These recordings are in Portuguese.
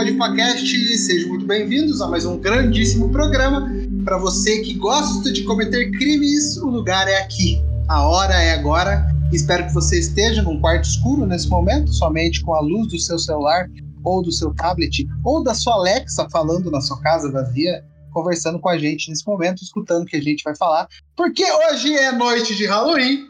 Podpacast. Sejam muito bem-vindos a mais um grandíssimo programa. Para você que gosta de cometer crimes, o lugar é aqui. A hora é agora. Espero que você esteja num quarto escuro nesse momento, somente com a luz do seu celular ou do seu tablet ou da sua Alexa falando na sua casa vazia, conversando com a gente nesse momento, escutando o que a gente vai falar, porque hoje é noite de Halloween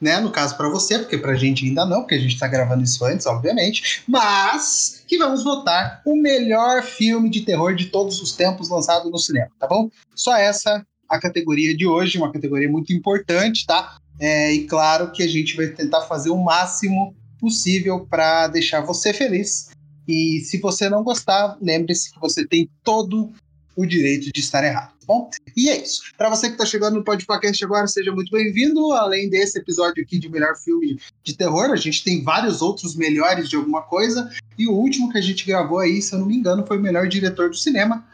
né? No caso para você, porque pra gente ainda não, porque a gente tá gravando isso antes, obviamente. Mas que vamos votar o melhor filme de terror de todos os tempos lançado no cinema, tá bom? Só essa a categoria de hoje, uma categoria muito importante, tá? É, e claro que a gente vai tentar fazer o máximo possível para deixar você feliz. E se você não gostar, lembre-se que você tem todo o direito de estar errado, tá bom? E é isso. Para você que está chegando no podcast agora, seja muito bem-vindo. Além desse episódio aqui de melhor filme de terror, a gente tem vários outros melhores de alguma coisa. E o último que a gente gravou aí, se eu não me engano, foi o melhor diretor do cinema,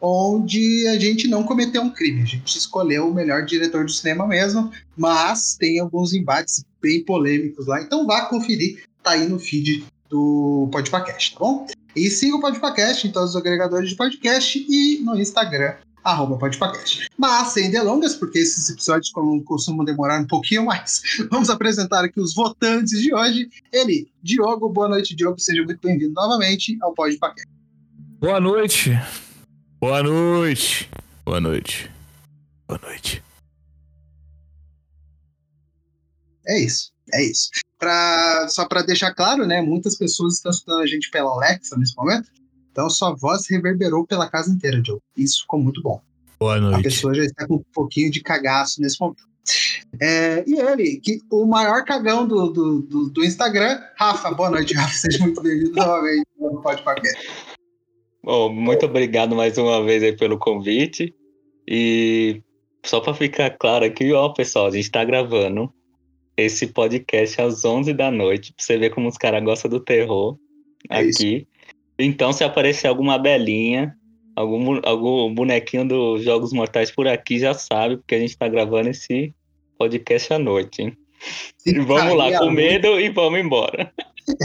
onde a gente não cometeu um crime. A gente escolheu o melhor diretor do cinema mesmo, mas tem alguns embates bem polêmicos lá. Então vá conferir, tá aí no feed do Podcast, tá bom? E siga o Podpacast em todos os agregadores de podcast e no Instagram, arroba Podpacast. Mas, sem delongas, porque esses episódios costumam demorar um pouquinho mais, vamos apresentar aqui os votantes de hoje. Ele, Diogo, boa noite, Diogo, seja muito bem-vindo novamente ao Podpacast. Boa noite. Boa noite. Boa noite. Boa noite. É isso, é isso pra, só para deixar claro, né? Muitas pessoas estão escutando a gente pela Alexa nesse momento. Então sua voz reverberou pela casa inteira, Joe. Isso ficou muito bom. Boa noite. A pessoa já está com um pouquinho de cagaço nesse momento. É, e ele, que o maior cagão do, do, do, do, Instagram, Rafa. Boa noite, Rafa. Seja muito bem-vindo novamente no Pode Bom, muito obrigado mais uma vez aí pelo convite. E só para ficar claro aqui, ó, pessoal, a gente está gravando esse podcast às 11 da noite, pra você ver como os caras gostam do terror é aqui. Isso. Então, se aparecer alguma belinha, algum, algum bonequinho dos Jogos Mortais por aqui, já sabe, porque a gente tá gravando esse podcast à noite, hein? E vamos lá, com medo e vamos embora.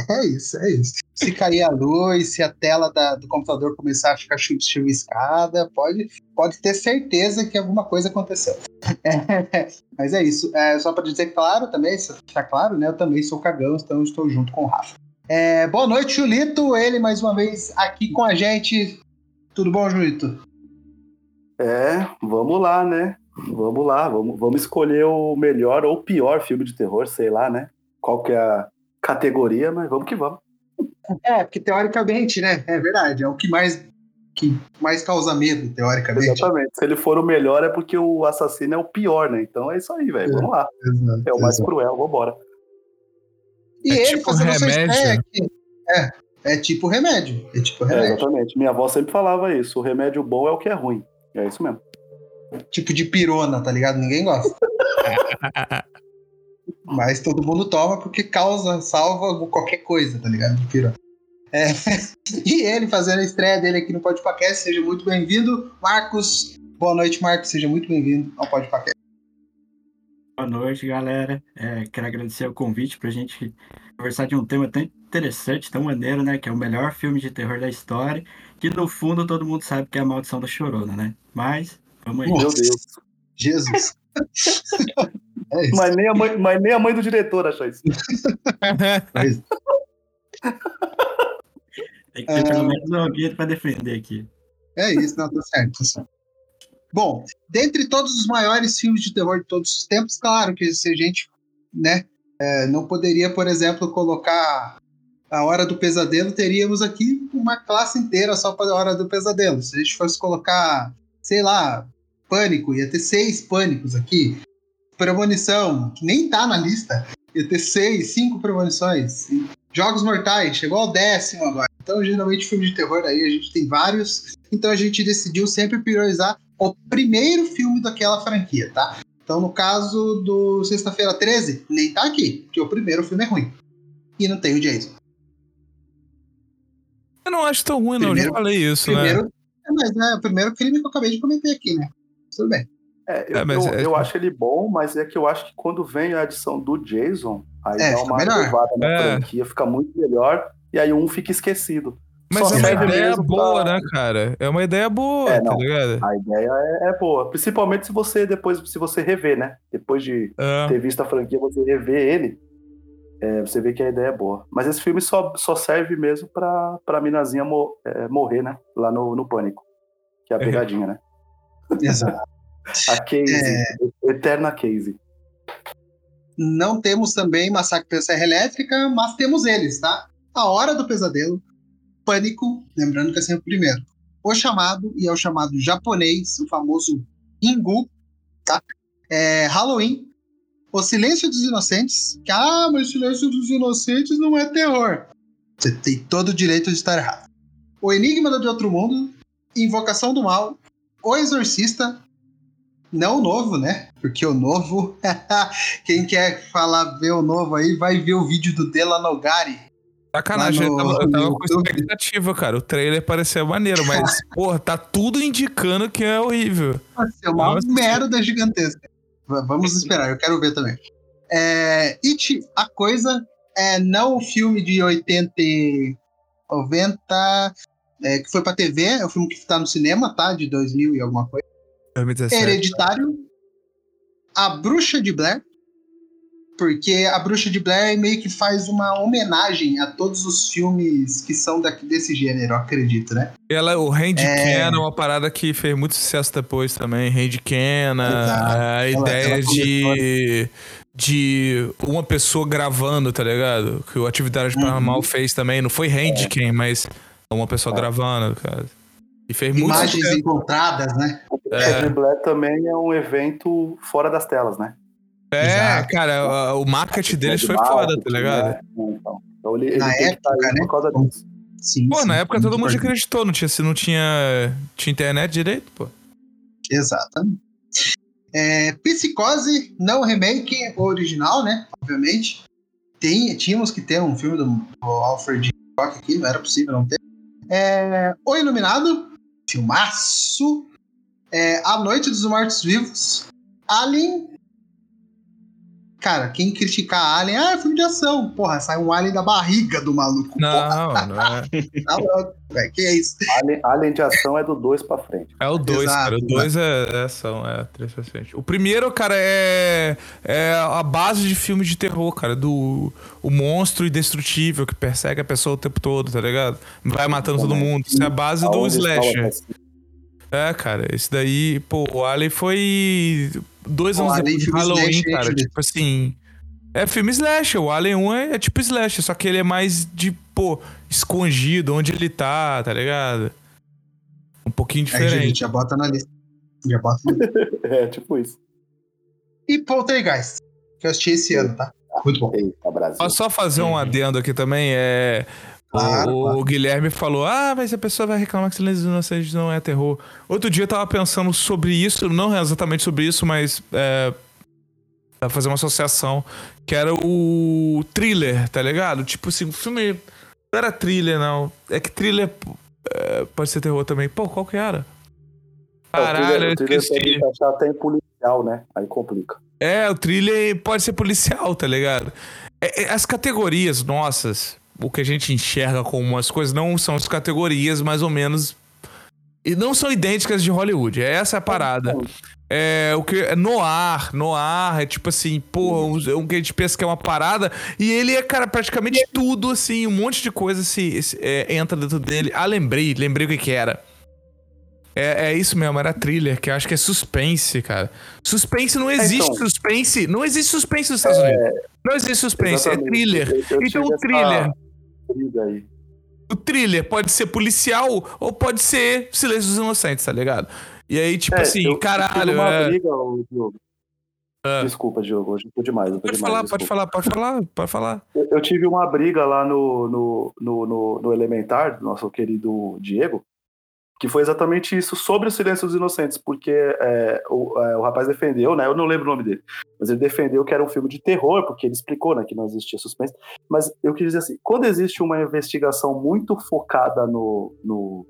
É isso, é isso. Se cair a luz, se a tela da, do computador começar a ficar chuviscada, pode, pode ter certeza que alguma coisa aconteceu. É, mas é isso. É, só para dizer claro também, ficar claro, né? Eu também sou cagão, então estou junto com o Rafa. É, boa noite, Julito. Ele mais uma vez aqui com a gente. Tudo bom, Julito? É, vamos lá, né? Vamos lá, vamos, vamos escolher o melhor ou pior filme de terror, sei lá, né? Qual que é a categoria, mas vamos que vamos. É, porque teoricamente, né? É verdade, é o que mais que mais causa medo, teoricamente. Exatamente. Se ele for o melhor, é porque o assassino é o pior, né? Então é isso aí, velho. É, vamos lá. Exato, é o mais exato. cruel, vambora. E é ele tipo fazendo remédio. aqui. É, é tipo remédio. É tipo remédio. É, exatamente. Minha avó sempre falava isso. O remédio bom é o que é ruim. É isso mesmo. Tipo de pirona, tá ligado? Ninguém gosta. Mas todo mundo toma porque causa, salva qualquer coisa, tá ligado? De pirona. É, e ele fazendo a estreia dele aqui no Podpacast, seja muito bem-vindo. Marcos, boa noite, Marcos, seja muito bem-vindo ao Podpacast. Boa noite, galera. É, quero agradecer o convite para a gente conversar de um tema tão interessante, tão maneiro, né? Que é o melhor filme de terror da história. Que no fundo todo mundo sabe que é a maldição da chorona, né? Mas, vamos aí. Meu Deus. Jesus. é mas, nem a mãe, mas nem a mãe do diretor achou isso. é tem que ter pelo menos alguém para defender aqui. É isso, não, tá certo, tá certo. Bom, dentre todos os maiores filmes de terror de todos os tempos, claro que se a gente, né, é, não poderia, por exemplo, colocar a Hora do Pesadelo, teríamos aqui uma classe inteira só para a Hora do Pesadelo. Se a gente fosse colocar, sei lá, Pânico, ia ter seis Pânicos aqui. Premonição, que nem tá na lista, ia ter seis, cinco premonições. Jogos Mortais, chegou ao décimo agora. Então, geralmente, filme de terror aí a gente tem vários. Então, a gente decidiu sempre priorizar o primeiro filme daquela franquia, tá? Então, no caso do Sexta-feira 13, nem tá aqui, porque o primeiro filme é ruim. E não tem o Jason. Eu não acho tão ruim, primeiro, não. Eu já falei isso, né? primeiro, né? É, mas é o primeiro crime que eu acabei de comentar aqui, né? Tudo bem. É, eu, é, eu, é... eu, acho ele bom, mas é que eu acho que quando vem a adição do Jason, aí é, dá uma elevada na é. franquia, fica muito melhor. e aí um fica esquecido. Mas Só é uma ideia boa, pra- né, cara? É uma ideia boa, É, tá ligado? A ideia é, é boa, principalmente se você depois, se você rever, né? Depois de É. ter visto a franquia, você rever ele, é, você vê que a ideia é boa. Mas esse filme só, só serve mesmo pra, pra minazinha mo- é, morrer, né? Lá no, no Pânico. Que é a pegadinha, né? Exato. A Casey, É. eterna Casey. Não temos também Massacre pela Serra Elétrica, mas temos eles, tá? A Hora do Pesadelo, Pânico, lembrando que é sempre o primeiro. O Chamado, e é o chamado japonês, o famoso Ingu, tá? É, Halloween, O Silêncio dos Inocentes, que, ah, mas o Silêncio dos Inocentes não é terror. Você tem todo o direito de estar errado. O Enigma de Outro Mundo, Invocação do Mal, O Exorcista, não o novo, né? Porque o novo, quem quer falar ver o novo aí, vai ver o vídeo do Dela Nogari. Sacanagem, no- eu tava, eu tava com expectativa, cara. O trailer parecia maneiro, mas, porra, tá tudo indicando que é horrível. Vai ser uma Nossa. merda gigantesca. Vamos esperar, eu quero ver também. É, It, a coisa, é não o filme de 80, e 90, é, que foi pra TV, é o filme que tá no cinema, tá? De 2000 e alguma coisa. 2017. Hereditário, A Bruxa de Blair, porque A Bruxa de Blair meio que faz uma homenagem a todos os filmes que são daqui, desse gênero, eu acredito, né? Ela, o Hand É. É uma parada que fez muito sucesso depois também. Hand Can, Exato. a, a ideia ela de, de uma pessoa gravando, tá ligado? Que o Atividade Uhum. Paranormal fez também. Não foi Hand Can, mas uma pessoa gravando, cara. E fez muito Imagens sucesso. encontradas, né? O É. Red Black também é um evento fora das telas, né? É, Exato. cara, o marketing deles foi foda, tá ligado? né? Então, então ele, ele Na época, aí né? por causa disso. Sim. Pô, sim, na época todo muito mundo importante. acreditou, não tinha, se não tinha, tinha internet direito, pô. Exatamente. É, Psicose, não remake, o original, né? Obviamente. Tem, tínhamos que ter um filme do, do Alfred Hitchcock aqui, não era possível não ter. É, o Iluminado, filmaço. É, a Noite dos Mortos-Vivos. Alien. Cara, quem criticar Alien, ah, é filme de ação. Porra, sai um Alien da barriga do maluco. Porra, Não, não é. tá louco, velho. Que é isso? Alien, Alien de ação é do 2 pra frente. É o 2, Exato, cara. O 2 é, é ação, é 3 pra frente. O primeiro, cara, é, é a base de filme de terror, cara. Do o monstro indestrutível que persegue a pessoa o tempo todo, tá ligado? Vai matando todo mundo. Isso é a base do slasher. assim, É, cara, esse daí, pô, o Alien foi dois anos depois do Halloween, slasher, cara. gente. Tipo assim. É filme slasher. O Alien 1 é, é tipo slasher, só que ele é mais de, pô, escondido, onde ele tá, tá ligado? Um pouquinho Aí, gente, diferente. já bota na lista. Já bota na lista. É, tipo isso. E Poltergeist, que eu assisti esse ano, tá? Muito bom. Eita, Brasil. Posso só fazer um Uhum. adendo aqui também? É. o- Claro, o, claro. Guilherme falou: Ah, mas a pessoa vai reclamar que Silêncio dos Inocentes não é terror. Outro dia eu tava pensando sobre isso, não exatamente sobre isso, mas. É, fazer uma associação, que era o thriller, tá ligado? Tipo assim, o filme. Não era thriller, não. É que thriller é, pode ser terror também. Pô, qual que era? Caralho, eu o thriller esqueci. pode encaixar até em policial, né? Aí complica. É, o thriller pode ser policial, tá ligado? É, é, as categorias nossas, o que a gente enxerga como umas coisas, não são as categorias mais ou menos. E não são idênticas de Hollywood. Essa é a parada. É o que é noir, noir é tipo assim, porra, o o que a gente pensa que é uma parada e ele é, cara, praticamente tudo assim, um monte de coisa se, se- é, entra dentro dele. Ah, lembrei, lembrei o que que era. É, é isso mesmo, era thriller, que eu acho que é suspense, cara. Suspense não existe então. suspense, não existe suspense nos Estados Unidos. Não existe suspense, é thriller. Eu- eu Então o essa briga aí. o thriller pode ser policial ou pode ser Silêncio dos Inocentes, tá ligado? E aí, tipo É, assim, eu- eu caralho, uma é... briga, Diogo. É. Desculpa, Diogo, hoje eu tô demais. Eu tô Pode demais, falar, pode falar, pode falar, pode falar. Eu, eu tive uma briga lá no, no, no, no, no Elementar, do nosso querido Diego, que foi exatamente isso, sobre o Silêncio dos Inocentes, porque é, o, é, o rapaz defendeu, né? Eu não lembro o nome dele, mas ele defendeu que era um filme de terror, porque ele explicou né, que não existia suspense. Mas eu quis dizer assim: quando existe uma investigação muito focada no, no-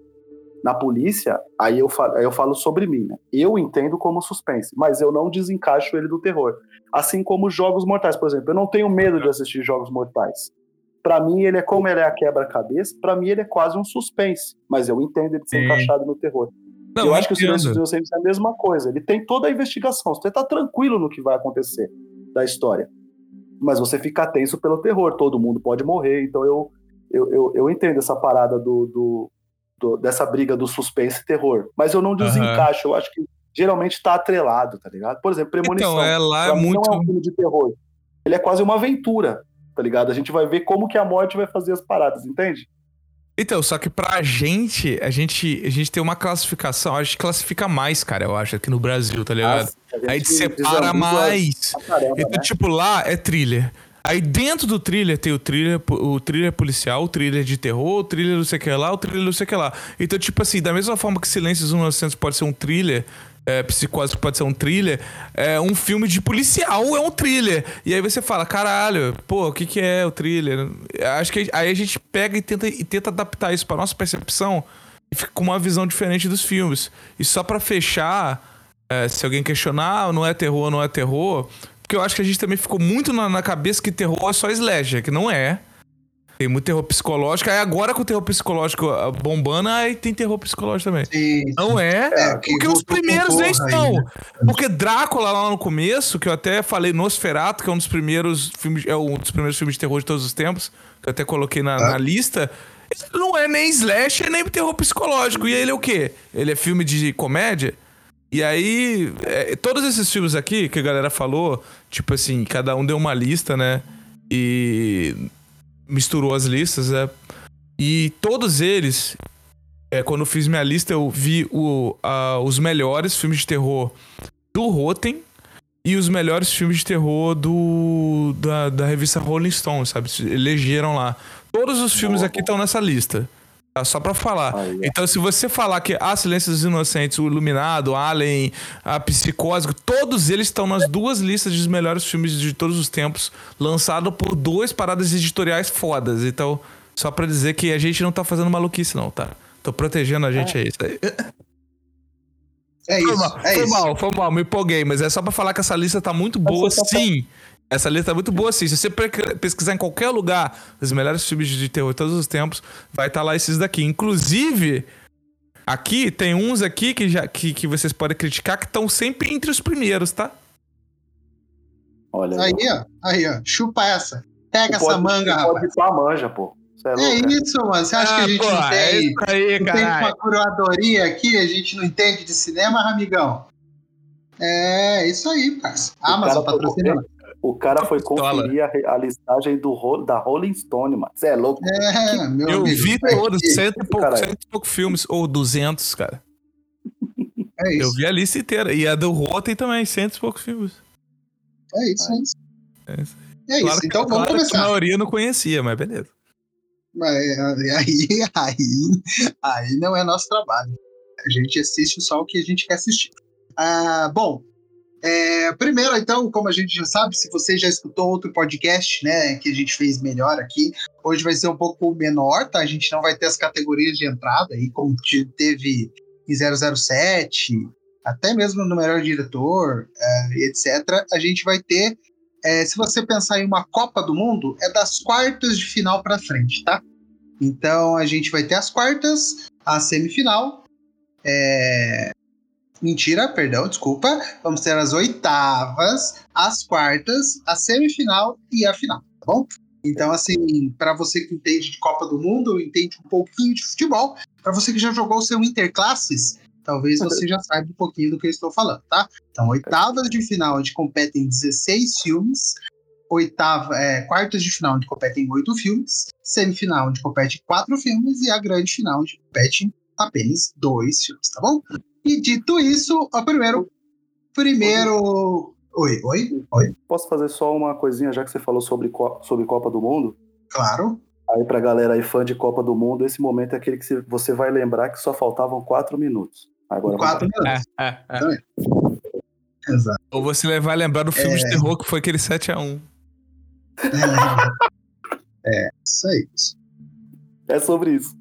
na polícia, aí eu, falo, aí eu falo sobre mim, né? Eu entendo como suspense, mas eu não desencaixo ele do terror. Assim como Jogos Mortais, por exemplo. Eu não tenho medo de assistir Jogos Mortais. Pra mim, ele é como ele é a quebra-cabeça, pra mim ele é quase um suspense. Mas eu entendo ele ser Sim. encaixado no terror. Não, eu acho que o. Silêncio dos Inocentes é a mesma coisa. Ele tem toda a investigação. Você tá tranquilo no que vai acontecer da história. Mas você fica tenso pelo terror. Todo mundo pode morrer. Então eu, eu, eu, eu entendo essa parada do, do- do- dessa briga do suspense e terror. Mas eu não desencaixo. Eu acho que geralmente tá atrelado, tá ligado? Por exemplo, Premonição. Então, é lá é muito. não é um filme de terror. Ele é quase uma aventura, tá ligado? A gente vai ver como que a morte vai fazer as paradas, entende? Então, só que pra gente, a gente, a gente tem uma classificação, a gente classifica mais, cara, eu acho, aqui no Brasil, tá ligado? A gente Aí separa mais. caramba, Então, né? tipo, lá é thriller. Aí dentro do thriller tem o thriller, o thriller policial, o thriller de terror, o thriller não sei o que lá, o thriller não sei o que lá. Então, tipo assim, da mesma forma que Silêncios Inocentes pode ser um thriller, é, Psicose pode ser um thriller, é, um filme de policial é um thriller. E aí você fala, caralho, pô, o que que é o thriller? Acho que aí a gente pega e tenta, e tenta adaptar isso pra nossa percepção e fica com uma visão diferente dos filmes. E só pra fechar, é, se alguém questionar, ah, não é terror, não é terror. Porque eu acho que a gente também ficou muito na, na cabeça que terror é só slasher, que não é. Tem muito terror psicológico. Aí agora com o terror psicológico ah, bombando, aí tem terror psicológico também. Sim. Não é, É, que porque os primeiros nem estão. né? Porque Drácula lá no começo, que eu até falei Nosferatu, que é um dos primeiros filmes, é um dos primeiros filmes de terror de todos os tempos, que eu até coloquei na, Ah. na lista. Não é nem slasher, nem terror psicológico. E ele é o quê? Ele é filme de comédia? E aí, é, todos esses filmes aqui que a galera falou, tipo assim, cada um deu uma lista, né? E misturou as listas, né? E todos eles, é, quando eu fiz minha lista, eu vi o, a- os melhores filmes de terror do Rotten e os melhores filmes de terror do da, da revista Rolling Stone, sabe? Se Elegeram lá. Todos os filmes aqui estão nessa lista. Tá? Só pra falar. Ó. Então, se você falar que Ah, Silêncio dos Inocentes, O Iluminado, Alien, A Psicose, todos eles estão nas duas listas dos melhores filmes de todos os tempos, lançado por duas paradas editoriais fodas. Então, só pra dizer que a gente não tá fazendo maluquice, não, tá? Tô protegendo a gente aí. Isso aí. É Foi isso. mal, é foi isso. mal, foi mal, me empolguei, mas é só pra falar que essa lista tá muito boa, você tá- sim. Essa lista tá muito boa, sim. Se você pe- pesquisar em qualquer lugar os melhores filmes de terror de todos os tempos, vai estar lá esses daqui. Inclusive, aqui tem uns aqui que, já, que, que vocês podem criticar que estão sempre entre os primeiros, tá? Olha Aí, ó. Aí, ó. Chupa essa. Pega Pode- essa manga, pode rapaz. ir pra manja, pô. Você é É louco, isso, mano. Você acha que a gente Ah, pô, não é tem, isso aí, não tem uma curadoria aqui? A gente não entende de cinema, amigão? É, isso aí, parça. Amazon patrocinando. O cara foi conferir a, a listagem do, da Rolling Stone, mano. Você é louco? É, meu Eu amigo. vi é todos, isso, cento e, pouco, caralho. cento e pouco filmes, ou 200, cara. É Eu isso. vi a lista inteira. E a do Rotten também, cento e poucos filmes. É isso, é isso. É isso. É isso. Claro que- Então vamos claro que a começar. maioria eu não conhecia, mas beleza. Mas aí, aí, aí não é nosso trabalho. A gente assiste só o que a gente quer assistir. Ah, bom, é, primeiro, então, como a gente já sabe, se você já escutou outro podcast, né, que a gente fez melhor aqui, hoje vai ser um pouco menor, tá? A gente não vai ter as categorias de entrada aí, como te- teve em 007, até mesmo no melhor diretor, é, etc. A gente vai ter é, se você pensar em uma Copa do Mundo, é das quartas de final para frente, tá? Então a gente vai ter as quartas, a semifinal. é, Mentira, perdão, desculpa. Vamos ter as oitavas, as quartas, a semifinal e a final, tá bom? Então, assim, para você que entende de Copa do Mundo, entende um pouquinho de futebol, para você que já jogou o seu Interclasses, talvez você já saiba um pouquinho do que eu estou falando, tá? Então, oitavas de final, onde competem 16 filmes. Oitava, é, quartas de final, onde competem oito filmes. Semifinal, onde competem quatro filmes. E a grande final, onde competem apenas dois filmes, tá bom? E dito isso, o primeiro. Primeiro. Oi, oi, oi, Posso fazer só uma coisinha, já que você falou sobre, sobre Copa do Mundo? claro. Aí pra galera aí fã de Copa do Mundo, esse momento é aquele que você- vai lembrar que só faltavam quatro minutos. Agora Quatro É, minutos. é, é. Exato. Ou você vai lembrar do filme É. de terror que foi aquele 7x1. É, isso aí. Isso. É sobre isso.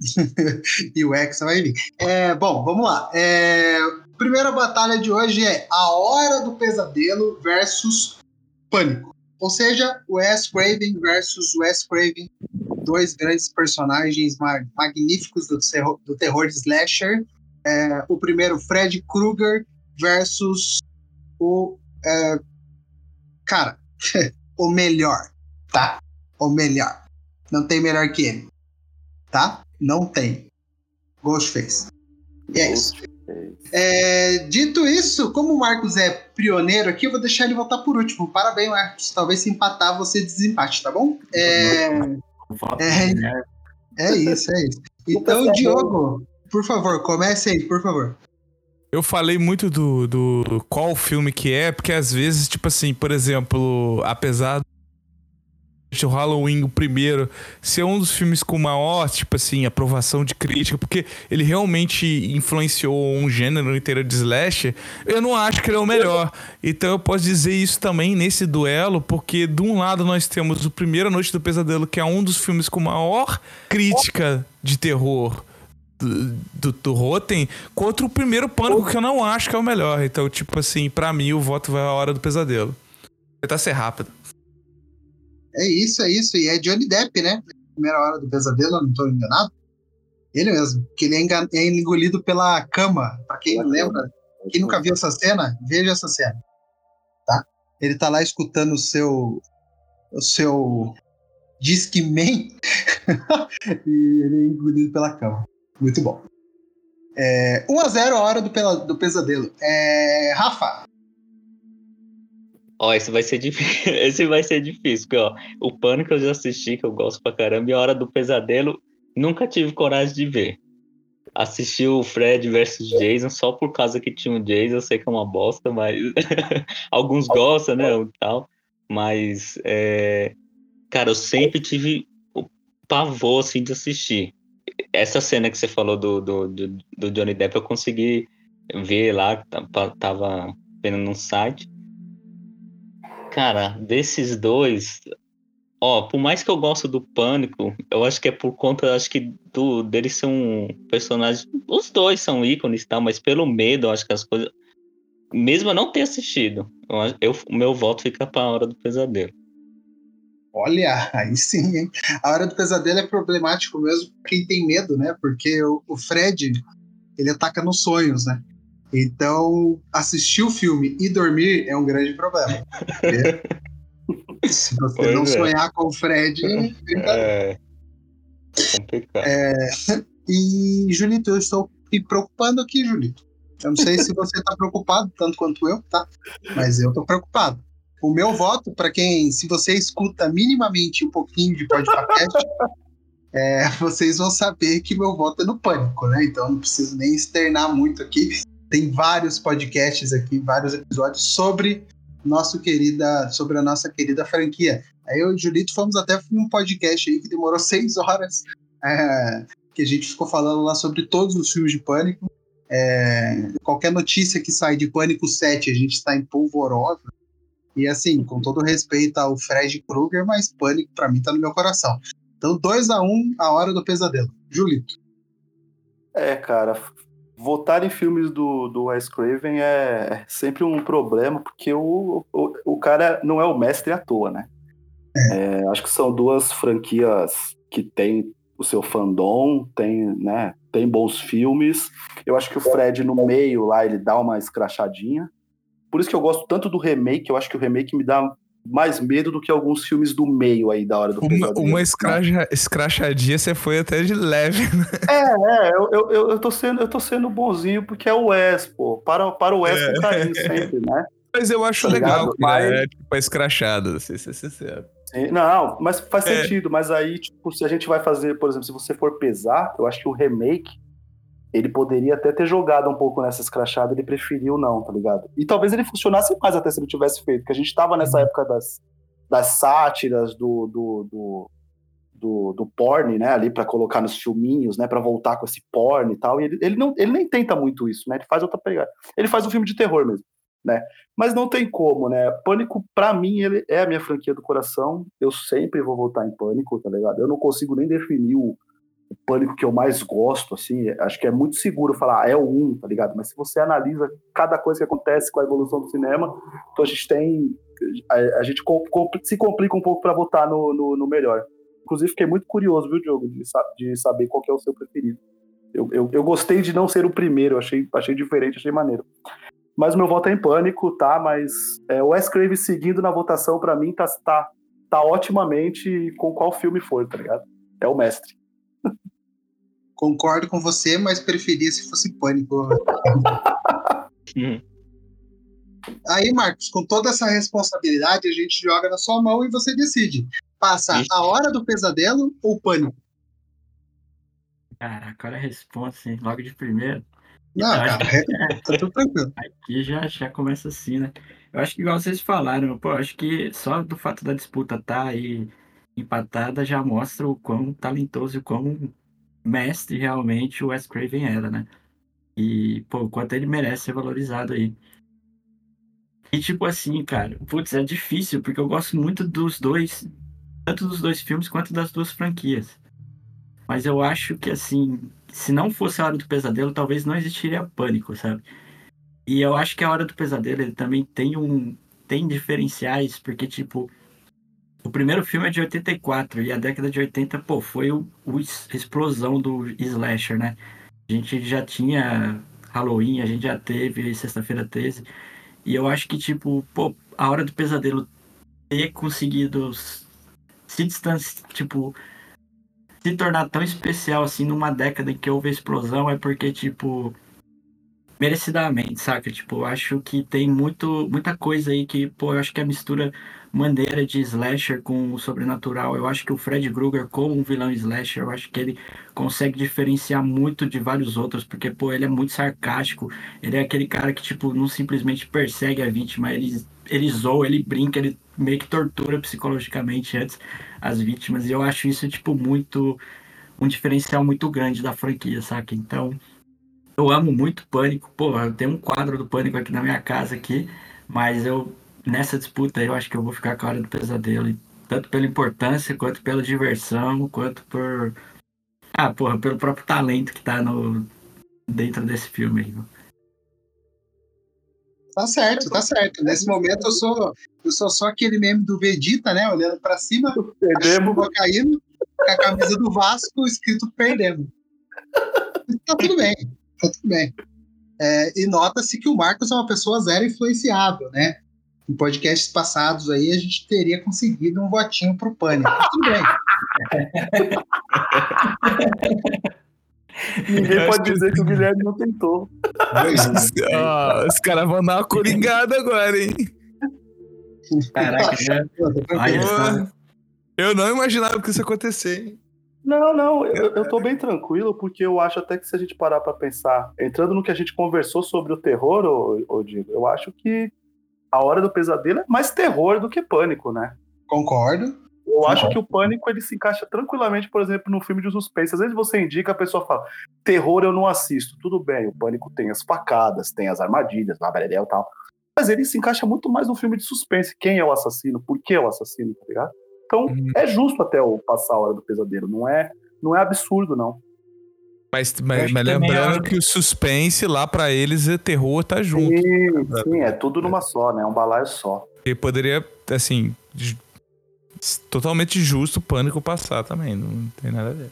e o Hexa vai vir. É, bom, vamos lá. É, primeira batalha de hoje é A Hora do Pesadelo versus Pânico. Ou seja, Wes Craven versus Wes Craven, dois grandes personagens ma magníficos do terror, do terror de slasher. É, o primeiro, Fred Krueger versus o. É, cara, o melhor, tá? O melhor. Não tem melhor que ele, tá? Não tem. Ghostface. E é isso. É, dito isso, como o Marcos é pioneiro aqui, eu vou deixar ele voltar por último. Parabéns, Marcos. Talvez se empatar, você desempate, tá bom? É, é, é isso, é isso. Então, Diogo, por favor, comece aí, por favor. Eu falei muito do, do qual filme que é, porque às vezes, tipo assim, por exemplo, apesar o Halloween, o primeiro, ser um dos filmes com maior, tipo assim, aprovação de crítica, porque ele realmente influenciou um gênero inteiro de slash, eu não acho que ele é o melhor. Então eu posso dizer isso também nesse duelo, porque de um lado nós temos o Primeira Noite do Pesadelo, que é um dos filmes com maior crítica de terror do, do, do Rotten, contra o primeiro Pânico, que eu não acho que é o melhor. Então, tipo assim, para mim o voto vai à Hora do Pesadelo. Tentar ser rápido. É isso, é isso. E é Johnny Depp, né? Primeira hora do pesadelo, não estou enganado. Ele mesmo. Que ele é, é engolido pela cama. Pra quem lembra, quem nunca viu essa cena, veja essa cena. Tá? Ele tá lá escutando o seu. O seu. Discman. e ele é engolido pela cama. Muito bom. É, 1x0 a hora do, do pesadelo. É, Rafa, Ó, esse vai ser difícil. Esse vai ser difícil, porque, ó, o Pânico eu já assisti, que eu gosto pra caramba, e a Hora do Pesadelo nunca tive coragem de ver. Assisti o Fred versus Jason só por causa que tinha o Jason, eu sei que é uma bosta, mas alguns gostam, né, tal. Mas, é... cara, eu sempre tive o pavor, assim, de assistir. Essa cena que você falou do, do, do, do Johnny Depp, eu consegui ver lá, tava vendo num site, Cara, desses dois, ó, por mais que eu gosto do Pânico, eu acho que é por conta, acho que do deles são personagens, os dois são ícones, tá? Mas pelo medo, eu acho que as coisas, mesmo eu não ter assistido, eu, o meu voto fica para a hora do pesadelo. Olha, aí sim, hein? A hora do pesadelo é problemático mesmo quem tem medo, né? Porque o, o Fred, ele ataca nos sonhos, né? Então, assistir o filme e dormir é um grande problema. Se você pois não é. sonhar com o Fred, é complicado. É, e, Julito, eu estou me preocupando aqui, Julito. Eu não sei se você está preocupado tanto quanto eu, tá? Mas eu estou preocupado. O meu voto, para quem, se você escuta minimamente um pouquinho de podcast, é, vocês vão saber que meu voto é no pânico, né? Então não preciso nem externar muito aqui tem vários podcasts aqui, vários episódios sobre nosso querida, sobre a nossa querida franquia. Aí eu e o Julito fomos até um podcast aí que demorou seis horas, é, que a gente ficou falando lá sobre todos os filmes de Pânico. É, qualquer notícia que sai de Pânico 7, a gente está em polvorosa. E assim, com todo respeito ao Fred Krueger, mas Pânico para mim tá no meu coração. Então 2 a 1 um, a hora do pesadelo. Julito. É, cara, votar em filmes do, do Wes Craven é sempre um problema, porque o, o, o cara não é o mestre à toa, né? É, acho que são duas franquias que têm o seu fandom, tem, né, tem bons filmes. Eu acho que o Fred no meio lá, ele dá uma escrachadinha. Por isso que eu gosto tanto do remake, eu acho que o remake me dá mais medo do que alguns filmes do meio aí da hora do Uma, uma escracha, escrachadinha você foi até de leve, né? É, é, eu, eu, eu, tô sendo, eu tô sendo bonzinho porque é o Wes, pô. Para, para o Wes é. com carinho sempre, né? Mas eu acho legal, mas... é tipo a escrachada, se ser sincero. Não, mas faz é. sentido. Mas aí, tipo, se a gente vai fazer, por exemplo, se você for pesar, eu acho que o remake ele poderia até ter jogado um pouco nessa escrachada, ele preferiu não, tá ligado? E talvez ele funcionasse mais até se ele tivesse feito, porque a gente tava nessa uhum. época das, das sátiras, do, do, do, do, do porn, né, ali para colocar nos filminhos, né, para voltar com esse porn e tal, e ele, ele, não, ele nem tenta muito isso, né, ele faz outra pegada. Ele faz um filme de terror mesmo, né, mas não tem como, né, Pânico, para mim, ele é a minha franquia do coração, eu sempre vou voltar em Pânico, tá ligado? Eu não consigo nem definir o o pânico que eu mais gosto, assim, acho que é muito seguro falar, ah, é o 1, tá ligado? Mas se você analisa cada coisa que acontece com a evolução do cinema, então a gente tem a, a gente se complica um pouco para votar no, no, no, melhor. Inclusive, fiquei muito curioso, viu, Diogo, de, de saber qual é o seu preferido. Eu, eu, eu, gostei de não ser o primeiro, achei, achei diferente, achei maneiro. Mas meu voto é em pânico, tá? Mas é, o Wes Craven seguindo na votação, para mim, tá, tá, tá otimamente com qual filme for, tá ligado? É o mestre. Concordo com você, mas preferia se fosse pânico. Hum. Aí, Marcos, com toda essa responsabilidade, a gente joga na sua mão e você decide. Passa a hora do pesadelo ou pânico? Caraca, olha a resposta, hein? Logo de primeiro. Não, cara, é, tá tudo tranquilo. Aqui já, já começa assim, né? Eu acho que, igual vocês falaram, pô, acho que só do fato da disputa estar tá aí empatada já mostra o quão talentoso e o quão mestre realmente o Wes Craven era, né? E, pô, quanto ele merece ser valorizado aí. E, tipo assim, cara, putz, é difícil, porque eu gosto muito dos dois, tanto dos dois filmes quanto das duas franquias. Mas eu acho que, assim, se não fosse a Hora do Pesadelo, talvez não existiria Pânico, sabe? E eu acho que a Hora do Pesadelo, ele também tem um... tem diferenciais, porque, tipo, o primeiro filme é de 84 e a década de 80, pô, foi o, o explosão do slasher, né? A gente já tinha Halloween, a gente já teve Sexta-feira 13. E eu acho que, tipo, pô, a Hora do Pesadelo ter conseguido se distanciar, tipo, se tornar tão especial assim numa década em que houve explosão é porque, tipo, merecidamente, saca? Tipo, acho que tem muito, muita coisa aí que, pô, eu acho que a mistura maneira de slasher com o sobrenatural, eu acho que o Fred Krueger como um vilão slasher, eu acho que ele consegue diferenciar muito de vários outros, porque, pô, ele é muito sarcástico, ele é aquele cara que, tipo, não simplesmente persegue a vítima, ele, ele zoa, ele brinca, ele meio que tortura psicologicamente antes as vítimas. E eu acho isso, tipo, muito. um diferencial muito grande da franquia, saca? Então, eu amo muito Pânico. Pô, eu tenho um quadro do Pânico aqui na minha casa aqui, mas eu. Nessa disputa eu acho que eu vou ficar com a hora do pesadelo. Tanto pela importância, quanto pela diversão, quanto por. Ah, porra, pelo próprio talento que tá no, dentro desse filme aí. Tá certo, tá certo. Nesse momento eu sou, eu sou só aquele meme do Vegeta, né? Olhando pra cima, perdemos. caindo, com a camisa do Vasco escrito perdemos. Tá tudo bem, tá tudo bem. É, e nota-se que o Marcos é uma pessoa zero influenciável, né? Em podcasts passados aí a gente teria conseguido um votinho pro Pânico. Tudo bem. Ninguém pode dizer que... o Guilherme não tentou. oh, os caras vão dar uma coringada agora, hein? Caraca, já... Olha Eu não imaginava que isso ia acontecer. Não, não, eu, eu tô bem tranquilo, porque eu acho até que se a gente parar pra pensar, entrando no que a gente conversou sobre o terror, ô, ô Diego, eu acho que a Hora do Pesadelo é mais terror do que pânico, né? Concordo. Eu acho que o pânico ele se encaixa tranquilamente, por exemplo, no filme de suspense. Às vezes você indica, a pessoa fala, terror eu não assisto. Tudo bem, o pânico tem as facadas, tem as armadilhas, babarel e tal. Mas ele se encaixa muito mais no filme de suspense. Quem é o assassino? Por que é o assassino, tá ligado? Então, uhum. é justo até o passar a hora do pesadelo. Não é, não é absurdo, não. Mas, mas, mas lembrando que o suspense lá para eles é terror, tá junto. Sim, sim, é tudo numa só, né? É um balaio só. E poderia, assim, totalmente justo o pânico passar também, não tem nada a ver.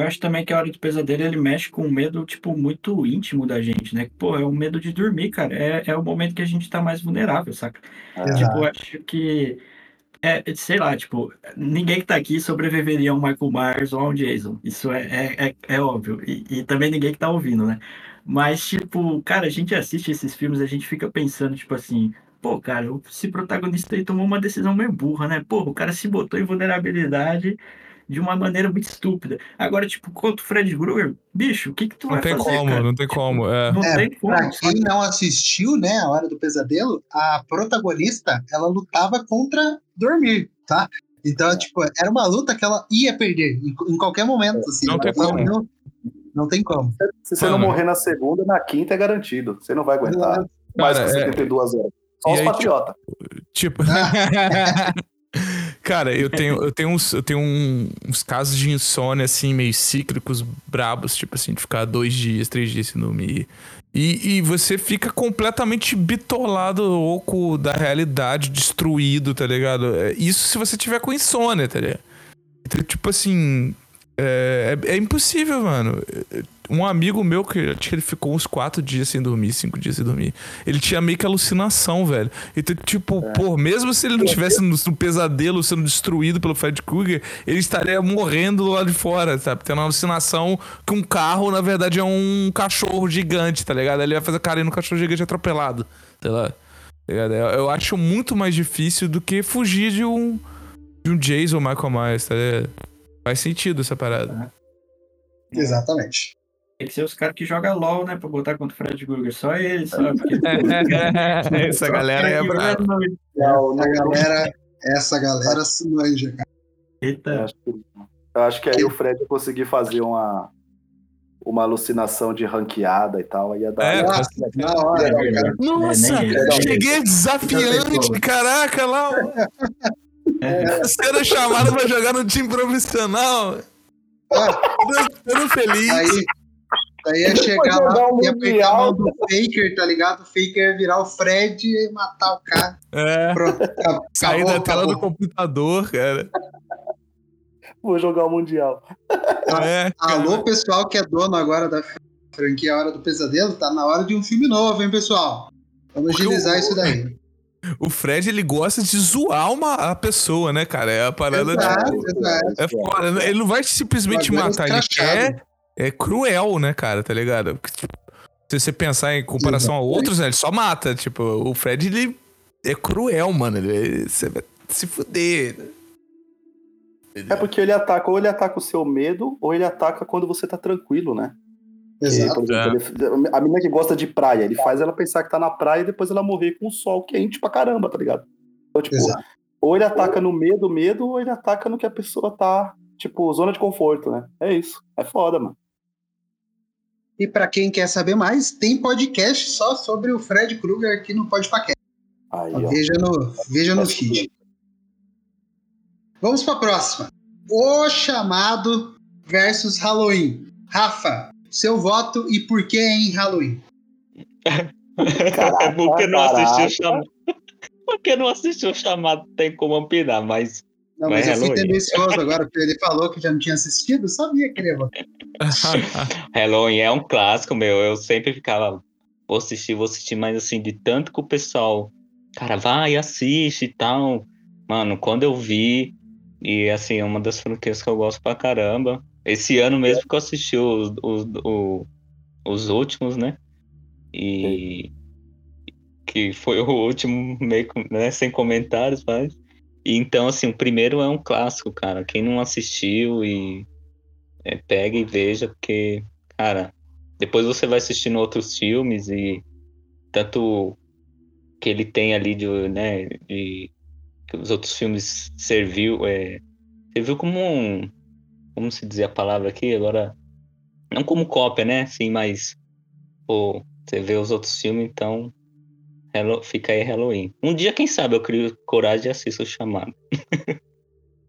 Eu acho também que a hora do pesadelo ele mexe com um medo, tipo, muito íntimo da gente, né? Pô, é o medo de dormir, cara. É, é o momento que a gente tá mais vulnerável, saca? É. Tipo, eu acho que. É, sei lá, tipo, ninguém que tá aqui sobreviveria a um Michael Myers ou a um Jason. Isso é, é, é, é óbvio. E, e, também ninguém que tá ouvindo, né? Mas, tipo, cara, a gente assiste esses filmes, a gente fica pensando, tipo assim, pô, cara, esse protagonista aí tomou uma decisão meio burra, né? Pô, o cara se botou em vulnerabilidade de uma maneira muito estúpida. Agora, tipo, contra o Fred Krueger, bicho, o que que tu não vai tem fazer, como, cara? Não tem tipo, como, é. Não é, tem como. Pra quem não assistiu, né, a Hora do Pesadelo, a protagonista, ela lutava contra dormir, tá? Então, tipo, era uma luta que ela ia perder em, em qualquer momento, assim. Não tem como. Não, não tem como. Se você não morrer na segunda, na quinta é garantido. Você não vai aguentar. Mais que 72 é... horas. Só os patriotas. Tipo. Cara, eu tenho, eu tenho, uns, eu tenho uns casos de insônia, assim, meio cíclicos, brabos, tipo assim, de ficar dois dias, três dias sem dormir. E, e você fica completamente bitolado, louco da realidade, destruído, tá ligado? É, Isso se você tiver com insônia, tá ligado? Então, tipo assim. É, é, é impossível, mano. Um amigo meu, que acho que ele ficou uns quatro dias sem dormir, cinco dias sem dormir. Ele tinha meio que alucinação, velho. Então, tipo, pô, mesmo se ele não tivesse no, no pesadelo sendo destruído pelo Fred Krueger, ele estaria morrendo do lado de fora, sabe? Tendo uma alucinação que um carro, na verdade, é um cachorro gigante, tá ligado? Ele vai fazer carinho no cachorro gigante atropelado, sei lá. Tá eu acho muito mais difícil do que fugir de um, de um Jason Michael Myers, tá ligado? Faz sentido essa parada. Exatamente. Tem que ser os caras que jogam LOL, né? Pra botar contra o Fred Krueger. Só eles, só. Porque... Essa galera é brava. Não, Essa não, galera, essa galera se manja, cara. Eu Eita. acho que, eu acho que aí o Fred conseguir fazer uma, uma alucinação de ranqueada e tal. Aí ia dar. É, Nossa, na hora, É, cara. Nossa, É, cheguei desafiante, caraca, lá. É. Sendo chamado pra jogar no time profissional. Ah, Todo feliz. Aí, aí ia chegar lá, o ia pegar a mão do Faker, tá ligado? O Faker ia virar o Fred e matar o cara. É, Pronto, acabou, sair da acabou, tela do computador, cara. Vou jogar o Mundial. É, cara. Alô, pessoal que é dono agora da franquia Hora do Pesadelo, tá na hora de um filme novo, hein, pessoal? Vamos agilizar isso daí. O Fred, ele gosta de zoar uma, a pessoa, né, cara? É a parada Exato, de. exato. É foda. Ele não vai simplesmente matar, ele quer. É cruel, né, cara? Tá ligado? Porque, tipo, Se você pensar em comparação a outros, né, ele só mata. Tipo, o Fred, ele é cruel, mano. Ele, você vai se fuder. É porque ele ataca, ou ele ataca o seu medo, ou ele ataca quando você tá tranquilo, né? Exato. exemplo, ele- a menina que gosta de praia, ele faz ela pensar que tá na praia e depois ela morrer com o sol quente pra caramba, tá ligado? Então, tipo, Exato. ou ele ataca no medo, medo, ou ele ataca no que a pessoa tá, tipo, zona de conforto, né? É isso. É foda, mano. E pra quem quer saber mais, tem podcast só sobre o Fred Krueger aqui no ó. Veja no, veja no feed. Vamos pra próxima. O chamado versus Halloween. Rafa, seu voto e por que em Halloween? Caraca, Porque não assistiu o chamado. Porque não assistiu o chamado, tem como opinar, mas. Não, Vai mas eu fui Halloween. tendencioso agora, porque ele falou que já não tinha assistido, sabia que ele ia votar. Halloween é um clássico, meu. Eu sempre ficava, vou assistir, vou assistir, mas assim, de tanto que o pessoal, cara, vai, assiste e tal. Mano, quando eu vi, e assim, é uma das franquias que eu gosto pra caramba. Esse ano mesmo que eu assisti os, os, o- os últimos, né? E que foi o último meio né, sem comentários, mas. Então, assim, o primeiro é um clássico, cara. Quem não assistiu e é, pega e veja, porque, cara, depois você vai assistindo outros filmes e tanto que ele tem ali de, né, de que os outros filmes serviu, é, serviu como um, como se dizer a palavra aqui agora, não como cópia, né, sim, mas pô, você vê os outros filmes, então fica aí Halloween. Um dia, quem sabe, eu crio coragem e assisto o chamado.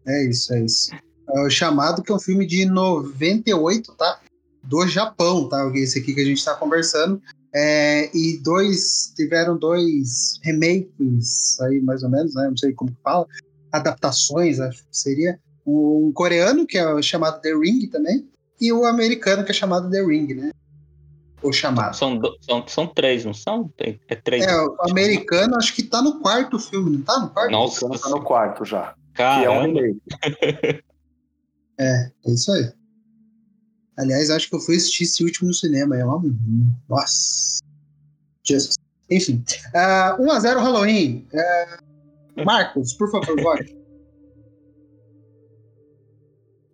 É isso, é isso. É o Chamado, que é um filme de 98, tá? Do Japão, tá? Esse aqui que a gente tá conversando. É, e dois, tiveram dois remakes aí, mais ou menos, né? Não sei como que fala. Adaptações, acho que seria. Um coreano, que é chamado The Ring também. E o americano, que é chamado The Ring, né? O chamado. São, são, são três, não são? Tem- É três. É, o americano, acho que tá no quarto filme, não tá no quarto? Nossa, Tá no quarto já. Que é um caramba. remake. É, é isso aí. Aliás, acho que eu fui assistir esse último no cinema. É uma... Nossa. Jesus. Enfim. Ah, 1x0 Halloween. Ah, Marcos, por favor, vote.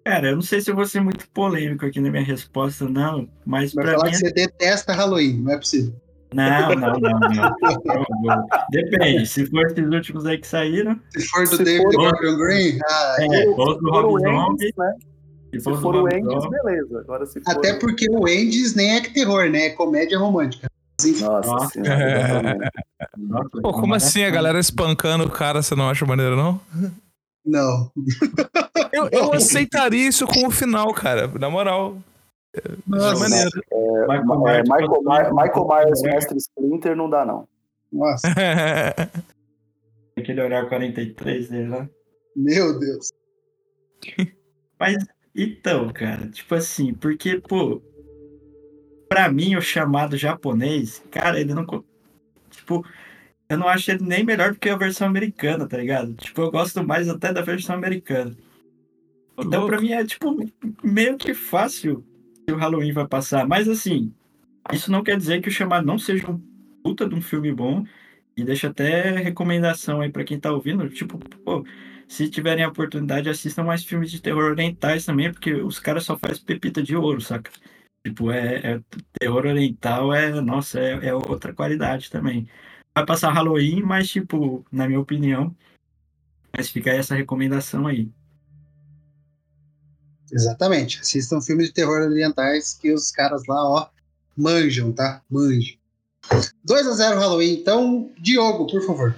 Cara, eu não sei se eu vou ser muito polêmico aqui na minha resposta, não, mas Vai pra falar mim. que você detesta Halloween, não é possível. Não, não, não, não. Depende, se for esses últimos aí que saíram, Se for do Se David for- Gordon Green, ah, é, ou do Se for o Rob Zombie, né? se Se for o Zombie, beleza. Agora se for... até porque o Endes nem é terror, né? É comédia romântica. Nossa Nossa. senhora, Pô, como assim a galera espancando o cara, você não acha maneiro, não? Não. Eu, eu aceitaria isso como final, cara. Na moral. Nossa. De maneira. É, Michael é, Myers, Michael, quando- My- Michael Myers, mestre Splinter, não dá, não. Nossa, Aquele olhar 43 dele lá. meu Deus. Mas, então, cara, tipo assim, porque, pô, pra mim o chamado japonês, cara, ele não. Tipo, eu não acho ele nem melhor do que a versão americana, tá ligado? Tipo, eu gosto mais até da versão americana. Então, pra mim é, tipo, meio que fácil se o Halloween vai passar. Mas, assim, isso não quer dizer que o chamado não seja um puta de um filme bom. E deixa até recomendação aí pra quem tá ouvindo. Tipo, pô, se tiverem a oportunidade, assistam mais filmes de terror orientais também, porque os caras só fazem pepita de ouro, saca? Tipo, é, é- terror oriental é, nossa, é, é outra qualidade também. Vai passar Halloween, mas, tipo, na minha opinião, mas fica aí essa recomendação aí. Exatamente. Assistam filmes de terror orientais que os caras lá, ó, manjam, tá? Manjam. 2 a 0 Halloween. Então, Diogo, por favor.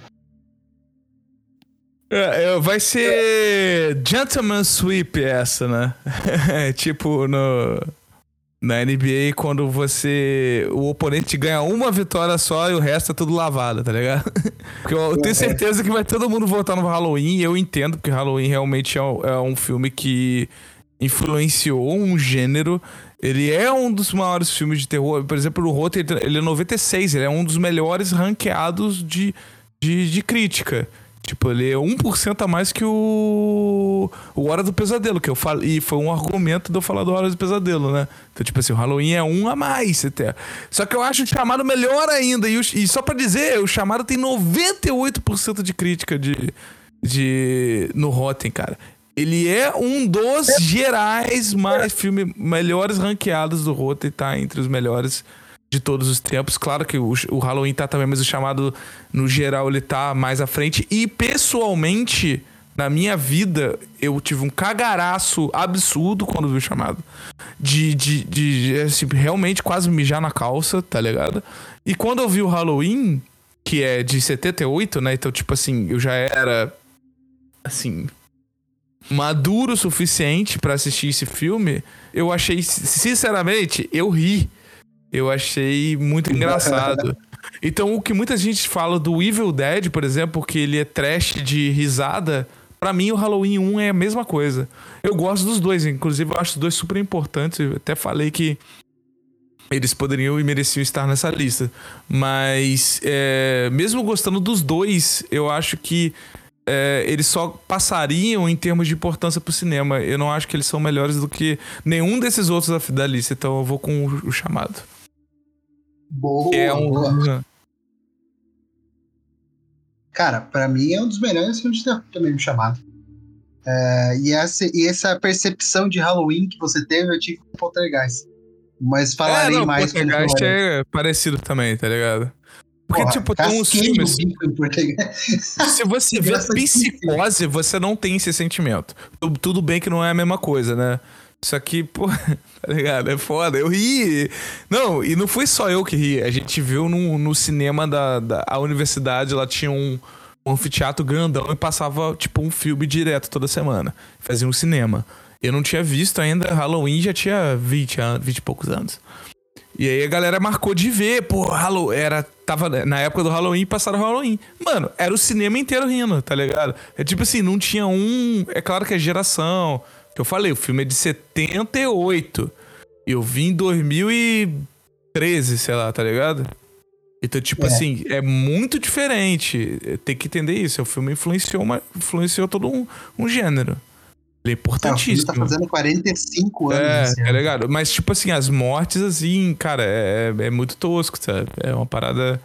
É, é, vai ser Gentleman Sweep essa, né? tipo no na NBA quando você o oponente ganha uma vitória só e o resto é tudo lavado, tá ligado? Porque eu tenho certeza que vai todo mundo votar no Halloween, e eu entendo porque Halloween realmente é um, é um filme que influenciou um gênero. Ele é um dos maiores filmes de terror. Por exemplo, o Rotten, ele é 96, ele é um dos melhores ranqueados de, de, de crítica. Tipo, ele é 1% a mais que o, o Hora do Pesadelo, que eu falei. E foi um argumento de eu falar do Hora do Pesadelo, né? Então, tipo assim, o Halloween é um a mais até. Só que eu acho o chamado melhor ainda. E, o- e só pra dizer, o chamado tem 98% de crítica de, de, no Rotten, cara. Ele é um dos gerais mais filme, melhores ranqueados do Rotten, tá? Entre os melhores de todos os tempos. Claro que o, o Halloween tá também, mas o chamado, no geral, ele tá mais à frente. E pessoalmente, na minha vida, eu tive um cagaraço absurdo quando vi o chamado. De, de, de, assim, realmente quase mijar na calça, tá ligado? E quando eu vi o Halloween, que é de 78, né? Então, tipo assim, eu já era. Assim. Maduro o suficiente pra assistir esse filme. Eu achei, sinceramente, eu ri. Eu achei muito engraçado. Então, o que muita gente fala do Evil Dead, por exemplo, porque ele é trash de risada, pra mim o Halloween 1 é a mesma coisa. Eu gosto dos dois, inclusive eu acho os dois super importantes. Eu até falei que eles poderiam e mereciam estar nessa lista. Mas, é, mesmo gostando dos dois, eu acho que é, eles só passariam em termos de importância pro cinema. Eu não acho que eles são melhores do que nenhum desses outros da- lista, então eu vou com o chamado. Boa. É um. Cara, pra mim é um dos melhores filmes de terror também, chamado. É, e, essa, e essa percepção de Halloween que você teve, eu tive com Poltergeist. Mas falarei é, não, mais Poltergeist é parecido também, tá ligado? Porque, Porra, tipo, tem uns casquei o filmes. Se você vê psicose, você não tem esse sentimento. Tu- Tudo bem que não é a mesma coisa, né? Isso aqui, pô, tá ligado? É foda. Eu ri. Não, e não foi só eu que ri. A gente viu no, no cinema da, da a universidade, lá tinha um, um anfiteatro grandão e passava, tipo, um filme direto toda semana. Fazia um cinema. Eu não tinha visto ainda Halloween, já tinha 20, anos, 20 e poucos anos. E aí a galera marcou de ver, pô, Halloween, era, tava na época do Halloween, passaram o Halloween. Mano, era o cinema inteiro rindo, tá ligado? É tipo assim, não tinha um, é claro que é geração, que eu falei, o filme é de 78. Eu vi em 2013, sei lá, tá ligado? Então, tipo É. assim, é muito diferente. Tem que entender isso. O filme influenciou, uma, influenciou todo um, um gênero. Ele é É, o filme importantíssimo. tá fazendo 45 anos. É, tá ano. ligado? Mas, tipo assim, as mortes, assim, cara, é, é muito tosco, sabe? É uma parada.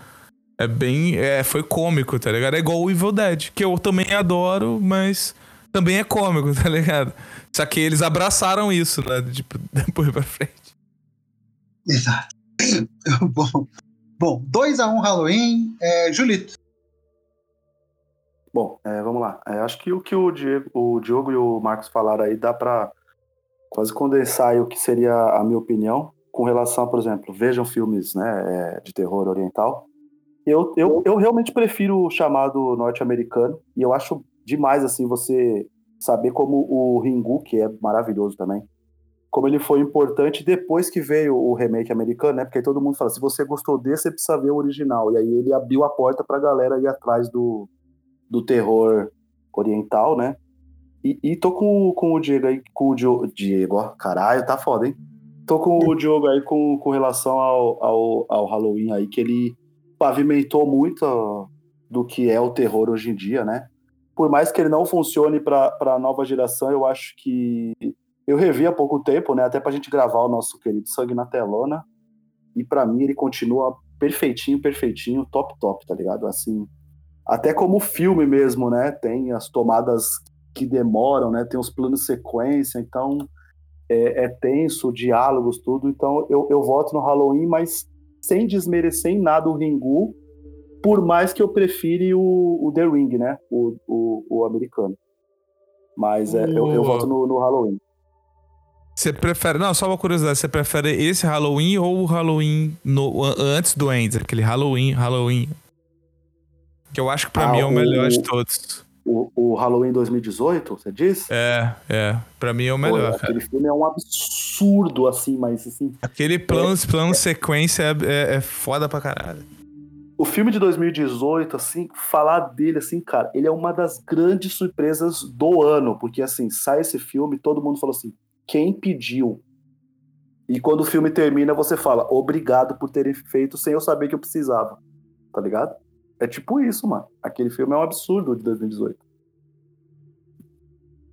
É bem. É, foi cômico, tá ligado? É igual o Evil Dead, que eu também adoro, mas também é cômico, tá ligado? Só que eles abraçaram isso, né? Tipo, depois pra frente. Exato. bom, bom, 2x1 Halloween. É, Julito. Bom, é, vamos lá. É, acho que o que o Diego, o Diogo e o Marcos falaram aí dá para quase condensar aí o que seria a minha opinião com relação, por exemplo, vejam filmes né, é, de terror oriental. Eu, eu, eu realmente prefiro o chamado norte-americano e eu acho demais assim você saber como o Ringu, que é maravilhoso também, como ele foi importante depois que veio o remake americano, né? Porque todo mundo fala, se você gostou desse, você precisa ver o original. E aí ele abriu a porta pra galera ir atrás do, do terror oriental, né? E, e tô com, com o Diego aí, com o Diogo, Diego, ó, caralho, tá foda, hein? Tô com o Diogo aí com, com relação ao, ao, ao Halloween aí, que ele pavimentou muito do que é o terror hoje em dia, né? Por mais que ele não funcione para a nova geração, eu acho que eu revi há pouco tempo, né? Até pra gente gravar o nosso querido Sangue na Telona. E para mim ele continua perfeitinho, perfeitinho, top, top, tá ligado? Assim, até como filme mesmo, né? Tem as tomadas que demoram, né? Tem os planos sequência, então é, é tenso, diálogos, tudo. Então eu, eu voto no Halloween, mas sem desmerecer em nada o Ringu, por mais que eu prefire o, o The Ring, né? O, o, o americano. Mas é, eu, eu voto no, no Halloween. Você prefere. Não, só uma curiosidade. Você prefere esse Halloween ou o Halloween no, antes do Ends? Aquele Halloween, Halloween. Que eu acho que pra Ah, mim é o melhor de todos. O, o Halloween 2018, você diz? É, é. Pra mim é o Pô, melhor, cara. aquele filme é um absurdo, assim, mas assim. Aquele plano, plano sequência é, é, é foda pra caralho. O filme de 2018, assim, falar dele, assim, cara, ele é uma das grandes surpresas do ano, porque, assim, sai esse filme, todo mundo falou assim, quem pediu? E quando o filme termina, você fala, obrigado por terem feito sem eu saber que eu precisava, tá ligado? É tipo isso, mano. Aquele filme é um absurdo de 2018.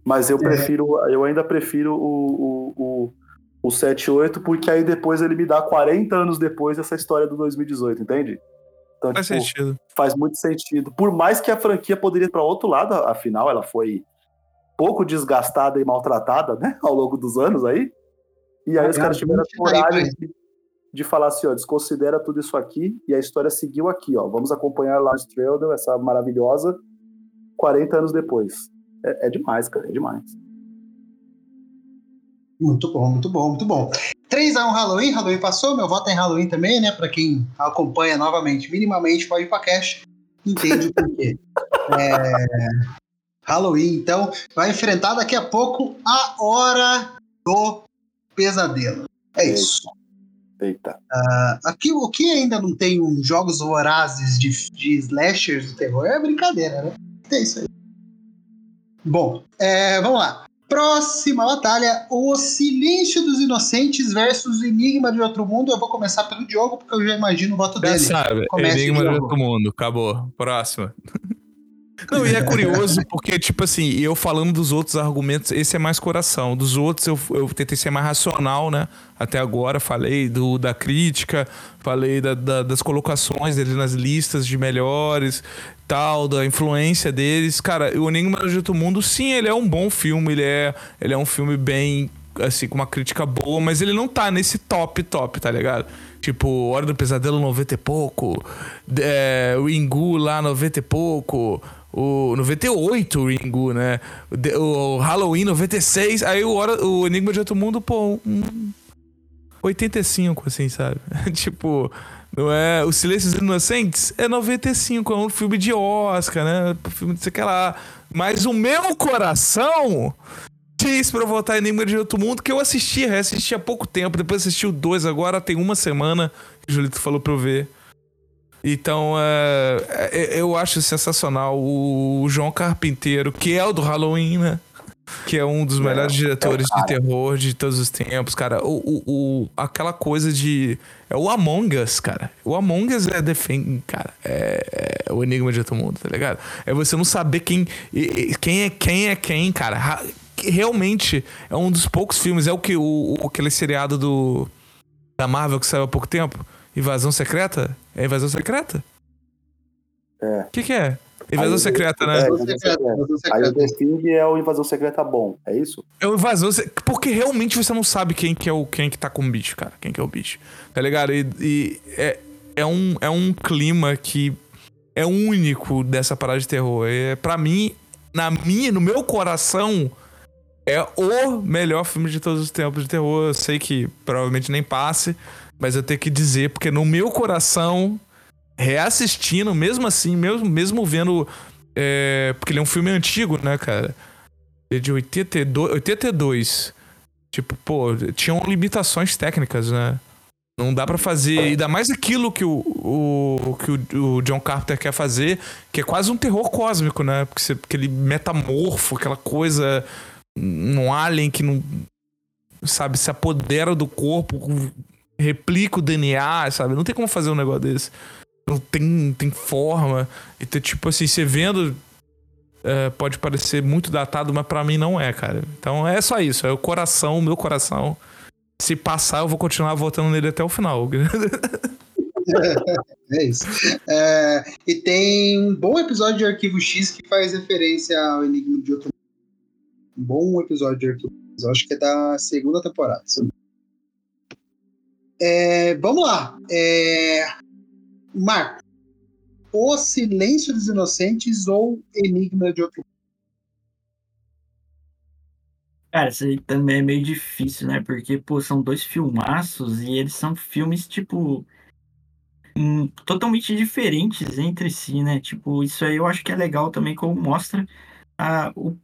Mas eu prefiro, eu ainda prefiro o, o, o, o 7-8, porque aí depois ele me dá 40 anos depois essa história do 2018, entende? Então, Faz tipo, sentido. faz muito sentido. Por mais que a franquia poderia ir para outro lado, afinal ela foi pouco desgastada e maltratada, né, ao longo dos anos aí. E aí É, os caras a tiveram pra coragem de, de falar assim, ó, desconsidera tudo isso aqui e a história seguiu aqui, ó. Vamos acompanhar lá Streldel, essa maravilhosa, 40 anos depois. É, é demais, cara, é demais. Muito bom, muito bom, muito bom. 3x1 Halloween, Halloween passou, meu voto é em Halloween também, né? Pra quem acompanha novamente, minimamente, pode ir pra cash, entende o porquê. É, Halloween, então, vai enfrentar daqui a pouco a hora do pesadelo. É isso. Eita. Ah, aqui, o que ainda não tem um jogos vorazes de, de slashers do terror é brincadeira, né? É isso aí. Bom, é, vamos lá. Próxima batalha: O Silêncio dos Inocentes versus o Enigma de Outro Mundo. Eu vou começar pelo Diogo, porque eu já imagino o voto Já dele. sabe. Começa, Enigma do Diogo. outro mundo. Acabou. Próxima. Não, e é curioso porque, tipo assim, eu falando dos outros argumentos, esse é mais coração. Dos outros, eu, eu tentei ser mais racional, né? Até agora, falei do, da crítica, falei da- da- das colocações deles nas listas de melhores, tal, da influência deles. Cara, o Enigma do Outro Mundo, sim, ele é um bom filme, ele é, ele é um filme bem, assim, com uma crítica boa, mas ele não tá nesse top, top, tá ligado? Tipo, Hora do Pesadelo 90 e pouco, é, o Ringu lá 90 e pouco, o 98 o Ringu, né? O, de- o Halloween 96, aí o, Hora, o Enigma de Outro Mundo, pô, um 85, assim, sabe? tipo, não é. O Silêncio dos Inocentes é 95, é um filme de Oscar, né? Filme de sei que lá. Mas o meu coração diz pra eu votar em Enigma de Outro Mundo, que eu assisti, reassisti há pouco tempo, depois assisti o 2 agora, tem uma semana que o Julito falou pra eu ver. Então, é, é, eu acho sensacional o João Carpinteiro, que é o do Halloween, né? Que é um dos melhores diretores de terror de todos os tempos, cara. O, o, o- aquela coisa de. É o Among Us, cara. O Among Us é defende, cara. É, é o enigma de outro mundo, tá ligado? É você não saber quem, quem é quem é quem, cara. Realmente é um dos poucos filmes. É o que o, o- aquele seriado do da Marvel que saiu há pouco tempo. Invasão Secreta? É Invasão Secreta? É. O que, que é? Invasão Aí, Secreta, né? é, Invasão Invasão Secreta, Secreta. Invasão Aí o Secreta. The Thing é o Invasão Secreta bom, é isso? É o invasão, você- porque realmente você não sabe quem que é o quem que tá com o bicho, cara. Quem que é o bicho. Tá ligado? E, e é, é, um, é um clima que é único dessa parada de terror. É, para mim, na minha, no meu coração, é o melhor filme de todos os tempos de terror. Eu sei que provavelmente nem passe, mas eu tenho que dizer, porque no meu coração, reassistindo, mesmo assim, mesmo, mesmo vendo. é, porque ele é um filme antigo, né, cara? Ele é de 82, 82. Tipo, pô, tinham limitações técnicas, né? Não dá pra fazer. Ainda mais aquilo que o, o, que o, o John Carpenter quer fazer, que é quase um terror cósmico, né? Porque você, aquele metamorfo, aquela coisa. Um alien que não. Sabe, se apodera do corpo, replica o DNA, sabe? Não tem como fazer um negócio desse. Tem, tem forma. Então, tipo assim, você vendo. é, pode parecer muito datado, mas pra mim não é, cara. Então é só isso. É o coração, o meu coração. Se passar, eu vou continuar votando nele até o final. É isso. É, e tem um bom episódio de Arquivo X que faz referência ao Enigma de Outro Mundo. Um bom episódio de Arquivo X. Eu acho que é da segunda temporada. É, vamos lá. É, Marco. O Silêncio dos Inocentes ou Enigma de Outro? Cara, isso aí também é meio difícil, né? Porque, pô, são dois filmaços e eles são filmes, tipo, hum, totalmente diferentes entre si, né? Tipo, isso aí eu acho que é legal também, como mostra a, o,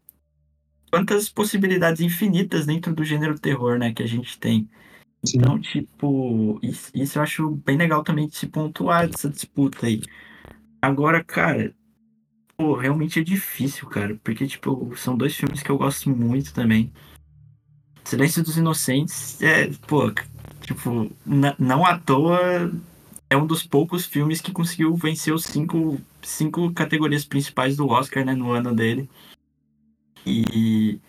quantas possibilidades infinitas dentro do gênero terror, né, que a gente tem. Então, tipo, isso, isso eu acho bem legal também de se pontuar dessa disputa aí. Agora, cara, pô, realmente é difícil, cara, porque, tipo, são dois filmes que eu gosto muito também. Silêncio dos Inocentes é, pô, tipo, não à toa é um dos poucos filmes que conseguiu vencer os cinco, cinco categorias principais do Oscar, né, no ano dele. E,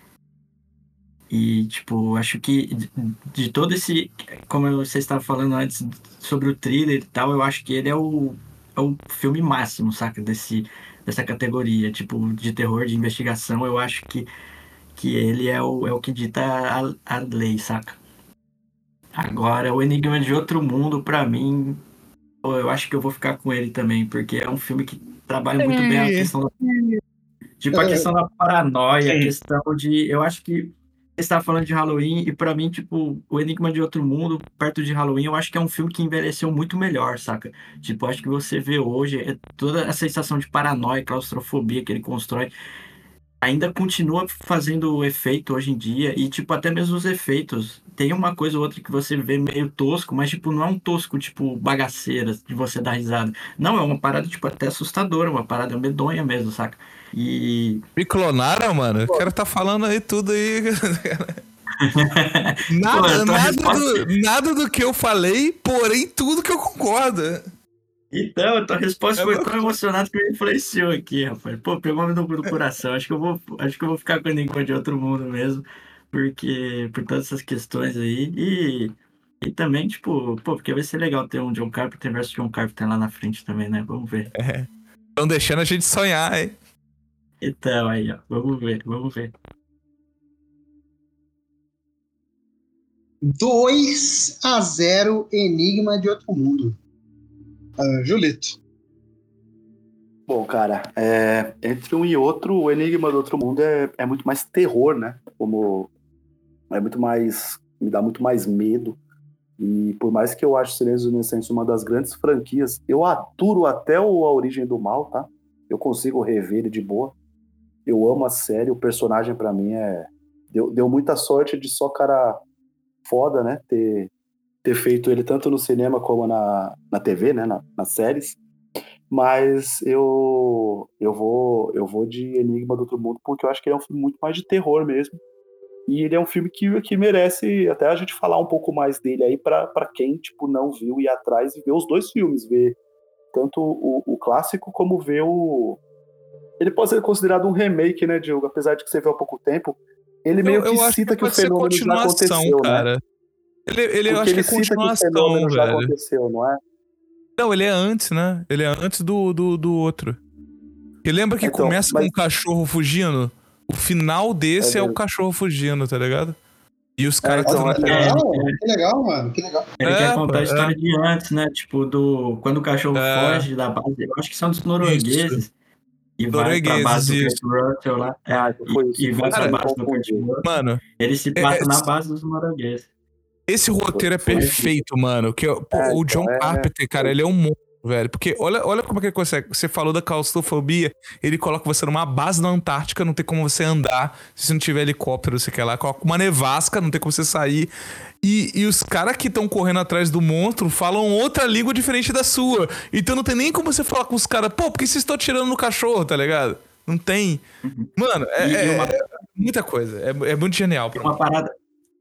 e tipo, acho que de, de todo esse, como você estava falando antes sobre o thriller e tal, eu acho que ele é o, é o filme máximo, saca, desse, dessa categoria, tipo, de terror, de investigação, eu acho que, que ele é o, é o que dita a, a lei, saca? Agora, o Enigma de Outro Mundo, pra mim, eu acho que eu vou ficar com ele também, porque é um filme que trabalha muito bem a questão da, tipo, a questão da paranoia, a questão de, eu acho que estava falando de Halloween e pra mim, tipo, o Enigma de Outro Mundo, perto de Halloween, eu acho que é um filme que envelheceu muito melhor, saca? Tipo, acho que você vê hoje é toda a sensação de paranoia, claustrofobia que ele constrói ainda continua fazendo efeito hoje em dia e tipo até mesmo os efeitos. Tem uma coisa ou outra que você vê meio tosco mas tipo não é um tosco tipo bagaceira de você dar risada. Não é uma parada tipo até assustadora uma parada medonha mesmo saca e Me clonaram, mano? O cara tá falando aí tudo aí. Pô, Nada, tô nada, do, nada do que eu falei, porém tudo que eu concordo. Então, a tua resposta foi tão emocionada que me influenciou aqui, rapaz. Pô, pegou no, no coração. Acho que eu vou, acho que eu vou ficar com o Enigma de Outro Mundo mesmo, porque por todas essas questões aí e e também tipo, pô, porque vai ser legal ter um John Carpenter versus John Carpenter lá na frente também, né? Vamos ver. Estão deixando a gente sonhar, hein? Então aí, ó, vamos ver, vamos ver. 2 a 0 Enigma de Outro Mundo. Ah, Julito. Bom, cara, é, entre um e outro, o Enigma do Outro Mundo é, é muito mais terror, né? Como é muito mais. me dá muito mais medo. E por mais que eu ache Silêncio dos Inocentes uma das grandes franquias, eu aturo até o A Origem do Mal, tá? Eu consigo rever ele de boa. Eu amo a série, o personagem pra mim é. Deu, deu muita sorte de só cara foda, né? Ter, ter feito ele tanto no cinema como na, na TV, né? Na, nas séries. Mas eu eu vou eu vou de Enigma do Outro Mundo porque eu acho que ele é um filme muito mais de terror mesmo. E ele é um filme que, que merece até a gente falar um pouco mais dele aí para quem tipo não viu ir atrás e ver os dois filmes, ver tanto o, o clássico como ver o ele pode ser considerado um remake, né, Diogo? Apesar de que você vê há pouco tempo, ele meio eu, que eu acho cita que que, o pode ser fenômeno já continuação, aconteceu, né? cara. Ele, ele eu acho que ele é cita que o continuação, fenômeno já velho. aconteceu, não é? Não, ele é antes, né? Ele é antes do, do, do outro. E lembra que Então, começa mas- com um cachorro fugindo? O final desse é, É o cachorro fugindo, tá ligado? E os caras então, tão é- Que legal, que legal, mano. Que legal. Ele É, quer contar a é. história de antes, né? Tipo, do quando o cachorro É. foge da base. Eu acho que são dos noruegueses. E vai pra base do isso. Kurt Russell lá. É, Ah, e, e vai Cara, pra base do Kurt confundi. Russell. Mano, Ele se É, passa é, na base dos noruegueses. esse roteiro é perfeito, mano. Que, pô, É, o John então, é- Carpenter, cara, ele é um monstro. Velho. Porque olha, olha como é que ele consegue. Você falou da claustrofobia, ele coloca você numa base na Antártica, não tem como você andar se você não tiver helicóptero, você quer lá. Coloca uma nevasca, não tem como você sair. E, e os caras que estão correndo atrás do monstro falam outra língua diferente da sua. Então não tem nem como você falar com os caras, pô, por que vocês estão tirando no cachorro, tá ligado? Não tem. Mano, é, E- é- uma- é muita coisa. É, é muito genial. Uma parada,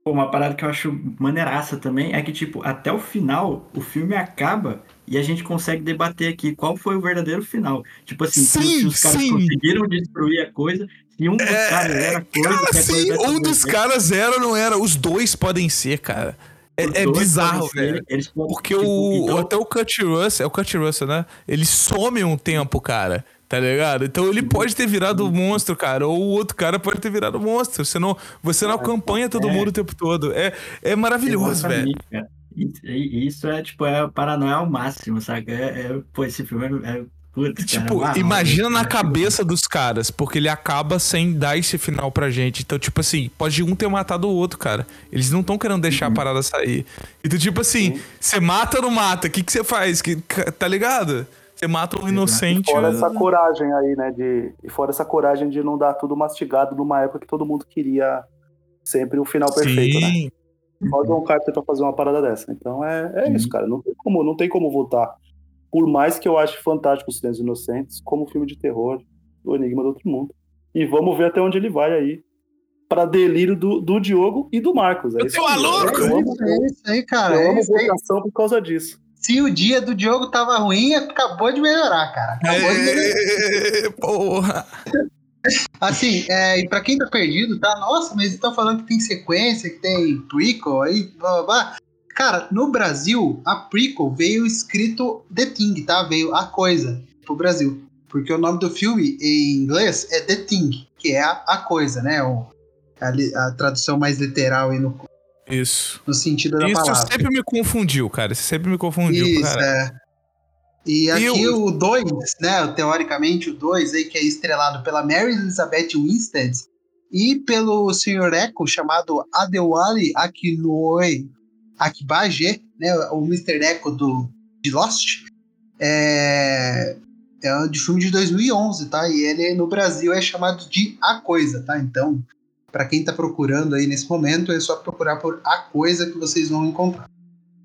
pô, uma parada que eu acho maneiraça também é que, tipo, até o final, o filme acaba e a gente consegue debater aqui qual foi o verdadeiro final. Tipo assim, se- Sim, se os caras sim. conseguiram destruir a coisa, se um dos É, caras era coisa, Cara, coisa sim, vai um dos caras era ou não era. Os dois podem ser, cara. É, é bizarro, ser, velho. Porque tipo, o, então- até o Kurt Russell, é o Kurt Russell, né? Ele some um tempo, cara. Tá ligado? Então ele pode ter virado o monstro, cara. Ou o outro cara pode ter virado o monstro. Você não, você não acompanha todo é. mundo o tempo todo. É, é maravilhoso, velho. Cara. Isso, e- isso é, tipo, é paranoia ao máximo, saca? É, é- pô, esse filme é... é putz, Tipo, cara, imagina na é- cabeça dos caras, porque ele acaba sem dar esse final pra gente. Então, tipo assim, pode um ter matado o outro, cara. Eles não estão querendo deixar Uhum. a parada sair. Então, tipo assim, você mata ou não mata? O que que você faz? Que, tá ligado? Você mata um inocente. Fora né? essa coragem aí, né? De, e fora essa coragem de não dar tudo mastigado numa época que todo mundo queria sempre o final perfeito, né? Sim. Só o John Carpenter pra fazer uma parada dessa. Então é, é isso, cara. Não tem, como, não tem como votar. Por mais que eu ache fantástico os Silêncios Inocentes, como filme de terror, o Enigma do Outro Mundo. E vamos ver até onde ele vai aí. Pra delírio do, do Diogo e do Marcos. É Eu isso tô maluco! Eu É amo, isso, é isso aí, cara. eu é amo isso aí. votação por causa disso. Se o dia do Diogo tava ruim, acabou de melhorar, cara. Acabou de melhorar. É, porra. Assim, é, e pra quem tá perdido, tá? Nossa, mas estão falando que tem sequência, que tem prequel aí, blá blá blá. Cara, no Brasil, a prequel veio escrito The Thing, tá? Veio a coisa pro Brasil. Porque o nome do filme em inglês é The Thing, que é a, a coisa, né? O, a, a tradução mais literal aí no, Isso. no sentido da Isso palavra. sempre me confundiu, cara. Isso sempre me confundiu, Isso, cara. é. E aqui eu- o 2, né? Teoricamente, o 2 aí, que é estrelado pela Mary Elizabeth Winstead e pelo senhor Echo, chamado Adewale Akinoe Akibaje, né? O Mr. Echo do, de Lost. É, é de filme de 2011, tá? E ele no Brasil é chamado de A Coisa, tá? Então, pra quem tá procurando aí nesse momento, é só procurar por A Coisa que vocês vão encontrar.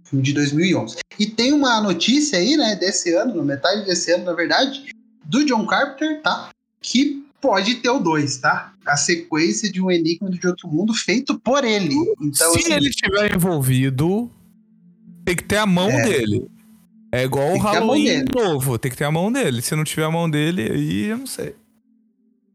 Filme de 2011. E tem uma notícia aí, né, desse ano, na metade desse ano, na verdade, do John Carpenter, tá? Que pode ter o 2, tá? A sequência de um Enigma de Outro Mundo feito por ele. Então, Se assim, ele estiver envolvido, tem que ter a mão É. dele. É igual o Halloween novo, tem que ter a mão dele. Se não tiver a mão dele, aí eu não sei.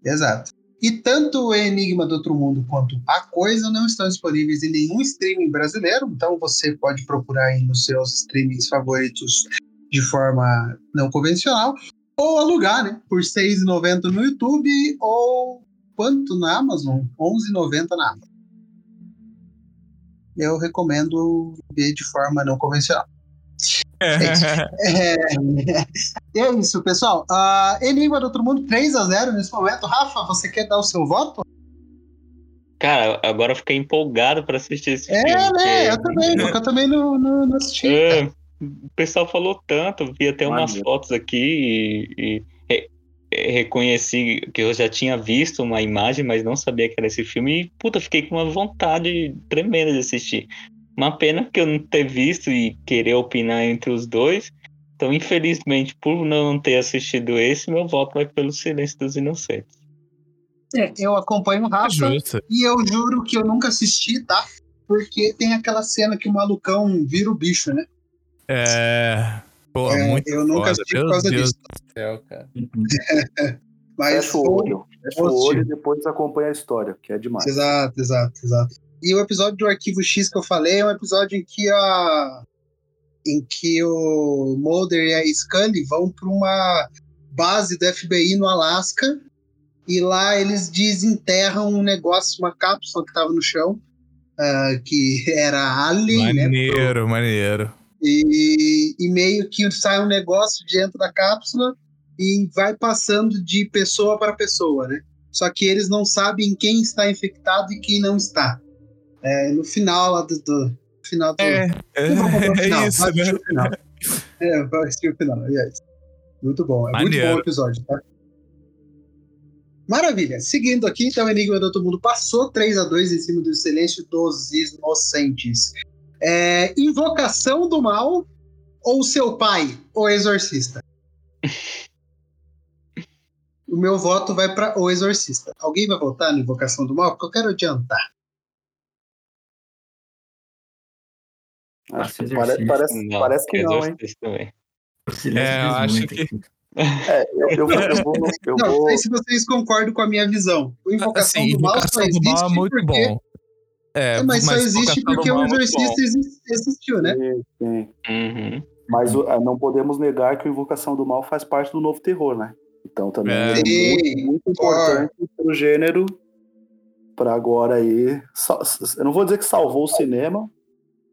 Exato. E tanto o Enigma do Outro Mundo quanto A Coisa não estão disponíveis em nenhum streaming brasileiro, então você pode procurar aí nos seus streamings favoritos de forma não convencional, ou alugar, né? Por R$ 6,90 no YouTube, ou quanto na Amazon? R$ 11,90 na Amazon. Eu recomendo ver de forma não convencional. É, é isso, pessoal. Ah, Enigma do Outro Mundo 3 a 0 nesse momento. Rafa, você quer dar o seu voto? Cara, agora eu fiquei empolgado pra assistir esse É, filme. né? porque- Eu também, porque eu também não, não, não assisti. É, o pessoal falou tanto, vi até umas fotos aqui e, e re- é, reconheci que eu já tinha visto uma imagem, mas não sabia que era esse filme. E, puta, fiquei com uma vontade tremenda de assistir. Uma pena que eu não ter visto e querer opinar entre os dois. Então, infelizmente, por não ter assistido esse, meu voto vai pelo Silêncio dos Inocentes. É, eu acompanho o Rafa Justo. e eu juro que eu nunca assisti, tá? Porque tem aquela cena que o malucão vira o bicho, né? É. Pô, É, muito eu nunca assisti por causa Deus disso. do céu, cara. Mas Fecha o foi- olho. Fecha o olho e depois acompanha a história, que é demais. Exato, exato, exato. E o episódio do Arquivo X que eu falei é um episódio em que a em que o Mulder e a Scully vão para uma base do FBI no Alasca e lá eles desenterram um negócio, uma cápsula que estava no chão, ah, que era alien, né? Maneiro, maneiro. E, e meio que sai um negócio dentro da cápsula e vai passando de pessoa para pessoa, né? Só que eles não sabem quem está infectado e quem não está. É, no final lá do, do final do, É, é, final, é isso, né? no final. É, eu assisti o final, aliás. Muito bom, é muito Maneiro. bom o episódio, tá? Maravilha. Seguindo aqui, então, o Enigma do Outro Mundo passou 3 a 2 em cima do Silêncio dos Inocentes. É, Invocação do Mal ou Seu Pai, o Exorcista? o meu voto vai para O Exorcista. Alguém vai votar no Invocação do Mal? Porque eu quero adiantar. Acho que Exorcista. pare- parece, Não, parece que não, hein? Também. O É, eu acho que-. É, eu, eu, eu vou. Eu não, vou sei se vocês concordam com a minha visão. O Invocação Assim, do Mal só Invocação do existe Mal é muito porque... bom. É, É, mas, só existe do porque o é Exorcista exi- existiu, né? Sim, sim. Uhum. Mas o- ah, não podemos negar que o Invocação do Mal faz parte do novo terror, né? Então também É. é, muito, muito importante pro gênero para agora aí. Eu não vou dizer que salvou o cinema,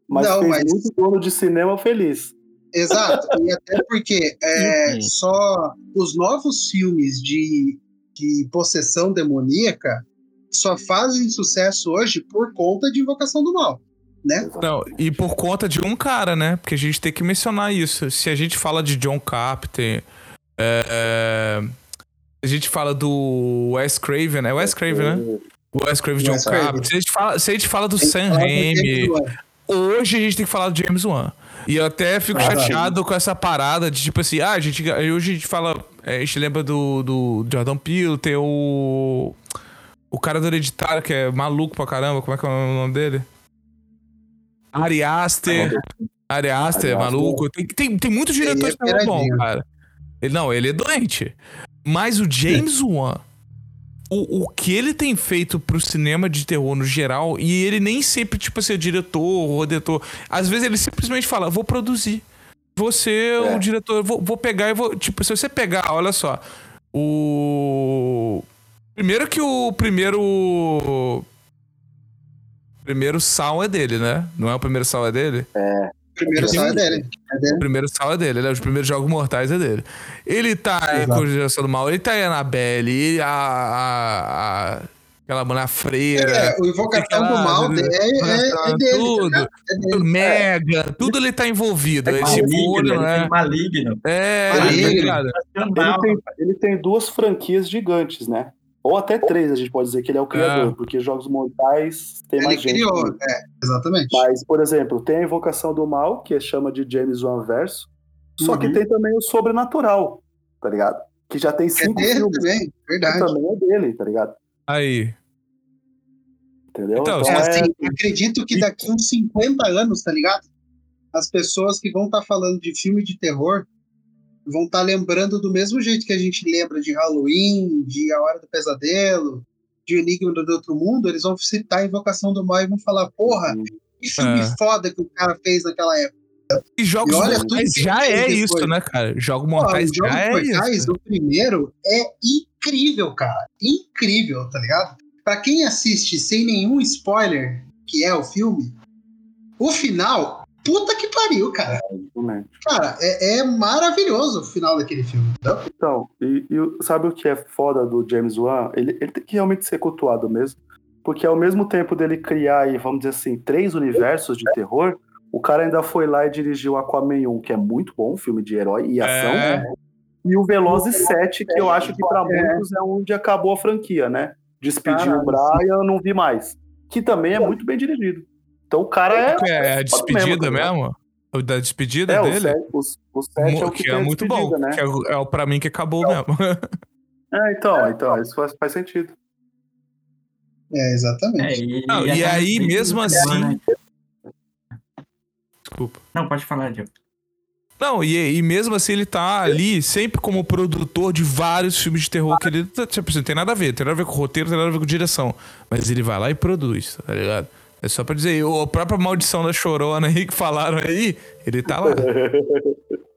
mas Não, fez mas- muito dono de cinema feliz. Exato, e até porque é, só os novos filmes de, de possessão demoníaca só fazem sucesso hoje por conta de Invocação do Mal, né? Não, e por conta de um cara, né? Porque a gente tem que mencionar isso. Se a gente fala de John Carpenter, é, é, a gente fala do Wes Craven, é Wes Craven, né? O Wes Craven de John Wes Craven. Carpenter. Se a gente fala, se a gente fala do Sam Raimi. Hoje a gente tem que falar do James Wan. E eu até fico Ah, chateado com essa parada de tipo assim, ah, a gente, hoje a gente fala, é, a gente lembra do, do Jordan Peele, tem o. O cara do Hereditário, que é maluco pra caramba, como é que é o nome dele? Ari Aster. Ari Aster, é maluco. Tem, tem, tem muitos é diretores que são bom, cara. Ele, não, ele é doente. Mas o James Wan, o, o que ele tem feito pro cinema de terror no geral, e ele nem sempre, tipo assim, é diretor ou diretor. Às vezes ele simplesmente fala, vou produzir. Vou ser É. o diretor, vou, vou pegar e vou. Tipo, se você pegar, olha só. O. Primeiro que o primeiro. Primeiro sal é dele, né? Não é o primeiro sal é dele? O primeiro só é dele. É O dele. primeiro sal é dele, né? Os primeiros jogos mortais é dele. Ele tá em Exato. Conjuração do Mal, ele tá em Annabelle, a, a, a- aquela mulher freira. É, o Invocação do Mal é, é, é dele. tudo, tá ligado? É dele. tudo, Mega, tudo ele tá envolvido. É Esse olho, ele né? maligno. É, Maligno. Ele tem, ele tem duas franquias gigantes, né? Ou até três, a gente pode dizer que ele é o criador, É. porque Jogos Mortais tem Ele mais gente. criou, né? é, exatamente. Mas, por exemplo, tem a Invocação do Mal, que chama de James Wan Verso, só que Uhum. tem também o Sobrenatural, tá ligado? Que já tem É cinco dele filmes, também, que verdade. também é dele, tá ligado? Aí. Entendeu? Então, É assim, acredito que daqui uns 50 anos, tá ligado? As pessoas que vão estar falando de filme de terror vão estar lembrando do mesmo jeito que a gente lembra de Halloween, de A Hora do Pesadelo, de Enigma do Outro Mundo, eles vão citar a Invocação do Mal e vão falar, porra, que filme É. foda que o cara fez naquela época. E Jogos E olha Mortais já é isso, depois. né, cara? Jogos Mortais os Jogos já é Mortais, isso. o primeiro é incrível, cara. Incrível, tá ligado? Pra quem assiste sem nenhum spoiler, que é o filme, o final, puta que pariu, cara. Exatamente. Cara, é, é maravilhoso o final daquele filme. entendeu? Então, e, e sabe o que é foda do James Wan? Ele, ele tem que realmente ser cultuado mesmo, porque ao mesmo tempo dele criar, aí, vamos dizer assim, três universos de terror, o cara ainda foi lá e dirigiu Aquaman 1, que é muito bom, um filme de herói e ação, É. e o Velozes 7, que eu acho que pra É. muitos é onde acabou a franquia, né? Despediu Caralho, o Brian, não vi mais. Que também é muito bem dirigido. Então o cara é... Que é a despedida tá mesmo? O da despedida É, o dele? 7, o, o sete é o que, que tem é a muito bom. né? Que é, o- é o pra mim que acabou mesmo. É, então, então, isso faz, faz sentido. É, exatamente. É, e, Não, e até aí, mesmo assim- né? Desculpa. Não, pode falar, Diego. Não, e, e mesmo assim ele tá ali sempre como produtor de vários filmes de terror que ele. Tipo, não tem nada a ver, tem nada a ver com roteiro, tem nada a ver com direção. Mas ele vai lá e produz, tá ligado? É só pra dizer, a própria maldição da chorona aí que falaram aí, ele tá lá.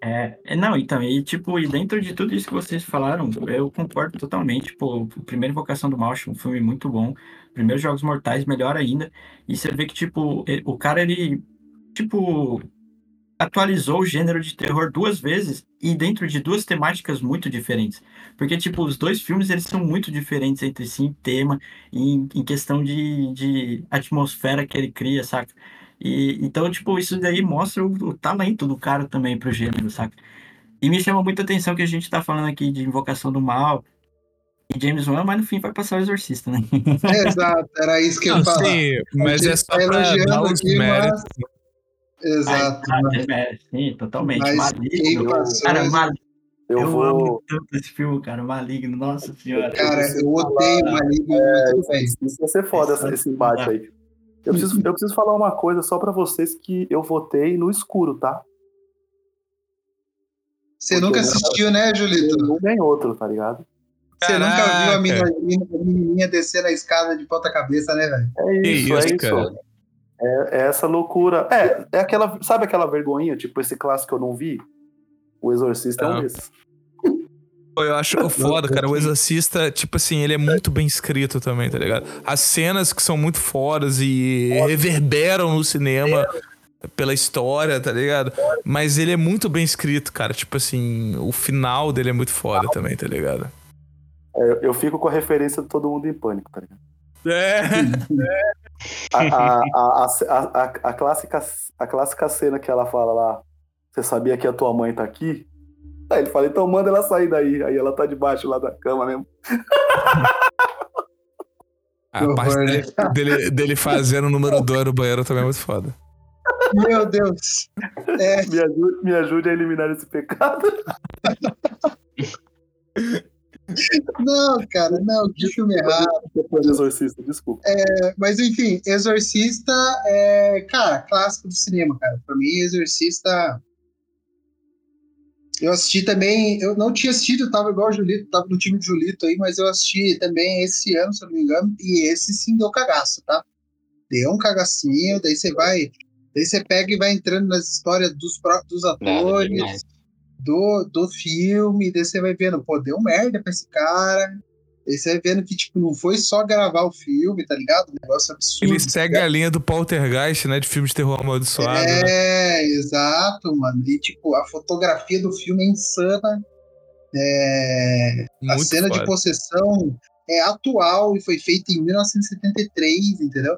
É, é, não, então, e tipo, e dentro de tudo isso que vocês falaram, eu concordo totalmente. Pô, o primeiro Invocação do Mal, um filme muito bom. Primeiros Jogos Mortais, melhor ainda. E você vê que, tipo, o cara, ele, tipo, atualizou o gênero de terror duas vezes e dentro de duas temáticas muito diferentes. Porque, tipo, os dois filmes, eles são muito diferentes entre si em tema e em, em questão de, de atmosfera que ele cria, saca? E, então, tipo, isso daí mostra o, o talento do cara também pro gênero, saca? E me chama muita atenção que a gente tá falando aqui de Invocação do Mal e James Wan, mas no fim vai passar o Exorcista, né? Exato, era isso que eu ia falar. sim, mas é só tá pra dar os aqui, méritos. Exato. Ah, mas- é, sim, totalmente. Mas Maligno. passou Cara, esse- Maligno. Eu, Eu, vou. amo tanto esse filme, cara. Maligno, nossa senhora. Cara, preciso eu odeio falar- Maligno, É, mas isso, isso vai ser foda essa- esse embate aí. Eu preciso, eu preciso falar uma coisa só pra vocês que eu votei no escuro, tá? Você nunca assistiu, né, Julito? Nem outro, tá ligado? Você nunca viu a menininha, a menininha descer a escada de ponta cabeça, né, velho? É Que isso, é isso, isso. cara. É, é essa loucura. É, é aquela. Sabe aquela vergonhinha? Tipo, esse clássico eu não vi? O Exorcista é um desses. Eu acho foda, cara. O Exorcista, tipo assim, ele é muito bem escrito também, tá ligado? As cenas que são muito fodas e reverberam no cinema pela história, tá ligado? Mas ele é muito bem escrito, cara. Tipo assim, o final dele é muito foda também, tá ligado? É, eu- fico com a referência de todo mundo em pânico, tá ligado? É. A, a, a, a, a, a clássica, a clássica cena que ela fala lá, você sabia que a tua mãe tá aqui? Aí ele fala, então manda ela sair daí. Aí ela tá debaixo lá da cama mesmo. A Que parte dele, dele, dele fazendo o número 2 no banheiro também é muito foda. Meu Deus. É, Me ajude, me ajude a eliminar esse pecado. não, cara, não, que filme errado. Depois do exorcista, desculpa. Mas enfim, Exorcista é, cara, clássico do cinema, cara. Pra mim, Exorcista. Eu assisti também, eu não tinha assistido, eu tava igual o Julito, tava no time de Julito aí, mas eu assisti também esse ano, se eu não me engano, e esse sim deu cagaço, tá? Deu um cagacinho, daí você vai, daí você pega e vai entrando nas histórias dos próprios dos atores. Do, do filme, daí você vai vendo, pô, deu merda pra esse cara. Daí você vai vendo que, tipo, não foi só gravar o filme, tá ligado? Um negócio absurdo. Ele segue a linha do Poltergeist, né? De filme de terror amaldiçoado. né? É, exato, mano. E, tipo, a fotografia do filme é insana. É, a cena de foda. possessão é atual e foi feita em 1973, entendeu?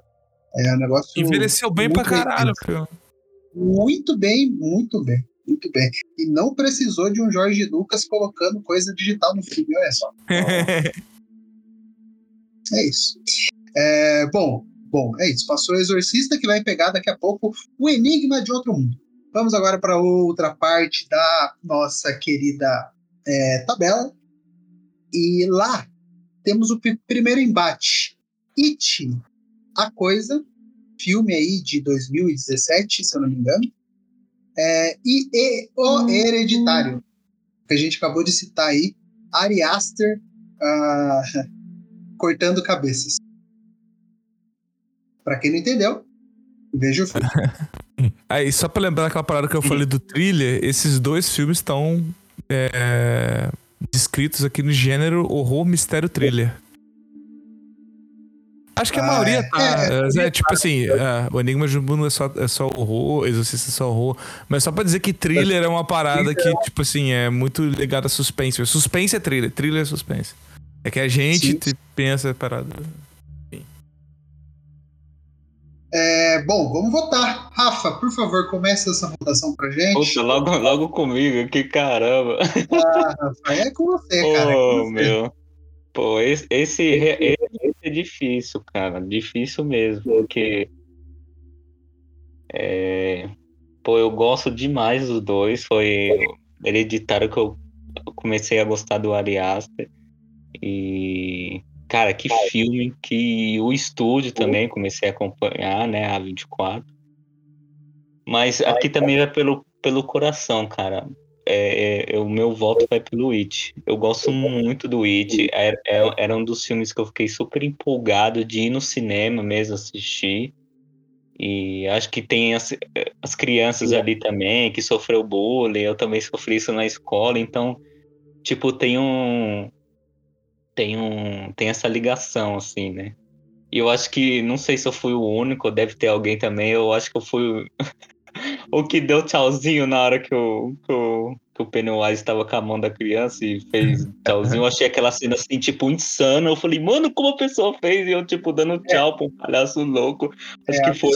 É um negócio. Envelheceu bem pra caralho, filho. Muito bem, muito bem, muito bem. E não precisou de um Jorge Lucas colocando coisa digital no filme, olha só. É isso. É, bom, bom, é isso. Passou o Exorcista que vai pegar daqui a pouco o Enigma de Outro Mundo. Vamos agora para outra parte da nossa querida é, tabela. E lá temos o primeiro embate. It, a coisa, filme aí de 2017, se eu não me engano. É, e, e o Hereditário, que a gente acabou de citar aí, Ari Aster, ah, cortando cabeças. Pra quem não entendeu, veja o filme. Aí, só pra lembrar aquela parada que eu falei do thriller, esses dois filmes estão é, descritos aqui no gênero horror, mistério, thriller. Acho que a Ah, maioria tá. é, É, tipo assim, é, o Enigma de Mundo é só, é só horror, Exorcista é só horror. Mas só pra dizer que thriller é uma parada que, tipo assim, é muito ligada a suspense. Suspense é thriller, thriller é suspense. É que a gente Sim. pensa a parada. É, bom, vamos votar. Rafa, por favor, comece essa votação pra gente. Puta, logo, logo comigo, que caramba. Ah, Rafa, é com você, cara. é com Pô, você. meu. Pô, esse, esse, esse, é difícil, cara. Difícil mesmo, porque. É, pô, eu gosto demais dos dois. Foi hereditário que eu comecei a gostar do Ari Aster. E. Cara, que filme que o estúdio também comecei a acompanhar, né? A 24. Mas aqui também vai pelo, pelo coração, cara. É, é, o meu voto vai pelo It. Eu gosto muito do It. Era, é- era um dos filmes que eu fiquei super empolgado de ir no cinema mesmo assistir. E acho que tem as, as crianças ali também que sofreu bullying. Eu também sofri isso na escola. Então, tipo, tem um. Tem um. Tem essa ligação, assim, né? E eu acho que. Não sei se eu fui o único, deve ter alguém também. Eu acho que eu fui o- que deu tchauzinho na hora que o, que o, que o Pennywise estava com a mão da criança e fez tchauzinho. Eu achei aquela cena assim, tipo, insana. Eu falei, mano, como a pessoa fez? E eu, tipo, dando tchau pra um palhaço louco. Acho É, que foi.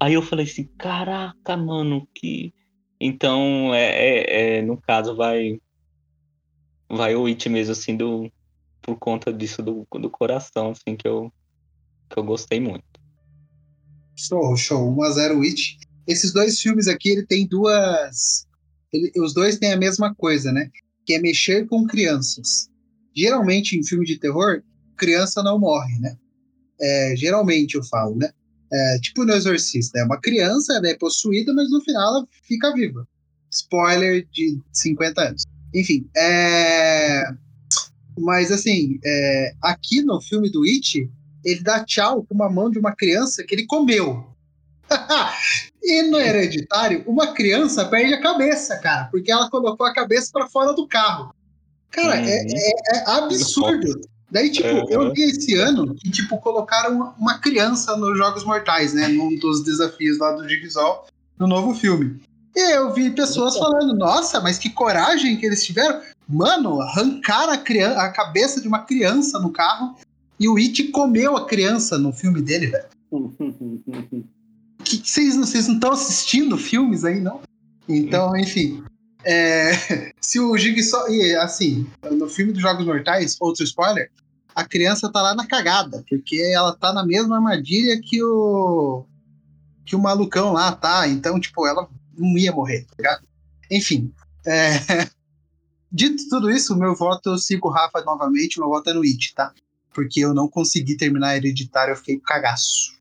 Aí eu falei assim, caraca, mano, que. Então, é, é, é, no caso, vai. Vai o It mesmo, assim, do. Por conta disso do, do coração, assim, que eu, que eu gostei muito. Show, show. 1x0 It. Esses dois filmes aqui, ele tem duas. Ele, os dois têm a mesma coisa, né? Que é mexer com crianças. Geralmente, em filme de terror, criança não morre, né? É, geralmente eu falo, né? É, tipo no Exorcista, é uma criança, ela é possuída, mas no final ela fica viva. Spoiler de 50 anos. Enfim, é... mas assim, é... aqui no filme do It, ele dá tchau com uma mão de uma criança que ele comeu. e no Hereditário, uma criança perde a cabeça, cara, porque ela colocou a cabeça para fora do carro. Cara, é, Uhum. é- é absurdo. Daí, tipo, Uhum. eu vi esse ano que, tipo, colocaram uma- criança nos Jogos Mortais, né? Num dos desafios lá do Jigsaw, no novo filme. E eu vi pessoas falando, nossa, mas que coragem que eles tiveram. Mano, arrancaram a, criança, a cabeça de uma criança no carro e o It comeu a criança no filme dele, velho. Que, vocês, não- estão assistindo filmes aí, não? Então, enfim. é, se o Jigsaw. E assim, no filme dos Jogos Mortais, outro spoiler, a criança tá lá na cagada, porque ela tá na mesma armadilha que o. que o malucão lá tá. Então, tipo, ela não ia morrer, tá ligado? Enfim. é, Dito tudo isso, o meu voto, eu sigo o Rafa novamente, meu voto é no It, tá? Porque eu não consegui terminar hereditário, eu fiquei cagaço.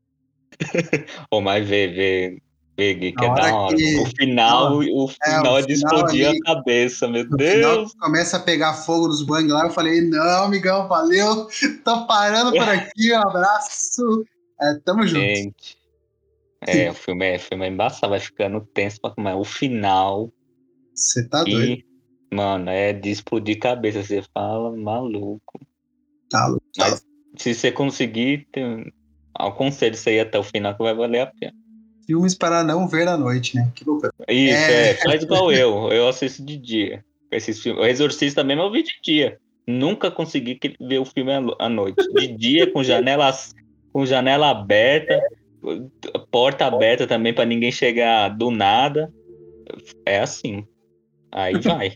Pô, mas vê, vê, vê, Gui, que é da hora. que- O final, o É, o final é de explodir ali- a cabeça, meu Deus. começa a pegar fogo nos bang lá. Eu falei, não, amigão, valeu. Tô parando por aqui, um abraço. É, tamo junto. Gente. É, o filme é, o filme é embaçado, vai ficando tenso comer. O final, Você tá doido. e, mano, é de explodir cabeça. Você fala, maluco. Tá louco. tá Mas se você conseguir, tem... aconselho você ir até o final que vai valer a pena. Filmes para não ver à noite, né? Que loucura. Isso, É. é, faz igual eu. Eu assisto de dia. Esses filmes. O Exorcista mesmo eu vi de dia. Nunca consegui ver o filme à no- à noite. De dia, com janelas, com janela aberta, porta aberta também para ninguém chegar do nada. É assim. Aí vai.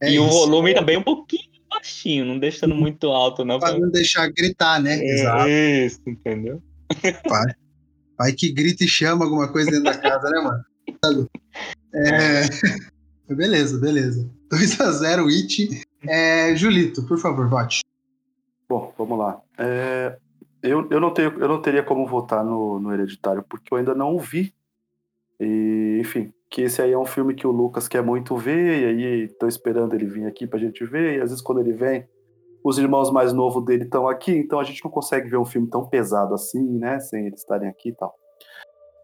É e o isso. volume também um pouquinho baixinho, não deixando muito alto, não. Pra não deixar gritar, né? Exato. É isso, entendeu? Vai. Vai que grita e chama alguma coisa dentro da casa, né, mano? É... Beleza, beleza. 2x0 It. É... Julito, por favor, vote. Bom, vamos lá. É, eu, eu, não tenho, eu não teria como votar no, no Hereditário, porque eu ainda não o vi. E, enfim, que esse aí é um filme que o Lucas quer muito ver, e aí tô esperando ele vir aqui pra gente ver, e às vezes quando ele vem, os irmãos mais novos dele estão aqui, então a gente não consegue ver um filme tão pesado assim, né, sem eles estarem aqui e tal.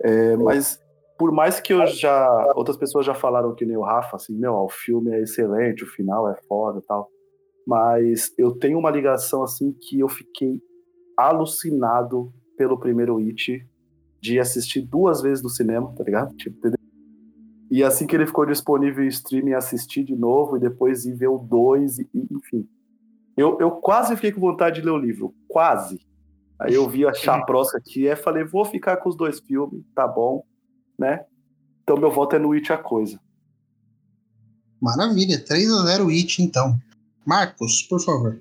É, mas por mais que eu já. Outras pessoas já falaram que nem o Rafa, assim, meu, ó, o filme é excelente, o final é foda e tal mas eu tenho uma ligação assim que eu fiquei alucinado pelo primeiro It de assistir duas vezes no cinema, tá ligado? Tipo, entendeu? E assim que ele ficou disponível em streaming, assistir de novo e depois ir ver o dois, e, e, enfim. Eu, eu quase fiquei com vontade de ler o livro, quase. Aí eu vi a chaprosca aqui e falei, vou ficar com os dois filmes, tá bom, né? Então meu voto é no It a coisa. Maravilha, 3x0 It, então. Marcos, por favor.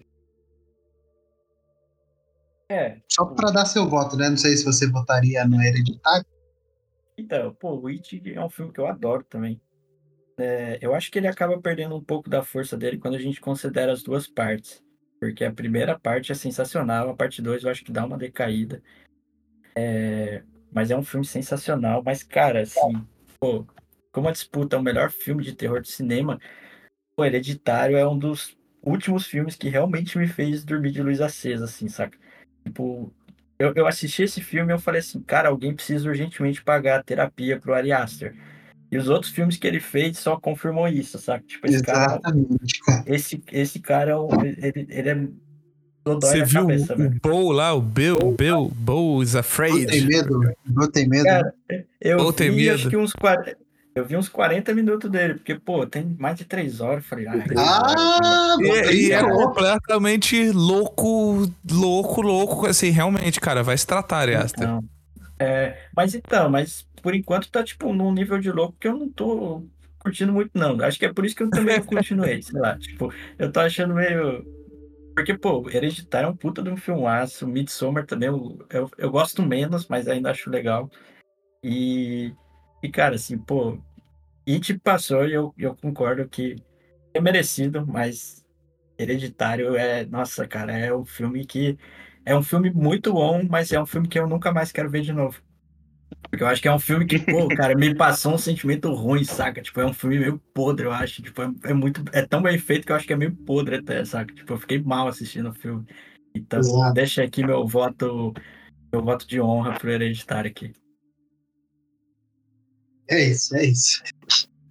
É, Só pra dar seu voto, né? Não sei se você votaria no Hereditário. então, pô, o It é um filme que eu adoro também. É, eu acho que ele acaba perdendo um pouco da força dele quando a gente considera as duas partes. Porque a primeira parte é sensacional, a parte 2 eu acho que dá uma decaída. É, mas é um filme sensacional. Mas, cara, assim, pô, como a disputa é o melhor filme de terror do cinema, o Hereditário é um dos últimos filmes que realmente me fez dormir de luz acesa, assim, saca? Tipo, eu, eu assisti esse filme e eu falei assim, cara, alguém precisa urgentemente pagar a terapia pro Ari Aster. E os outros filmes que ele fez só confirmam isso, saca? Tipo, esse cara, Exatamente, cara. esse, esse cara, é ele, ele é Você viu cabeça, o, velho. o Bo lá, o Bill, o Bill, Bo is Eu afraid. tenho medo. Eu tenho medo. Cara, eu tem vi medo. acho que uns 40, eu vi uns 40 minutos dele, porque, pô, tem mais de 3 horas, eu falei, ai, Ah, E, é- e é então. completamente louco, louco, louco. Assim, realmente, cara, vai se tratar, Ariaster. Não. É, mas então, mas por enquanto tá, tipo, num nível de louco que eu não tô curtindo muito, não. Acho que é por isso que eu também continuei, sei lá. Tipo, eu tô achando meio. Porque, pô, Hereditário é um puta de um filmaço. Midsommar também, eu, eu, eu gosto menos, mas ainda acho legal. E, e cara, assim, pô, It passou e eu, eu concordo que é merecido, mas Hereditário é, nossa, cara, é um filme que é um filme muito bom, mas é um filme que eu nunca mais quero ver de novo. Porque eu acho que é um filme que, pô, cara, me passou um sentimento ruim, saca? Tipo, é um filme meio podre, eu acho. Tipo, é, é muito. É tão bem feito que eu acho que é meio podre até, saca? Tipo, eu fiquei mal assistindo o filme. Então, Exato. deixa aqui meu voto. Meu voto de honra pro hereditário aqui. É isso, é isso.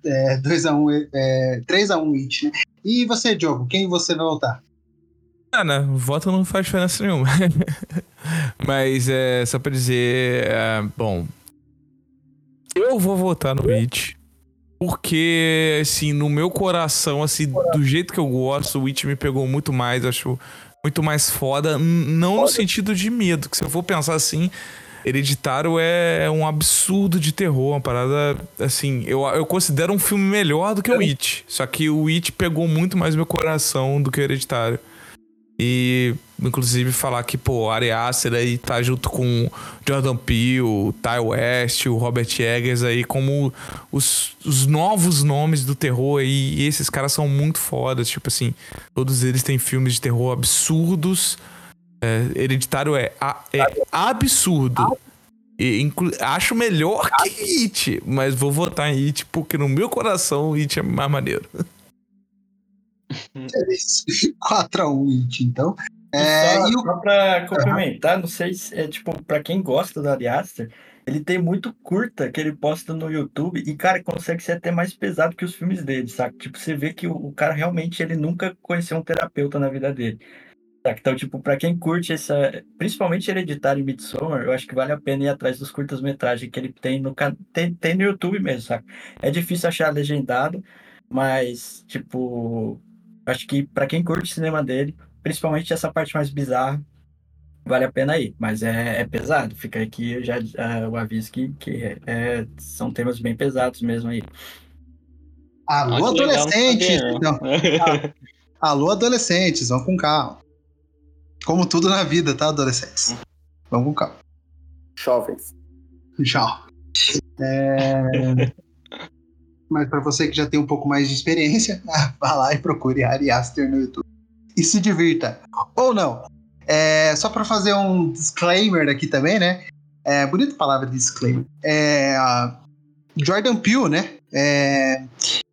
É, 2x1, um, é, 3x1 um It, né? E você, Diogo, quem você vai votar? Ah, né? Voto não faz diferença nenhuma. Mas é só pra dizer. É, bom. Eu vou votar no It. Porque, assim, no meu coração, assim, do jeito que eu gosto, o It me pegou muito mais, acho muito mais foda. Não no sentido de medo, que se eu for pensar assim, Hereditário é um absurdo de terror, uma parada assim. Eu, eu considero um filme melhor do que o It. Só que o It pegou muito mais meu coração do que o Hereditário. E, inclusive, falar que, pô, Ari Aster aí tá junto com Jordan Peele, Ty West, o Robert Eggers aí como os, os novos nomes do terror aí. E esses caras são muito fodas. Tipo assim, todos eles têm filmes de terror absurdos. É, Hereditário é, é absurdo. E, acho melhor que It, mas vou votar em It porque no meu coração It é mais maneiro. É isso. 4x1 It, então. É, só, e o... só pra complementar, não sei se é tipo, pra quem gosta do Ari Aster, ele tem muito curta que ele posta no YouTube e, cara, consegue ser até mais pesado que os filmes dele, sabe? Tipo, você vê que o, o cara realmente ele nunca conheceu um terapeuta na vida dele. Saca? Então, tipo, pra quem curte essa, principalmente Hereditário e Midsommar, eu acho que vale a pena ir atrás dos curtas-metragens que ele tem no, tem, tem no YouTube mesmo, saca? É difícil achar legendado, mas, tipo, acho que para quem curte o cinema dele, principalmente essa parte mais bizarra, vale a pena ir. Mas é, é pesado, fica aqui já uh, o aviso que, que é, são temas bem pesados mesmo aí. Alô, adolescentes! Então, alô, adolescentes, vão com calma. Como tudo na vida, tá, adolescentes? Vamos com calma. Jovens. Tchau. É... Mas para você que já tem um pouco mais de experiência, vá lá e procure Ari Aster no YouTube. E se divirta. Ou não. É, só para fazer um disclaimer aqui também, né? É, bonita palavra disclaimer. É, Jordan Peele, né? É,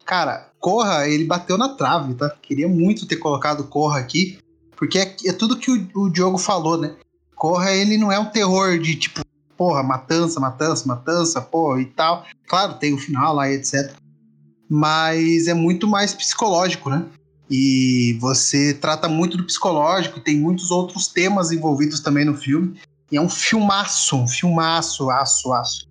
cara, Corra, ele bateu na trave, tá? Queria muito ter colocado Corra aqui, porque é, é tudo que o, o Diogo falou, né? Corra, ele não é um terror de tipo, porra, matança, matança, matança, porra, e tal. Claro, tem o final lá, etc mas é muito mais psicológico, né? E você trata muito do psicológico, tem muitos outros temas envolvidos também no filme. E é um filmaço, um filmaço, aço, aço.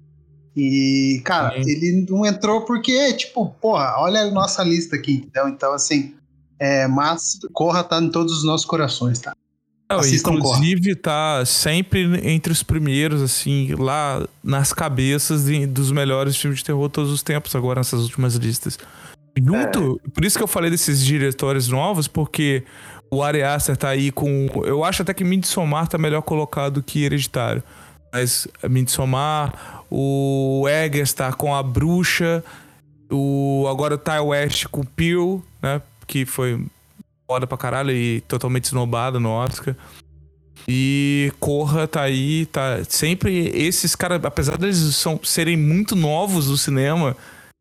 E, cara, Sim. ele não entrou porque, tipo, porra, olha a nossa lista aqui, entendeu? Então, assim, é, mas Corra tá em todos os nossos corações, tá? Não, inclusive tá sempre entre os primeiros, assim, lá nas cabeças de, dos melhores filmes de terror todos os tempos, agora nessas últimas listas. Junto, é. por isso que eu falei desses diretores novos, porque o Ari Aster tá aí com. Eu acho até que Midsommar tá melhor colocado que Hereditário. Mas Midsommar, o Eggers tá com a Bruxa, o agora o Ty West com o Peel, né? Que foi foda pra caralho e totalmente esnobada no Oscar. E Corra tá aí, tá sempre esses caras, apesar deles são, serem muito novos no cinema,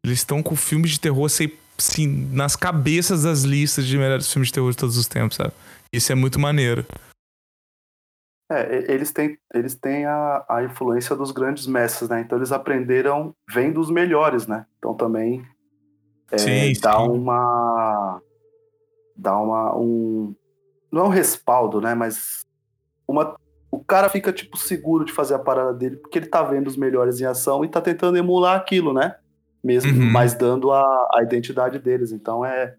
eles estão com filmes de terror assim, assim, nas cabeças das listas de melhores filmes de terror de todos os tempos, sabe? Isso é muito maneiro. É, eles têm, eles têm a, a influência dos grandes mestres, né? Então eles aprenderam vendo os melhores, né? Então também é, sim, dá sim. uma dá uma um não é um respaldo, né, mas uma o cara fica tipo seguro de fazer a parada dele porque ele tá vendo os melhores em ação e tá tentando emular aquilo, né? Mesmo, uhum. mas dando a, a identidade deles. Então é,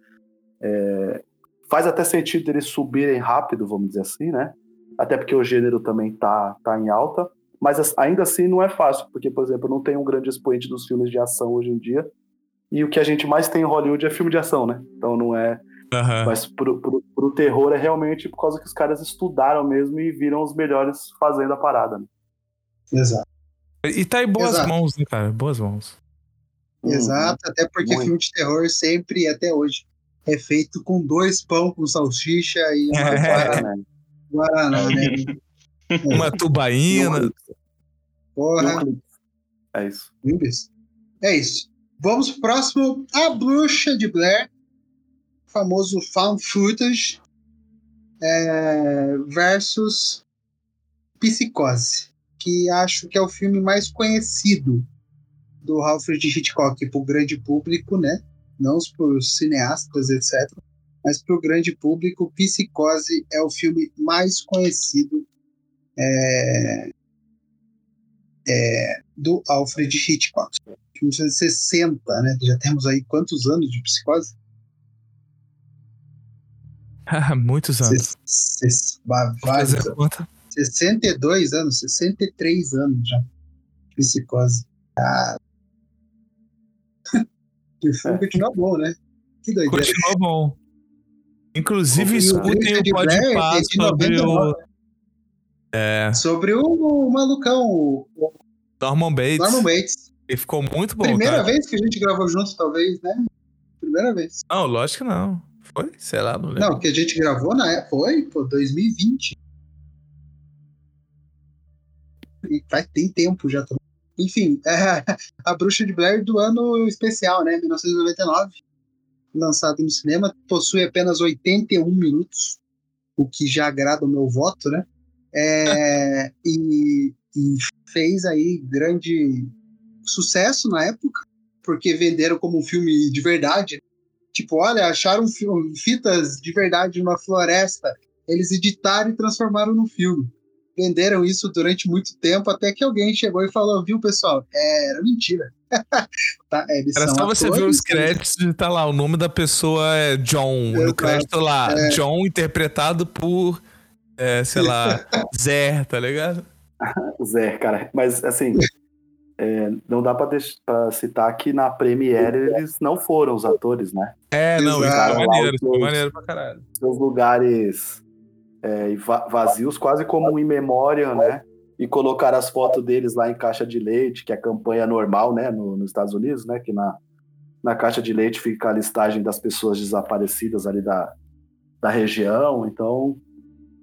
é faz até sentido eles subirem rápido, vamos dizer assim, né? Até porque o gênero também tá, tá em alta. mas ainda assim não é fácil, porque, por exemplo, não tem um grande expoente dos filmes de ação hoje em dia, e o que a gente mais tem em Hollywood é filme de ação, né? Então não é. Aham. Mas pro, pro, pro terror é realmente por causa que os caras estudaram mesmo e viram os melhores fazendo a parada. Né? Exato. E tá em boas Exato. mãos, né, cara? Boas mãos. Exato, até porque Muito. filme de terror sempre, até hoje, é feito com dois pão com salsicha e uma É. guaraná, né? guaraná, né? Uma tubaína. Porra. É isso? É isso. Vamos pro próximo, A Bruxa de Blair, famoso found footage, é, versus Psicose, que acho que é o filme mais conhecido do Alfred Hitchcock para o grande público, né? Não para os cineastas, etc. Mas para o grande público, Psicose é o filme mais conhecido é, é, do Alfred Hitchcock. Filme de 60, né? Já temos aí quantos anos de Psicose? Muitos anos. Va- Vou vários fazer a conta. 62 anos, 63 anos já. Psicose. Ah. e o filme É. continua bom, né? Que doideira. Continua bom. Inclusive, escutem o podcast de sobre o 99. é, Sobre o, o malucão, o Norman Bates. Norman Bates. Ele ficou muito bom, Primeira cara. vez que a gente gravou junto, talvez, né? Primeira vez. Não, lógico que não. Foi? Sei lá, não lembro. Não, que a gente gravou na época foi, pô, 2020. E faz, tem tempo já. Enfim, é, a Bruxa de Blair do ano especial, né? 1999. Lançado no cinema, possui apenas 81 minutos, o que já agrada o meu voto, né? É, e, e fez aí grande sucesso na época, porque venderam como um filme de verdade. Tipo, olha, acharam fi- fitas de verdade numa floresta. Eles editaram e transformaram no filme. Venderam isso durante muito tempo, até que alguém chegou e falou, viu, pessoal? É, era mentira. tá, eles Era são só você ver os créditos e tá lá, o nome da pessoa é John. No Exato. crédito lá, É. John interpretado por, é, sei lá, Zé, tá ligado? Zé, cara. Mas, assim, é, não dá pra citar que na Premiere eles não foram os atores, né? É, não, isso Exato. foi maneiro, isso foi Os- maneiro pra caralho. Seus lugares é, va- vazios, quase como um in memória, né? E colocar as fotos deles lá em caixa de leite, que é a campanha normal, né? no- nos Estados Unidos, né? Que na, na caixa de leite fica a listagem das pessoas desaparecidas ali da, da região. Então,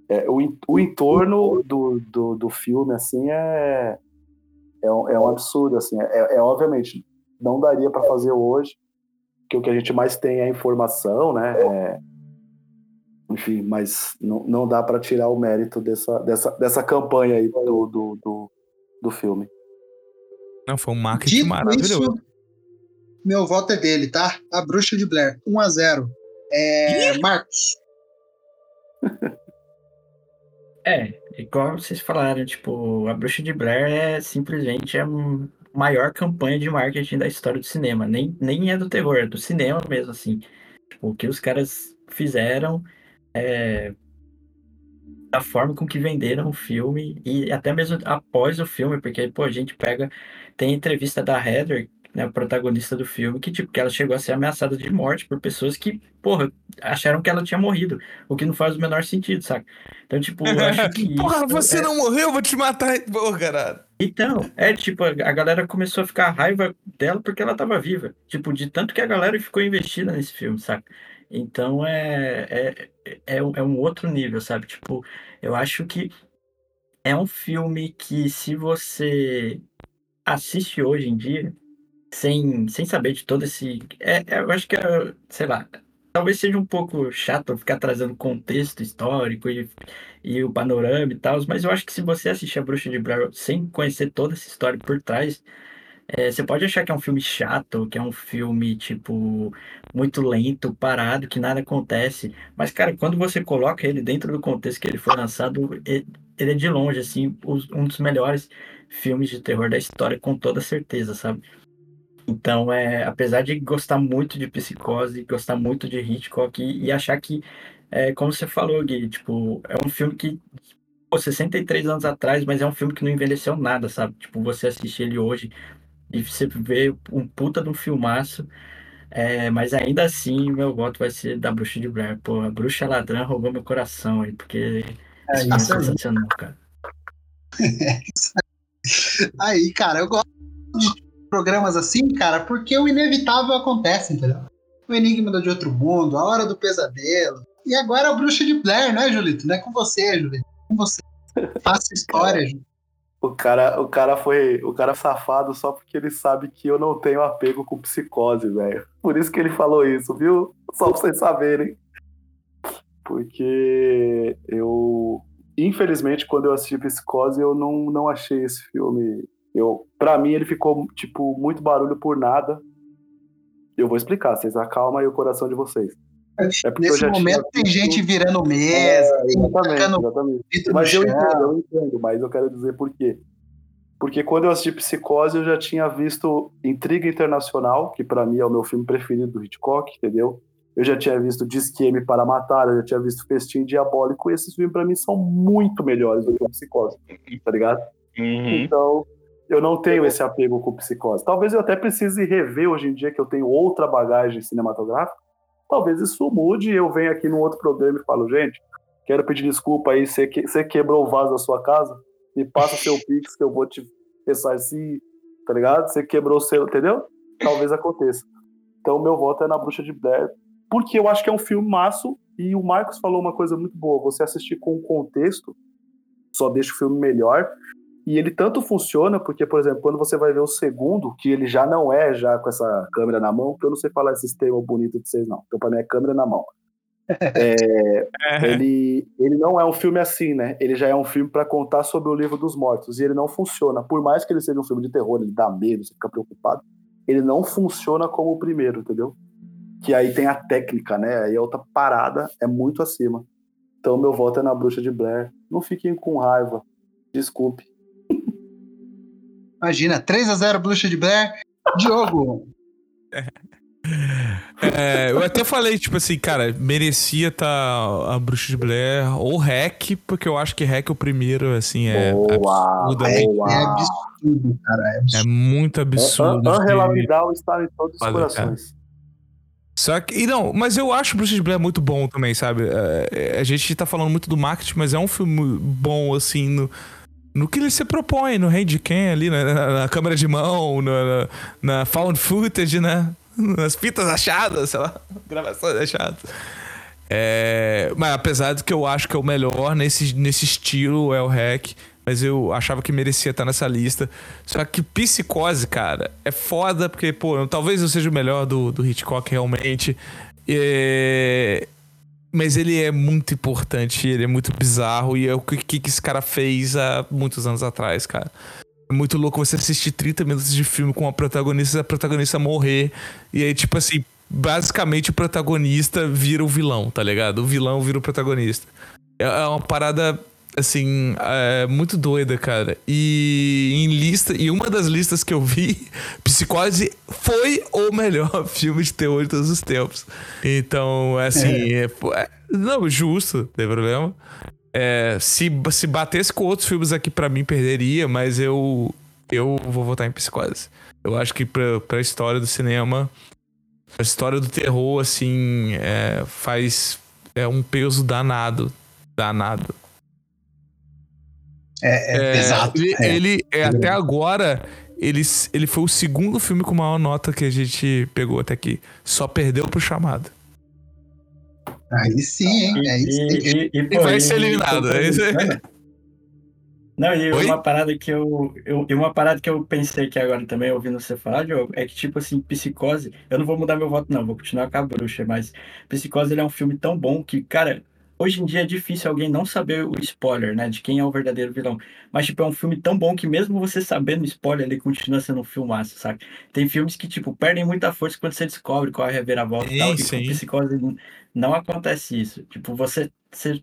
é, o, o entorno do, do, do filme, assim, é, é, um, é um absurdo, assim. É, é obviamente, não daria para fazer hoje, porque o que a gente mais tem é a informação, né? É, enfim, mas não, não dá para tirar o mérito dessa, dessa, dessa campanha aí do, do, do, do filme. Não, foi um marketing Dito maravilhoso. isso, meu voto é dele, tá? A Bruxa de Blair, 1 a 0 É, Marcos. É, igual vocês falaram, tipo, a Bruxa de Blair é simplesmente a m- maior campanha de marketing da história do cinema. Nem, nem é do terror, é do cinema mesmo, assim. Tipo, o que os caras fizeram é a forma com que venderam o filme e até mesmo após o filme, porque, pô, a gente pega, tem entrevista da Heather, né, a protagonista do filme, que, tipo, que ela chegou a ser ameaçada de morte por pessoas que, porra, acharam que ela tinha morrido, o que não faz o menor sentido, saca? Então, tipo, eu acho que Porra, você é- não morreu, eu vou te matar. Pô, caralho. então, é tipo, a galera começou a ficar raiva dela porque ela tava viva. Tipo, de tanto que a galera ficou investida nesse filme, saca? Então é, é, é, um- é um outro nível, sabe? Tipo, eu acho que é um filme que se você assiste hoje em dia, sem, sem saber de todo esse. É, é, eu acho que é, sei lá, talvez seja um pouco chato ficar trazendo contexto histórico e, e o panorama e tal, mas eu acho que se você assistir a Bruxa de Blair sem conhecer toda essa história por trás, é, você pode achar que é um filme chato, que é um filme, tipo, muito lento, parado, que nada acontece. Mas, cara, quando você coloca ele dentro do contexto que ele foi lançado, ele é de longe, assim, um dos melhores filmes de terror da história, com toda certeza, sabe? Então, é, apesar de gostar muito de Psicose, gostar muito de Hitchcock e, e achar que, é, como você falou, Gui, tipo, é um filme que pô, 63 anos atrás, mas é um filme que não envelheceu nada, sabe? Tipo, você assistir ele hoje e você vê um puta de um filmaço. É, mas ainda assim, meu voto vai ser da Bruxa de Blair. Pô, a Bruxa Ladrã roubou meu coração aí, porque É é isso aí. sensacional, cara. Aí, cara, eu gosto de programas assim, cara, porque o inevitável acontece, entendeu? O Enigma de Outro Mundo, A Hora do Pesadelo. E agora a Bruxa de Blair, né, Julito? Não é com você, Julito. É com você. Faça história, Julito. O cara, o cara foi. O cara safado só porque ele sabe que eu não tenho apego com psicose, velho. Por isso que ele falou isso, viu? Só pra vocês saberem. Porque eu. Infelizmente, quando eu assisti Psicose, eu não, não achei esse filme. Eu, pra mim, ele ficou, tipo, muito barulho por nada. Eu vou explicar, vocês acalmam aí o coração de vocês. É porque eu Nesse já tinha momento tem gente virando mesa, tem Exatamente, tacando exatamente. Mas eu entendo, eu entendo, mas eu quero dizer por quê. Porque quando eu assisti Psicose, eu já tinha visto Intriga Internacional, que pra mim é o meu filme preferido do Hitchcock, entendeu? Eu já tinha visto Disque M para Matar, eu já tinha visto Festim Diabólico, e esses filmes pra mim são muito melhores do que o Psicose, tá ligado? Uhum. Então, eu não tenho esse apego com Psicose. Talvez eu até precise rever hoje em dia que eu tenho outra bagagem cinematográfica. Talvez isso mude e eu venho aqui num outro programa e falo, gente, quero pedir desculpa aí, você, que, você quebrou o vaso da sua casa, me passa seu pix que eu vou te ressarcir, tá ligado? Você quebrou o seu, entendeu? Talvez aconteça. Então, meu voto é na Bruxa de Blair, porque eu acho que é um filme maço e o Marcos falou uma coisa muito boa, você assistir com contexto só deixa o filme melhor, e ele tanto funciona, porque, por exemplo, quando você vai ver o segundo, que ele já não é já com essa câmera na mão, que eu não sei falar esses termos bonitos de vocês, não. Então, pra mim, é câmera na mão. É, ele, ele não é um filme assim, né? Ele já é um filme para contar sobre o livro dos mortos. E ele não funciona. Por mais que ele seja um filme de terror, ele dá medo, você fica preocupado. Ele não funciona como o primeiro, entendeu? Que aí tem a técnica, né? Aí a outra parada é muito acima. Então, meu voto é na Bruxa de Blair. Não fiquem com raiva. Desculpe. Imagina, 3x0 Bruxa de Blair. Diogo, É, eu até falei, tipo assim, cara, merecia estar a Bruxa de Blair ou Hack, porque eu acho que Hack é o primeiro, assim, é Boa, absurdamente. boa. é absurdo, cara. É É absurdo. muito absurdo. Angela. Vidal está em todos os corações. Só que. E não, mas eu acho Bruxa de Blair muito bom também, sabe? É, a gente tá falando muito do marketing, mas é um filme bom, assim, no, no que ele se propõe, no Handcam ali, na, na, na câmera de mão, na, na, found footage, né? Nas fitas achadas, sei lá, gravações achadas. É, mas apesar de que eu acho que é o melhor nesse, nesse estilo é o Hack, mas eu achava que merecia estar nessa lista. Só que Psicose, cara, é foda porque, pô, talvez eu seja o melhor do, do Hitchcock realmente. É, Mas ele é muito importante, ele é muito bizarro e é o que, que esse cara fez há muitos anos atrás, cara. É muito louco você assistir 30 minutos de filme com a protagonista e a protagonista morrer. E aí, tipo assim, basicamente o protagonista vira o vilão, tá ligado? O vilão vira o protagonista. É é uma parada, assim, é, muito doida, cara. E em lista, e uma das listas que eu vi, Psicose foi o melhor filme de terror de todos os tempos. Então, assim, é, pô, é- não, justo, não tem problema. É, se, se batesse com outros filmes aqui, pra mim, perderia, mas eu, eu vou votar em Psicose. Eu acho que pra, pra história do cinema, a história do terror, assim, é, faz é um peso danado. Danado. É, é É, pesado. Ele, é. ele, é, até agora, ele, ele foi o segundo filme com maior nota que a gente pegou até aqui. Só perdeu pro chamado. Aí sim, hein? E, É aí. e, e, E vai ser eliminado. É. Não, e Oi? uma parada que eu, eu. E uma parada que eu pensei que agora também, ouvindo você falar, Diogo, é que, tipo assim, Psicose. Eu não vou mudar meu voto, não, vou continuar com a bruxa, mas Psicose ele é um filme tão bom que, cara, hoje em dia é difícil alguém não saber o spoiler, né? De quem é o verdadeiro vilão. Mas, tipo, é um filme tão bom que mesmo você sabendo o spoiler, ele continua sendo um filmaço, sabe? Tem filmes que, tipo, perdem muita força quando você descobre qual é a reviravolta e tal. E Sim, com sim. Psicose não- acontece isso. Tipo, você. você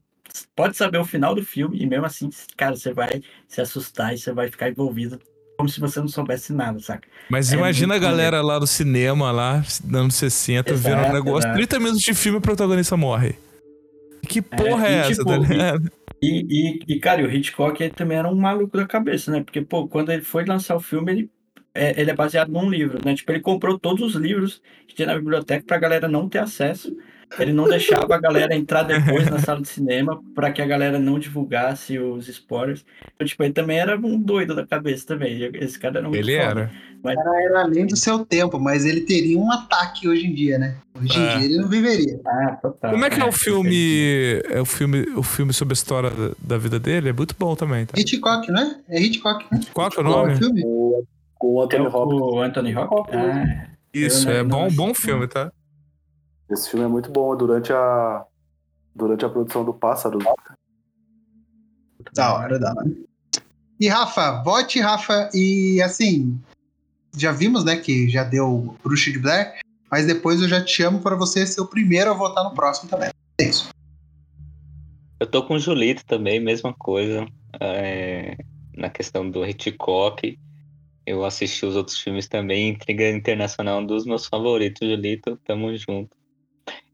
pode saber o final do filme e mesmo assim, cara, você vai se assustar e você vai ficar envolvido como se você não soubesse nada, saca? Mas É imagina a galera lá no cinema, lá, anos 60, vendo um Exato, negócio. exato. 30 minutos de filme e o protagonista morre. Que porra é, e, essa, tipo, tá ligado? E, e, e, cara, o Hitchcock ele também era um maluco da cabeça, né? Porque, pô, quando ele foi lançar o filme, ele é, ele é baseado num livro, né? Tipo, ele comprou todos os livros que tinha na biblioteca pra galera não ter acesso. Ele não deixava a galera entrar depois na sala de cinema para que a galera não divulgasse os spoilers. Então, tipo, ele também era um doido da cabeça também. Esse cara era muito Ele foda. era. Mas, Era, era além do seu tempo, mas ele teria um ataque hoje em dia, né? Hoje em É. dia ele não viveria. ah, total. Como é que é o perfeito. filme. É o filme, o filme sobre a história da, da vida dele? É muito bom também, tá? Hitchcock, né? É Hitchcock, né? Qual que é o é nome? o? Com, o É Anthony o, Hopkins. o Anthony Hopkins? Ah, Isso, Eu é não- bom, não bom filme, tá? Esse filme é muito bom. Durante a, durante a produção do Pássaro, Da hora, da hora. E Rafa, vote, Rafa, e assim, já vimos, né, que já deu Bruxa de Blair, mas depois eu já te chamo para você ser o primeiro a votar no próximo também. É isso. Eu tô com o Julito também, mesma coisa. é, na questão do Hitchcock. Eu assisti os outros filmes também. Intriga Internacional, um dos meus favoritos, Julito. Tamo junto.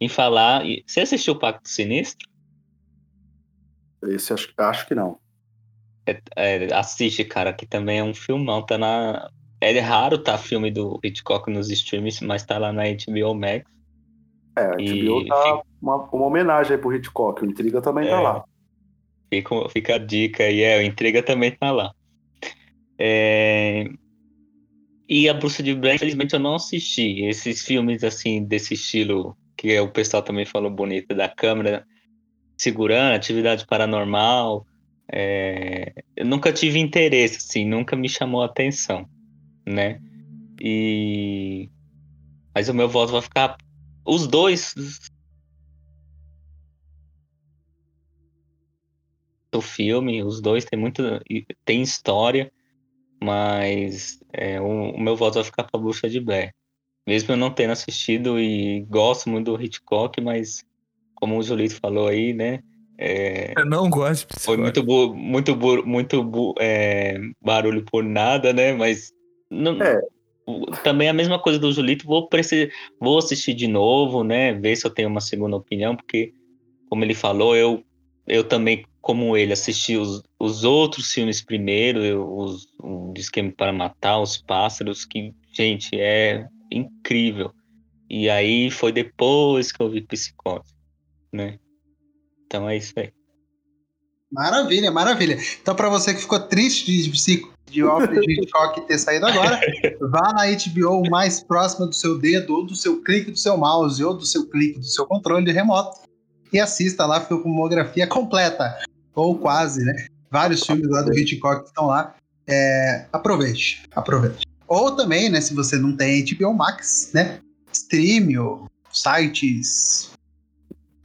Em falar. e- Você assistiu o Pacto Sinistro? esse acho, acho que não. É, assiste, cara, que também é um filmão. Tá na. É raro tá filme do Hitchcock nos streams, mas tá lá na HBO Max. É, a E HBO tá uma, uma homenagem aí pro Hitchcock. O Intriga também tá É. lá. Fica, fica a dica aí, é, o Intriga também tá lá. É, E a Bruxa de Blair, infelizmente, eu não assisti. Esses filmes, assim, desse estilo, que o pessoal também falou bonito, da câmera segurando, atividade paranormal, é, eu nunca tive interesse, assim, nunca me chamou a atenção, né? E... Mas o meu voto vai ficar... Os dois o filme, os dois tem muito tem história, mas é, o, o meu voto vai ficar pra Bruxa de Blair. Mesmo eu não tendo assistido e gosto muito do Hitchcock, mas como o Julito falou aí, né? é, Eu não gosto de foi muito bu- muito bu- muito bu- é, barulho por nada, né? Mas não- É. também a mesma coisa do Julito. Vou preci- vou assistir de novo, né? Ver se eu tenho uma segunda opinião, porque como ele falou, eu eu também como ele assisti os, os outros filmes primeiro, eu, os, o de Esquema para Matar, os Pássaros, que gente é incrível. E aí foi depois que eu vi Psicose, né? Então é isso aí. Maravilha, maravilha. Então, para você que ficou triste de, de, de Alfred Hitchcock ter saído agora, vá na HBO mais próxima do seu dedo, ou do seu clique do seu mouse, ou do seu clique do seu controle remoto, e assista lá a filmografia completa, ou quase, né? Vários filmes lá do Hitchcock estão lá. É, aproveite, aproveite. Ou também, né, se você não tem HBO Max, né? Stream ou sites.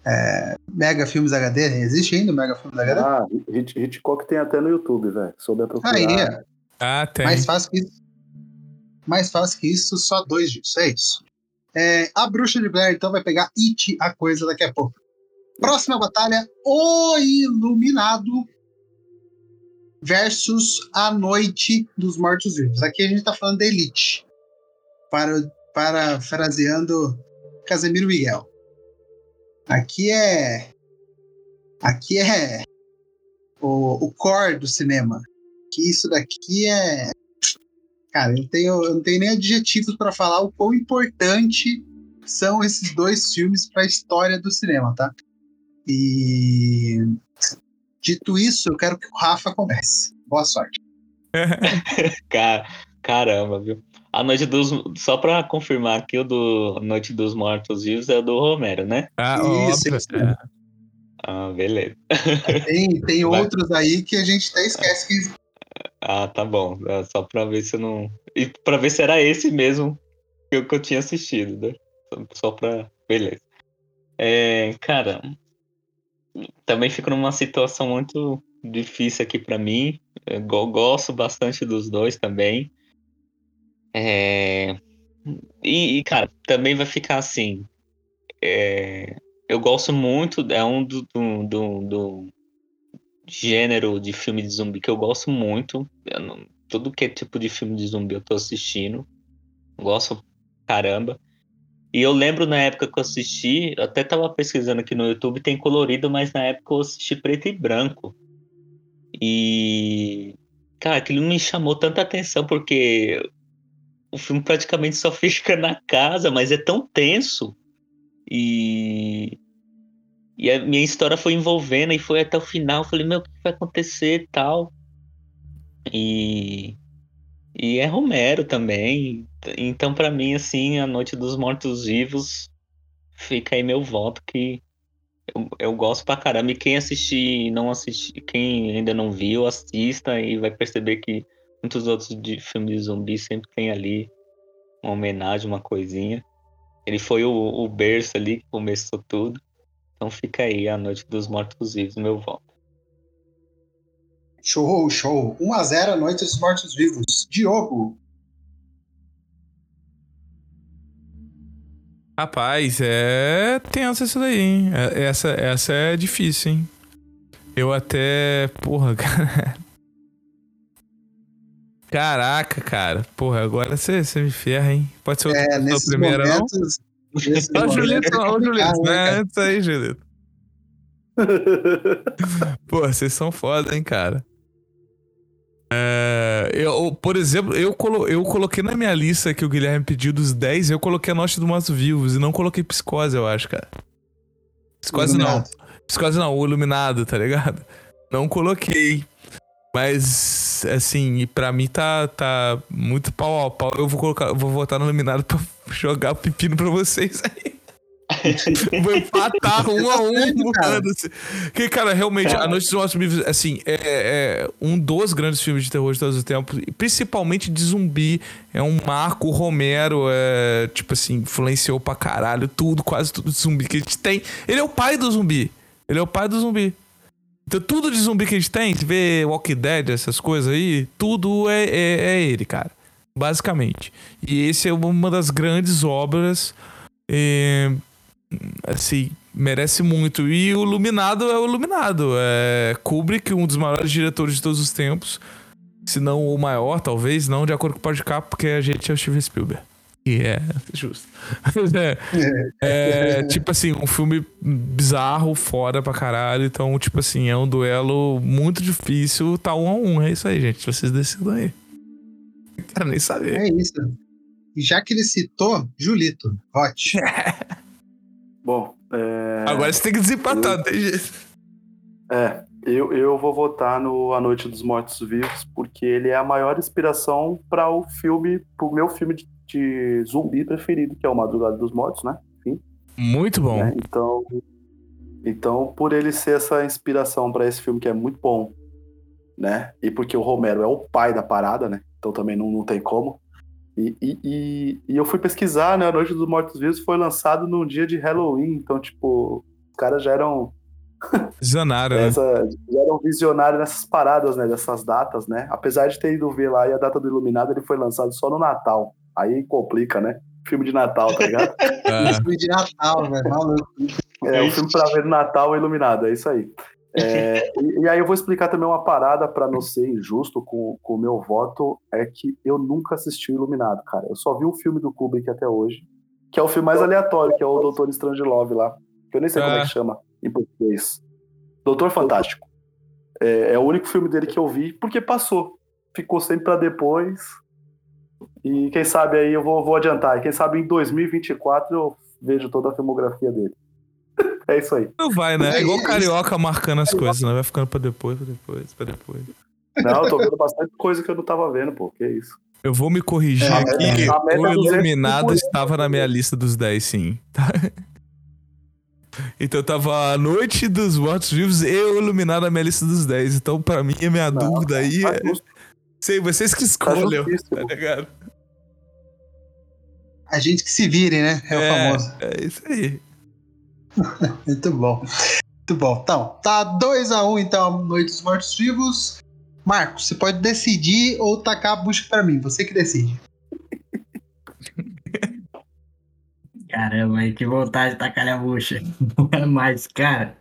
é, Mega Filmes HD, existe ainda o Mega Filmes HD? Ah, Hit- Hitchcock tem até no YouTube, velho. Souber procurar. Aí, é. Ah, tem. Mais fácil que isso. Mais fácil que isso, só dois dias. É isso. É, a Bruxa de Blair, então, vai pegar It, a coisa, daqui a pouco. Próxima batalha: O Iluminado versus A Noite dos Mortos-Vivos. Aqui a gente tá falando da Elite. Para, parafraseando Casemiro Miguel. Aqui é. Aqui é. O, o core do cinema que isso daqui é. Cara, eu, tenho, eu não tenho nem adjetivos para falar o quão importante são esses dois filmes para a história do cinema, tá? E. Dito isso, eu quero que o Rafa comece. Boa sorte. Cara, caramba, viu? A Noite dos. Só pra confirmar aqui, o do Noite dos Mortos Vivos é o do Romero, né? Ah, Isso, óbvio. isso. É. Ah, beleza. Tem, tem Vai. outros aí que a gente até esquece que. Ah, tá bom. É Só pra ver se eu não. E pra ver se era esse mesmo que eu, que eu tinha assistido, né? Só- Só pra. Beleza. É, cara, também fico numa situação muito difícil aqui pra mim. Eu go- gosto bastante dos dois também. É, E, e, cara, também vai ficar assim. é, Eu gosto muito, é um do, do, do, do gênero de filme de zumbi que eu gosto muito. Eu não- tudo que é tipo de filme de zumbi eu tô assistindo. Gosto caramba. E eu lembro na época que eu assisti, eu até tava pesquisando aqui no YouTube, tem colorido, mas na época eu assisti preto e branco. E. Cara, aquilo me chamou tanta atenção, porque o filme praticamente só fica na casa, mas é tão tenso. E. E a minha história foi envolvendo e foi até o final. Eu falei, meu, o que vai acontecer e tal. E. E é Romero também. Então, para mim, assim, A Noite dos Mortos-Vivos fica aí meu voto que eu, eu, gosto pra caramba. E quem assistir, não assistir, quem ainda não viu, assista e vai perceber que muitos outros de filmes de zumbi sempre tem ali uma homenagem, uma coisinha. Ele foi o, o berço ali que começou tudo. Então fica aí A Noite dos Mortos-Vivos, meu voto. Show, show. 1x0 Noite dos Mortos-Vivos. Diogo. Rapaz, é tenso isso daí, hein? É, essa, essa é difícil, hein? Eu até. Porra, cara. Caraca, cara. Porra, agora você me ferra, hein? Pode ser outra é, primeira, momentos, não? Ó, Julito, ó, Julito. Né? Isso aí, Julito. Pô, vocês são foda, hein, cara. É, eu, por exemplo, eu, colo, eu coloquei na minha lista que o Guilherme pediu dos 10, eu coloquei a Noite do Mato Vivos e não coloquei Psicose, eu acho, cara. Psicose iluminado. não. Psicose não, o Iluminado, tá ligado? Não coloquei. Mas, assim, pra mim tá, tá muito pau a pau. Eu vou colocar, vou votar no Iluminado pra jogar o pepino pra vocês aí. Vou empatar um a um, mano. Que, cara, realmente, A Noite dos Mortos Vivos, assim, é, é, um dos grandes filmes de terror de todos os tempos, principalmente de zumbi. É um marco. Romero, é, tipo assim, influenciou pra caralho tudo, quase tudo de zumbi que a gente tem. Ele é o pai do zumbi. Ele é o pai do zumbi. Então, tudo de zumbi que a gente tem, se vê Walking Dead, essas coisas aí, tudo é, é, é ele, cara. Basicamente. E esse é uma das grandes obras. É, assim, merece muito. E o Iluminado é o Iluminado. É Kubrick, um dos maiores diretores de todos os tempos. Se não o maior, talvez, não de acordo com o podcast, porque a gente é o Steven Spielberg. E é justo. é, é, tipo assim, um filme bizarro, fora pra caralho. Então, tipo assim, é um duelo muito difícil. Tá um a um. É isso aí, gente. Vocês decidam aí. Não quero nem saber. É isso. E já que ele citou, Julito, Hot. Bom, é... Agora você tem que desempatar, eu... tem jeito. É, eu, eu vou votar no A Noite dos Mortos Vivos, porque ele é a maior inspiração para o filme, pro meu filme de, de, zumbi preferido, que é o Madrugada dos Mortos, né? Enfim. Muito bom. É, então, então, por ele ser essa inspiração para esse filme que é muito bom, né? E porque o Romero é o pai da parada, né? Então também não, não tem como. E, e, e, eu fui pesquisar, né? A Noite dos Mortos Vivos foi lançado num dia de Halloween, então, tipo, os caras já eram. Visionário, né? Já eram visionários nessas paradas, né? Dessas datas, né? Apesar de ter ido ver lá e a data do Iluminado, ele foi lançado só no Natal. Aí complica, né? Filme de Natal, tá ligado? é. Filme de Natal, velho. Maluco. É, um filme pra ver no Natal Iluminado, é isso aí. É, e, e, aí eu vou explicar também uma parada para não ser injusto com o meu voto, é que eu nunca assisti o Iluminado, cara. Eu só vi um filme do Kubrick até hoje, que é o filme mais aleatório, que é o Doutor Strangelove lá, que eu nem sei como é que é. chama em português. Doutor Fantástico. É, é, o único filme dele que eu vi, porque passou. Ficou sempre para depois. E quem sabe aí eu vou, vou adiantar. Quem sabe em 2024 eu vejo toda a filmografia dele. É isso aí. Não vai, né? É igual carioca marcando as coisas, né? Vai ficando pra depois, pra depois, pra depois. Não, eu tô vendo bastante coisa que eu não tava vendo, pô. Que isso. Eu vou me corrigir é, aqui. É, o Iluminado estava na minha lista dos 10, sim. Então tava a Noite dos Mortos Vivos e o Iluminado na minha lista dos 10. Então, pra mim, a minha não, dúvida aí tá é. Sei, vocês que tá escolham, tá, tá ligado? A gente que se vire, né? É, é o famoso. É isso aí. Muito bom. Muito bom. Então, tá 2x1 um, então, Noite dos Mortos Vivos. Marcos, você pode decidir ou tacar a bucha para mim. Você que decide. Caramba, que vontade de tacar a bucha. Mas, cara.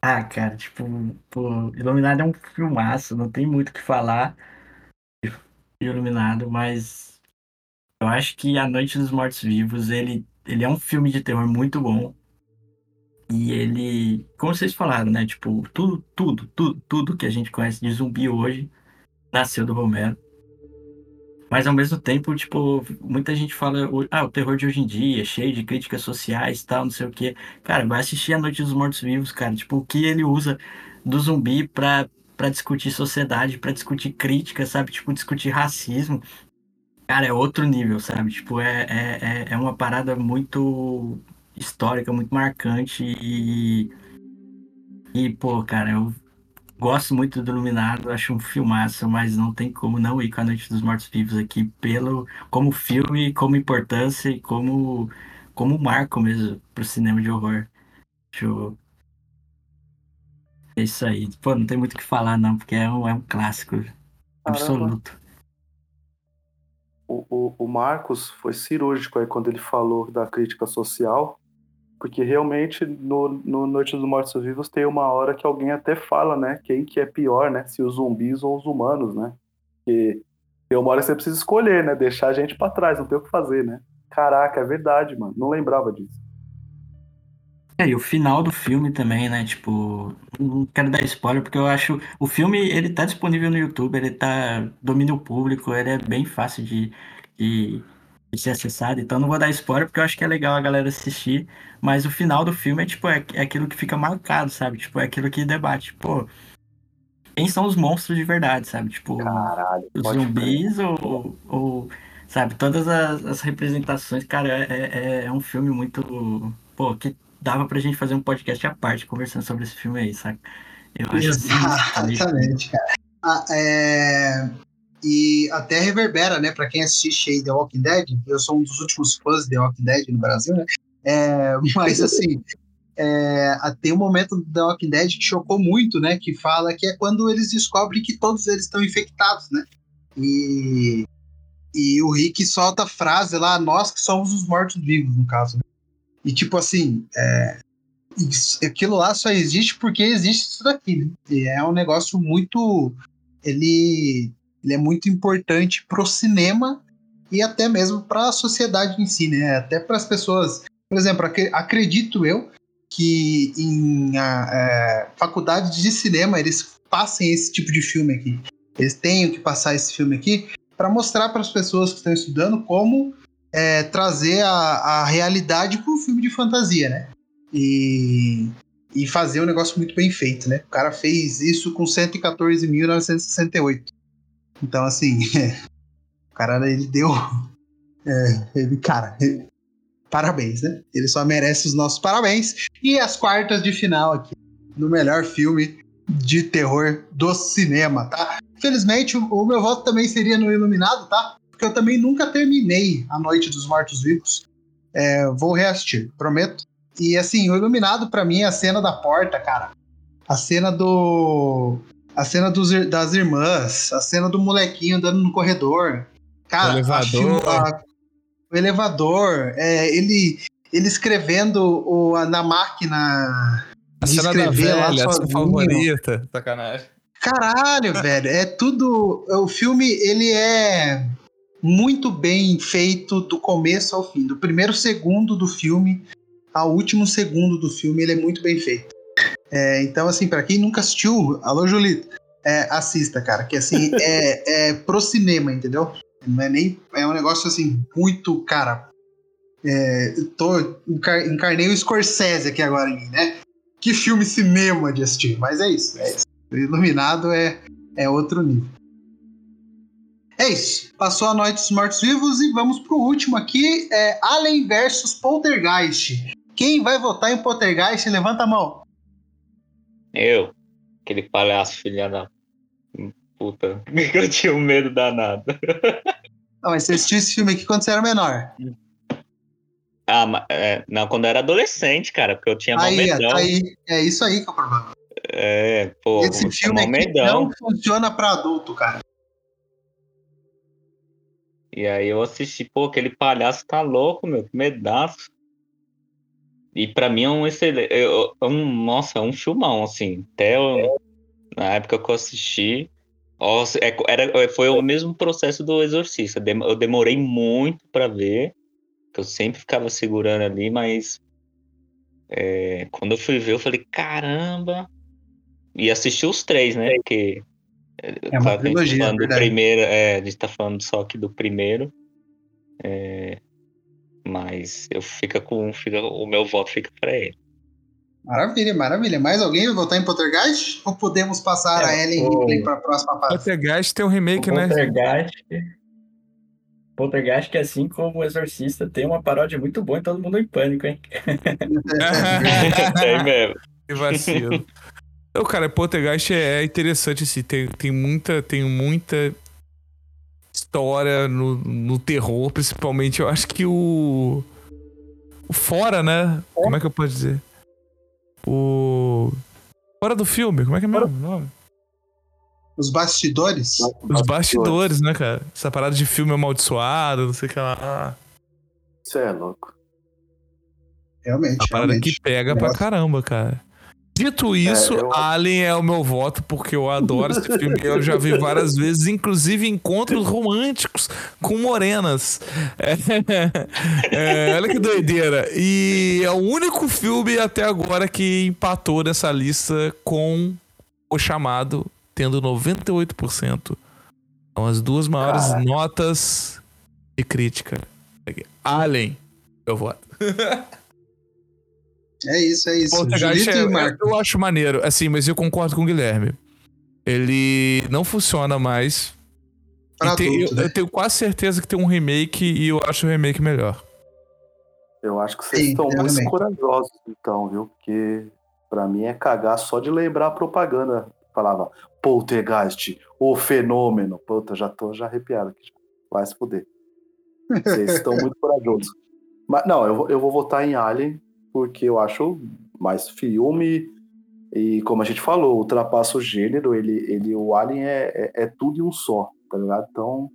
Ah, cara, tipo, pô, Iluminado é um filmaço, não tem muito o que falar. Iluminado, mas eu acho que A Noite dos Mortos Vivos, ele, ele é um filme de terror muito bom. E ele, como vocês falaram, né? Tipo, tudo, tudo, tudo, tudo que a gente conhece de zumbi hoje nasceu do Romero. Mas ao mesmo tempo, tipo, muita gente fala, ah, o terror de hoje em dia, cheio de críticas sociais, tal, não sei o quê. Cara, vai assistir A Noite dos Mortos Vivos, cara. Tipo, o que ele usa do zumbi pra, pra discutir sociedade, pra discutir crítica, sabe? Tipo, discutir racismo. Cara, é outro nível, sabe? Tipo, é, é, é, é uma parada muito histórica, muito marcante e. E, pô, cara, eu Gosto muito do Iluminado, acho um filmaço, mas não tem como não ir com a Noite dos Mortos Vivos aqui, pelo, como filme, como importância e como, como marco mesmo pro cinema de horror. Show. É isso aí. Pô, não tem muito o que falar, não, porque é um, é um clássico absoluto. O, o, o Marcos foi cirúrgico aí quando ele falou da crítica social porque realmente no, no Noite dos Mortos Vivos tem uma hora que alguém até fala, né? Quem que é pior, né? Se os zumbis ou os humanos, né? Que tem uma hora que você precisa escolher, né? Deixar a gente para trás, não tem o que fazer, né? Caraca, é verdade, mano. Não lembrava disso. É, e o final do filme também, né? Tipo, não quero dar spoiler, porque eu acho. O filme, ele tá disponível no YouTube, ele tá. domínio público, ele é bem fácil de, de de ser acessado, então não vou dar spoiler porque eu acho que é legal a galera assistir, mas o final do filme é tipo, é, é aquilo que fica marcado, sabe? Tipo, é aquilo que debate, pô, quem são os monstros de verdade, sabe? Tipo, Caralho, os zumbis ou, ou, sabe, todas as, as representações, cara, é, é, é, um filme muito, pô, que dava pra gente fazer um podcast à parte conversando sobre esse filme aí, sabe? Eu acho assim, Exatamente, cara. Ah, é... E até reverbera, né? Para quem assiste aí The Walking Dead, eu sou um dos últimos fãs de The Walking Dead no Brasil, né? É, mas assim, é, tem um momento do The Walking Dead que chocou muito, né? Que fala que é quando eles descobrem que todos eles estão infectados, né? E, e o Rick solta a frase lá, nós que somos os mortos-vivos, no caso. Né? E tipo assim, é, aquilo lá só existe porque existe isso daqui, né? E é um negócio muito. Ele ele é muito importante para o cinema e até mesmo para a sociedade em si, né? Até para as pessoas. Por exemplo, ac acredito eu que em a, é, faculdades de cinema eles passem esse tipo de filme aqui. Eles tenham que passar esse filme aqui para mostrar para as pessoas que estão estudando como é, trazer a, a realidade para um filme de fantasia, né? E, e fazer um negócio muito bem feito, né? O cara fez isso com 114.968. Então, assim, o cara, ele deu. É, ele, cara, ele, parabéns, né? Ele só merece os nossos parabéns. E as quartas de final aqui, no melhor filme de terror do cinema, tá? Felizmente, o, o meu voto também seria no Iluminado, tá? Porque eu também nunca terminei A Noite dos Mortos-Vivos. É, vou reassistir, prometo. E assim, o Iluminado para mim é a cena da porta, cara. A cena do a cena dos, das irmãs, a cena do molequinho andando no corredor. Cara, o elevador. A, o elevador, é, ele, ele escrevendo o, na máquina. A cena da velha, a sua favorita. Sacanagem. Caralho, velho. É tudo. O filme, ele é muito bem feito do começo ao fim. Do primeiro segundo do filme ao último segundo do filme, ele é muito bem feito. É, então, assim, para quem nunca assistiu, alô, Julito, é, assista, cara, que assim, é, é pro cinema, entendeu? Não é nem. É um negócio assim, muito, cara. É, tô, encarnei o Scorsese aqui agora em mim, né? Que filme cinema de assistir, mas é isso, é isso. O Iluminado é, é outro nível. É isso. Passou a Noite dos Mortos Vivos e vamos pro último aqui: é Alien versus Poltergeist. Quem vai votar em Poltergeist? Levanta a mão. Eu, aquele palhaço filha da puta, eu tinha um medo danado. Não, mas você assistiu esse filme aqui quando você era menor? Ah, mas, é, não, quando eu era adolescente, cara, porque eu tinha aí, medão. Aí, é isso aí que é o problema. É, pô, esse filme aqui medão. não funciona pra adulto, cara. E aí eu assisti, pô, aquele palhaço tá louco, meu, que medaço. E para mim é um excelente. É um, nossa, é um filmão, assim. Até eu, na época que eu assisti, Nossa, é, era, foi o mesmo processo do Exorcista. Eu demorei muito pra ver, que eu sempre ficava segurando ali, mas é, quando eu fui ver, eu falei, caramba! E assisti os três, né? Porque É uma a gente tá trilogia, falando do verdade. primeiro, é, a gente tá falando só aqui do primeiro. é, mas eu fica com, fica, o meu voto fica pra ele. Maravilha, maravilha. Mais alguém vai votar em Poltergeist? Ou podemos passar É, a Ellen o- Ripley para a próxima fase? Poltergeist tem um remake, o né? Poltergeist. Poltergeist, que assim como o Exorcista, tem uma paródia muito boa em Todo Mundo em Pânico, hein? é mesmo. Que vacilo. Então, cara, Poltergeist é interessante, assim, tem, tem muita, tem muita história no, no terror, principalmente. Eu acho que o. O fora, né? Como é que eu posso dizer? O. Fora do filme, como é que é mesmo o nome? Os bastidores? Os bastidores, né, cara? Essa parada de filme amaldiçoado, não sei o que lá. Você é louco. Realmente, A parada realmente. que pega pra caramba, cara. Dito isso, eu- Alien é o meu voto, porque eu adoro esse filme. Eu já vi várias vezes, inclusive encontros românticos com morenas. É, é, olha que doideira. E é o único filme até agora que empatou nessa lista com o chamado, tendo 98%. São as duas maiores notas de crítica. Alien, eu voto. É isso, é isso. Poltergeist é, Marco. eu acho maneiro, assim, mas eu concordo com o Guilherme. Ele não funciona mais. Pra tem- adulto, eu, né? eu tenho quase certeza que tem um remake e eu acho o remake melhor. Eu acho que vocês Sim, estão muito corajosos, então, viu? Porque pra mim é cagar só de lembrar a propaganda. Falava Poltergeist, o fenômeno. Puta, já tô já arrepiado aqui. Vai se fuder. Vocês estão muito corajosos. Mas não, eu, vou- eu vou votar em Alien, porque eu acho mais filme. E como a gente falou, ultrapassa o gênero. Ele, ele, o Alien é, é, é tudo em um só, tá ligado? Então,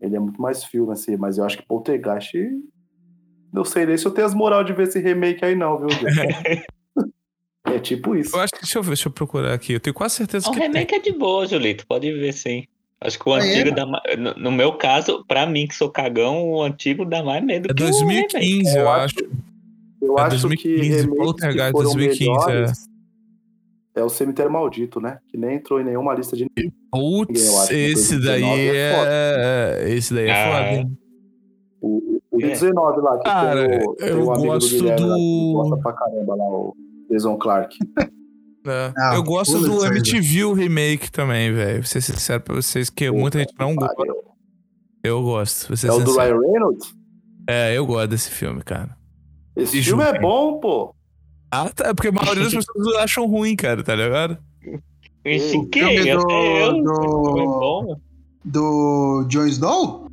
ele é muito mais filme, assim. Mas eu acho que Poltergeist não sei nem se eu tenho as moral de ver esse remake aí, não, viu? É tipo isso. Eu acho que, deixa eu ver, deixa eu procurar aqui. Eu tenho quase certeza O que tem. remake é de boa, Julito. Pode ver sim. Acho que o Ah, é? antigo dá mais. No, no meu caso, pra mim que sou cagão, o antigo dá mais medo É que o remake. 2015, eu Eu acho. Eu É acho 2015, que que Poltergeist, foram 2015, melhores é. o Cemitério Maldito, né? Que nem entrou em nenhuma lista de Putz, que esse 2019 daí é foda. é. Esse daí é Ah, foda. é. hein? O, o de É. 19 lá, que Cara, tem o, tem eu amigo gosto do lá, que do- gosta pra caramba lá, o Jason Clark. É. Ah, eu gosto do aí, MTV remake também, velho. Vou ser sincero pra vocês que muita gente não gosta. Eu gosto. Vou ser É o do. Ryan Reynolds? É, eu gosto desse filme, cara. Esse filme é bom, pô. Ah, tá. Porque a maioria das pessoas acham ruim, cara, tá ligado? O que? filme do- Até eu. do-. Do Jon Snow?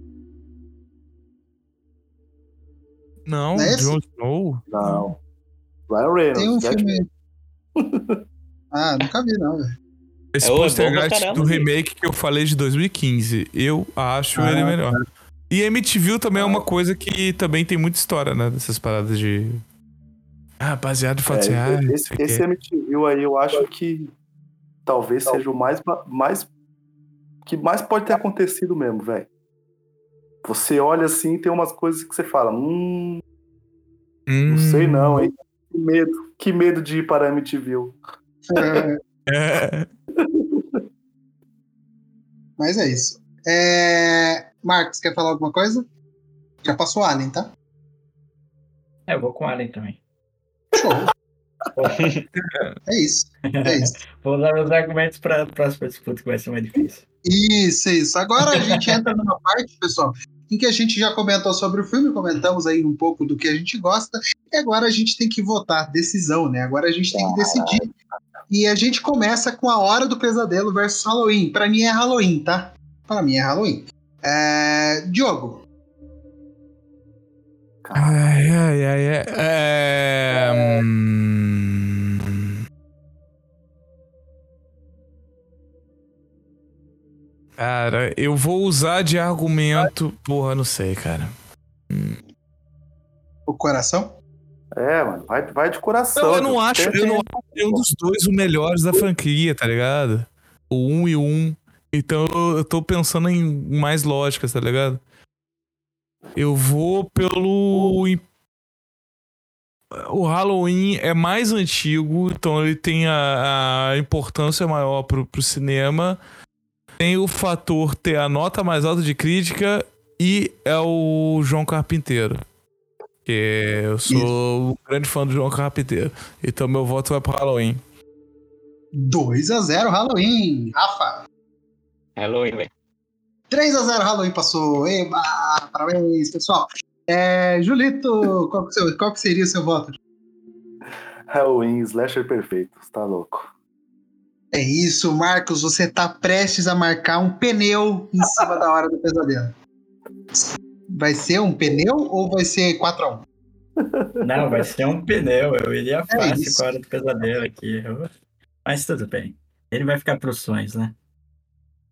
Não, Não é esse? Jon Snow. Não. Ryan Reynolds. Tem um filme. ah, nunca vi, não, velho. Esse É, é Poltergeist do remake que eu falei de 2015. Eu acho Ah, ele melhor. E MTV também é uma coisa que também tem muita história, né? Dessas paradas de. Ah, baseado em fatos É, reais. não esse, esse. MTV aí eu acho que talvez seja o mais, mais que mais pode ter acontecido mesmo, velho. Você olha assim, tem umas coisas que você fala, hum, não sei Hum, não, hein? Que medo, que medo de ir para a MTV. É. Mas é isso. É... Marcos, quer falar alguma coisa? Já passou Alien, tá? É, eu vou com Alien também. Show. é isso. É isso. Vou dar meus argumentos para a próxima disputa, que vai ser mais difícil. Isso, isso. Agora a gente entra numa parte, pessoal, em que a gente já comentou sobre o filme, comentamos aí um pouco do que a gente gosta, e agora a gente tem que votar, decisão, né? Agora a gente tem que decidir. E a gente começa com a Hora do Pesadelo versus Halloween. Pra mim é Halloween, tá? Pra mim é Halloween. É... Diogo, Ai, ai, ai, ai. É. hum. Cara, eu vou usar de argumento. Porra, não sei, cara. o coração? É, mano, vai, vai de coração. Não, eu não acho, eu não acho nenhum dos dois o melhores da franquia, tá ligado? O 1 um e o 1. Um. Então eu tô pensando em mais lógicas, tá ligado? Eu vou pelo. O Halloween é mais antigo, então ele tem a, a importância maior pro, pro cinema. Tem o fator ter a nota mais alta de crítica e é o João Carpinteiro. Que eu sou um grande fã do João Carpinteiro. Então meu voto vai pro Halloween. 2 a 0 Halloween. Rafa. Halloween, velho. 3 a 0 Halloween passou. Eba, parabéns, pessoal. É, Julito, qual que, seu- qual que seria o seu voto? Halloween, slasher perfeito. Você tá louco. É isso, Marcos. Você tá prestes a marcar um pneu em cima da hora do pesadelo. Vai ser um pneu ou vai ser 4x1? Não, vai ser um pneu. Eu iria fácil isso. com a hora do pesadelo aqui. Mas tudo bem. Ele vai ficar pros sonhos, né?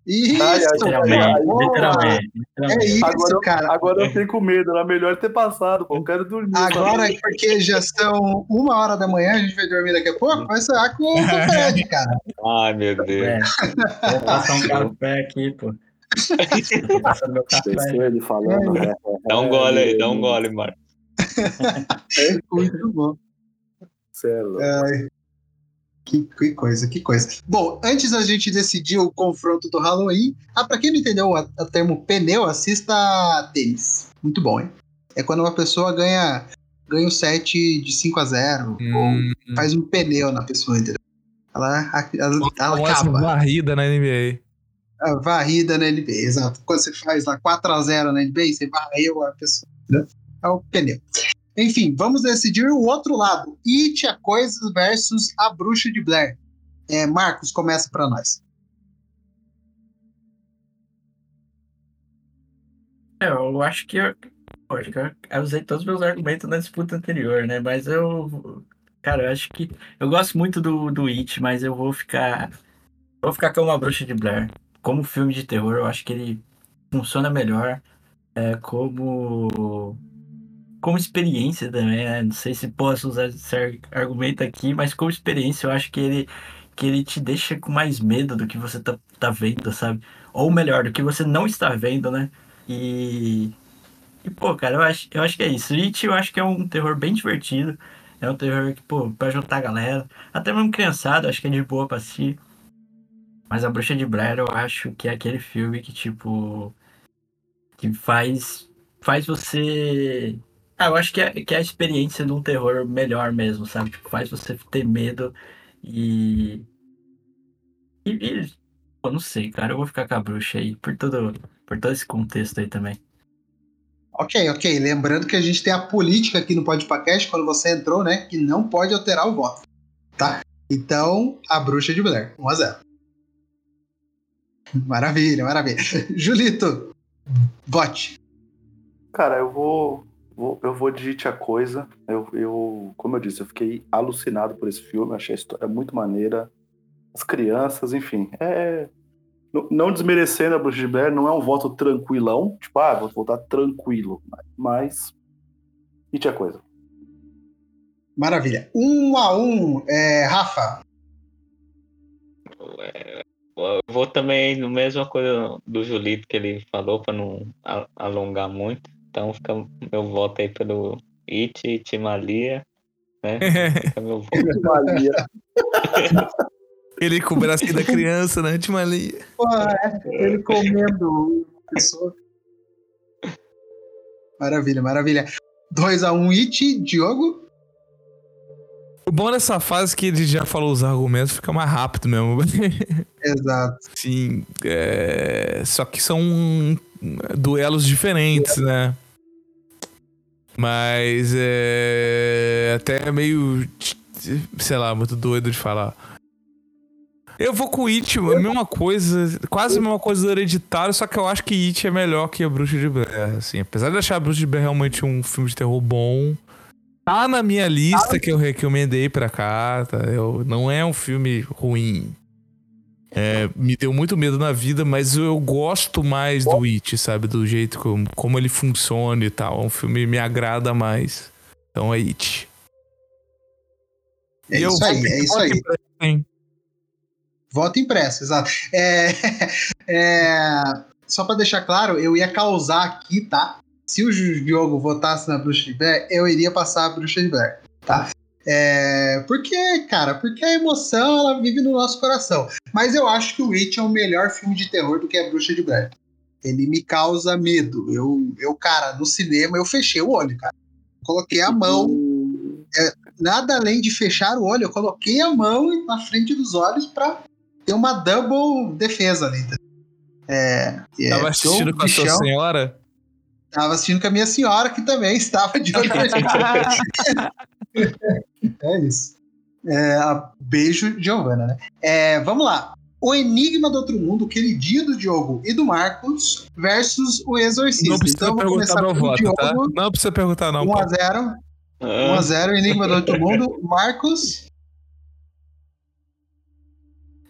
Isso, Ai, Literalmente. É isso, Agora, eu- cara. agora eu fico com medo. Era melhor ter passado, pô. Eu quero dormir. Agora, porque já são uma hora da manhã, a gente vai dormir daqui a pouco, vai ser com o Fred, cara. Ai, meu Deus. É, vou passar um café aqui, pô. Ele falando, né? Dá um gole aí, dá um gole, Marco. Muito bom. Cê é que, que coisa, que coisa. Bom, antes da gente decidir o confronto do Halloween, ah, pra quem não entendeu o a- termo pneu, assista tênis. Muito bom, hein? É quando uma pessoa ganha, ganha o set de 5 a 0 Hum, ou faz um pneu na pessoa, entendeu? Ela, ela, ela uma acaba. varrida na NBA. A varrida na NBA, exato. Quando você faz lá 4x0 na NBA, você varreu a pessoa. Né? É o pneu. Enfim, vamos decidir o outro lado. It, a coisa versus a bruxa de Blair. É, Marcos, começa pra nós. É, eu acho que eu, eu acho que eu, eu usei todos os meus argumentos na disputa anterior, né? Mas eu, cara, eu acho que eu gosto muito do, do It, mas eu vou ficar, vou ficar com uma bruxa de Blair. Como filme de terror, eu acho que ele funciona melhor é, como como experiência também, né? Não sei se posso usar esse ar- argumento aqui, mas como experiência, eu acho que ele que ele te deixa com mais medo do que você tá, tá vendo, sabe? Ou melhor, do que você não está vendo, né? E, e pô, cara, eu acho, eu acho que é isso. It eu acho que é um terror bem divertido. É um terror que, pô, pra juntar a galera. Até mesmo criançada, eu acho que é de boa pra assistir. Mas a Bruxa de Blair eu acho que é aquele filme que, tipo. Que faz. Faz você. Ah, eu acho que é, que é a experiência de um terror melhor mesmo, sabe? Tipo, faz você ter medo e. E, e Pô, não sei, cara. Eu vou ficar com a bruxa aí, por todo, por todo esse contexto aí também. Ok, ok. Lembrando que a gente tem a política aqui no Podpacast, quando você entrou, né? Que não pode alterar o voto. Tá? Então, a bruxa de Blair. 1x0. Maravilha, maravilha. Julito, vote. Cara, eu vou, vou- eu vou de It a Coisa. Eu, eu, como eu disse, eu fiquei alucinado por esse filme. Achei a história muito maneira. As crianças, enfim. É, não, não desmerecendo a Bruxa de Blair, não é um voto tranquilão. Tipo, ah, vou votar tranquilo. Mas. It a Coisa. Maravilha. 1 a 1 é, Rafa. Eu vou também no mesma coisa do Julito que ele falou, pra não alongar muito. Então fica meu voto aí pelo It, Itimalia, né? Fica meu voto. Maria. Ele com o bracinho da criança, né? Ali. Pô, é, ele comendo a pessoa. Maravilha, maravilha. 2 a 1 It, Diogo. O bom dessa fase é que ele já falou os argumentos, fica mais rápido mesmo. Exato. Sim, é... só que são duelos diferentes, né? Mas é até meio, sei lá, muito doido de falar. Eu vou com It, a mesma coisa, quase a mesma coisa do Hereditário, só que eu acho que It é melhor que a Bruxa de Blair, assim. Apesar de achar a Bruxa de Blair realmente um filme de terror bom, tá na minha lista que eu recomendei pra cá, tá? Eu, não é um filme ruim. É, me deu muito medo na vida, mas eu gosto mais do It, sabe? Do jeito como, como ele funciona e tal. É um filme que me agrada mais. Então é It. É E isso aí, é isso aí. hein? Voto impresso, exato. É, é, só para deixar claro, eu ia causar aqui, tá? Se o Diogo votasse na Bruxa de Blair, eu iria passar a Bruxa de Blair, tá? É, porque, cara, porque a emoção ela vive no nosso coração. Mas eu acho que o It é o melhor filme de terror do que a Bruxa de Blair. Ele me causa medo. Eu, eu, cara, no cinema eu fechei o olho, cara. Coloquei a mão. É, nada além de fechar o olho, eu coloquei a mão na frente dos olhos para ter uma double defesa ali. É, é, Tava assistindo com a sua senhora? Tava assistindo com a minha senhora, que também estava de olho É isso. É, beijo, Giovana, né? É, vamos lá. O Enigma do Outro Mundo, queridinho do Diogo e do Marcos, versus o Exorcista. Não precisa então, perguntar meu voto, Diogo, tá? Não precisa perguntar, não. 1x0. 1x0, Enigma do Outro Mundo. Marcos.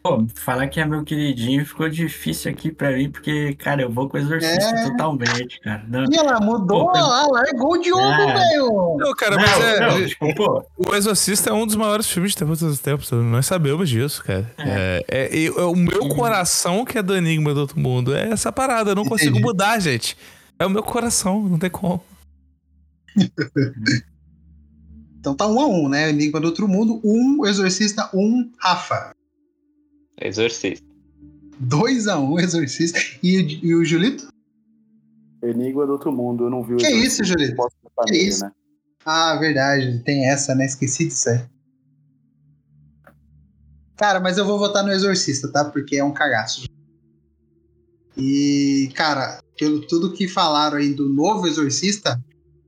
Pô, falar que é meu queridinho ficou difícil aqui pra mim, porque, cara, eu vou com o Exorcista é... totalmente, cara. Não... E ela mudou, pô, lá, largou de ouro, é... velho. Não, cara, não, mas é. Não, tipo, pô... O Exorcista é um dos maiores filmes de terror de todos os tempos. Nós sabemos disso, cara. É. é, é, é o meu coração que é do Enigma do Outro Mundo. É essa parada. Eu não Entendi. consigo mudar, gente. É o meu coração, não tem como. então tá um a um, né? Enigma do Outro Mundo, um Exorcista, um Rafa. Exorcista. 2x1 um, Exorcista. E, e o Julito? Enigma do Outro Mundo, eu não vi o Que isso, Julito? Que nele, isso? Né? Ah, verdade, tem essa, né? Esqueci disso aí. Cara, mas eu vou votar no Exorcista, tá? Porque é um cagaço. E, cara, pelo tudo que falaram aí do novo Exorcista,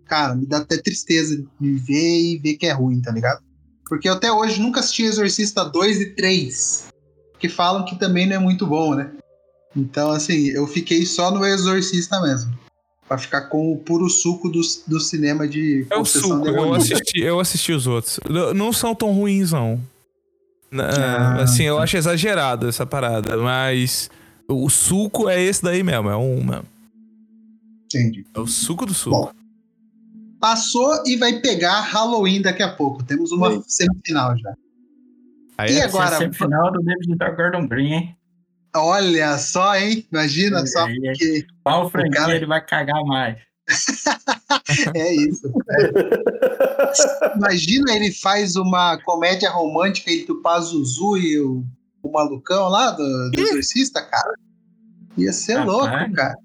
cara, me dá até tristeza de ver e ver que é ruim, tá ligado? Porque eu até hoje nunca assisti Exorcista 2 e 3 que falam que também não é muito bom, né? Então, assim, eu fiquei só no Exorcista mesmo. Pra ficar com o puro suco do, do cinema de É o suco, eu assisti, eu assisti os outros. Não são tão ruins, não. Ah, assim, eu tá. acho exagerado essa parada, mas o suco é esse daí mesmo, é um mesmo. Entendi. É o suco do suco. Bom, passou e vai pegar Halloween daqui a pouco. Temos uma semifinal já. Aí e é agora? Semifinal do David Gordon Green, hein? Olha só, hein? Imagina e só. Porque qual franquia cara... ele vai cagar mais? é isso. É. Imagina ele faz uma comédia romântica entre o Pazuzu e o, o malucão lá do, do exorcista, cara. Ia ser ah, louco, cara. cara.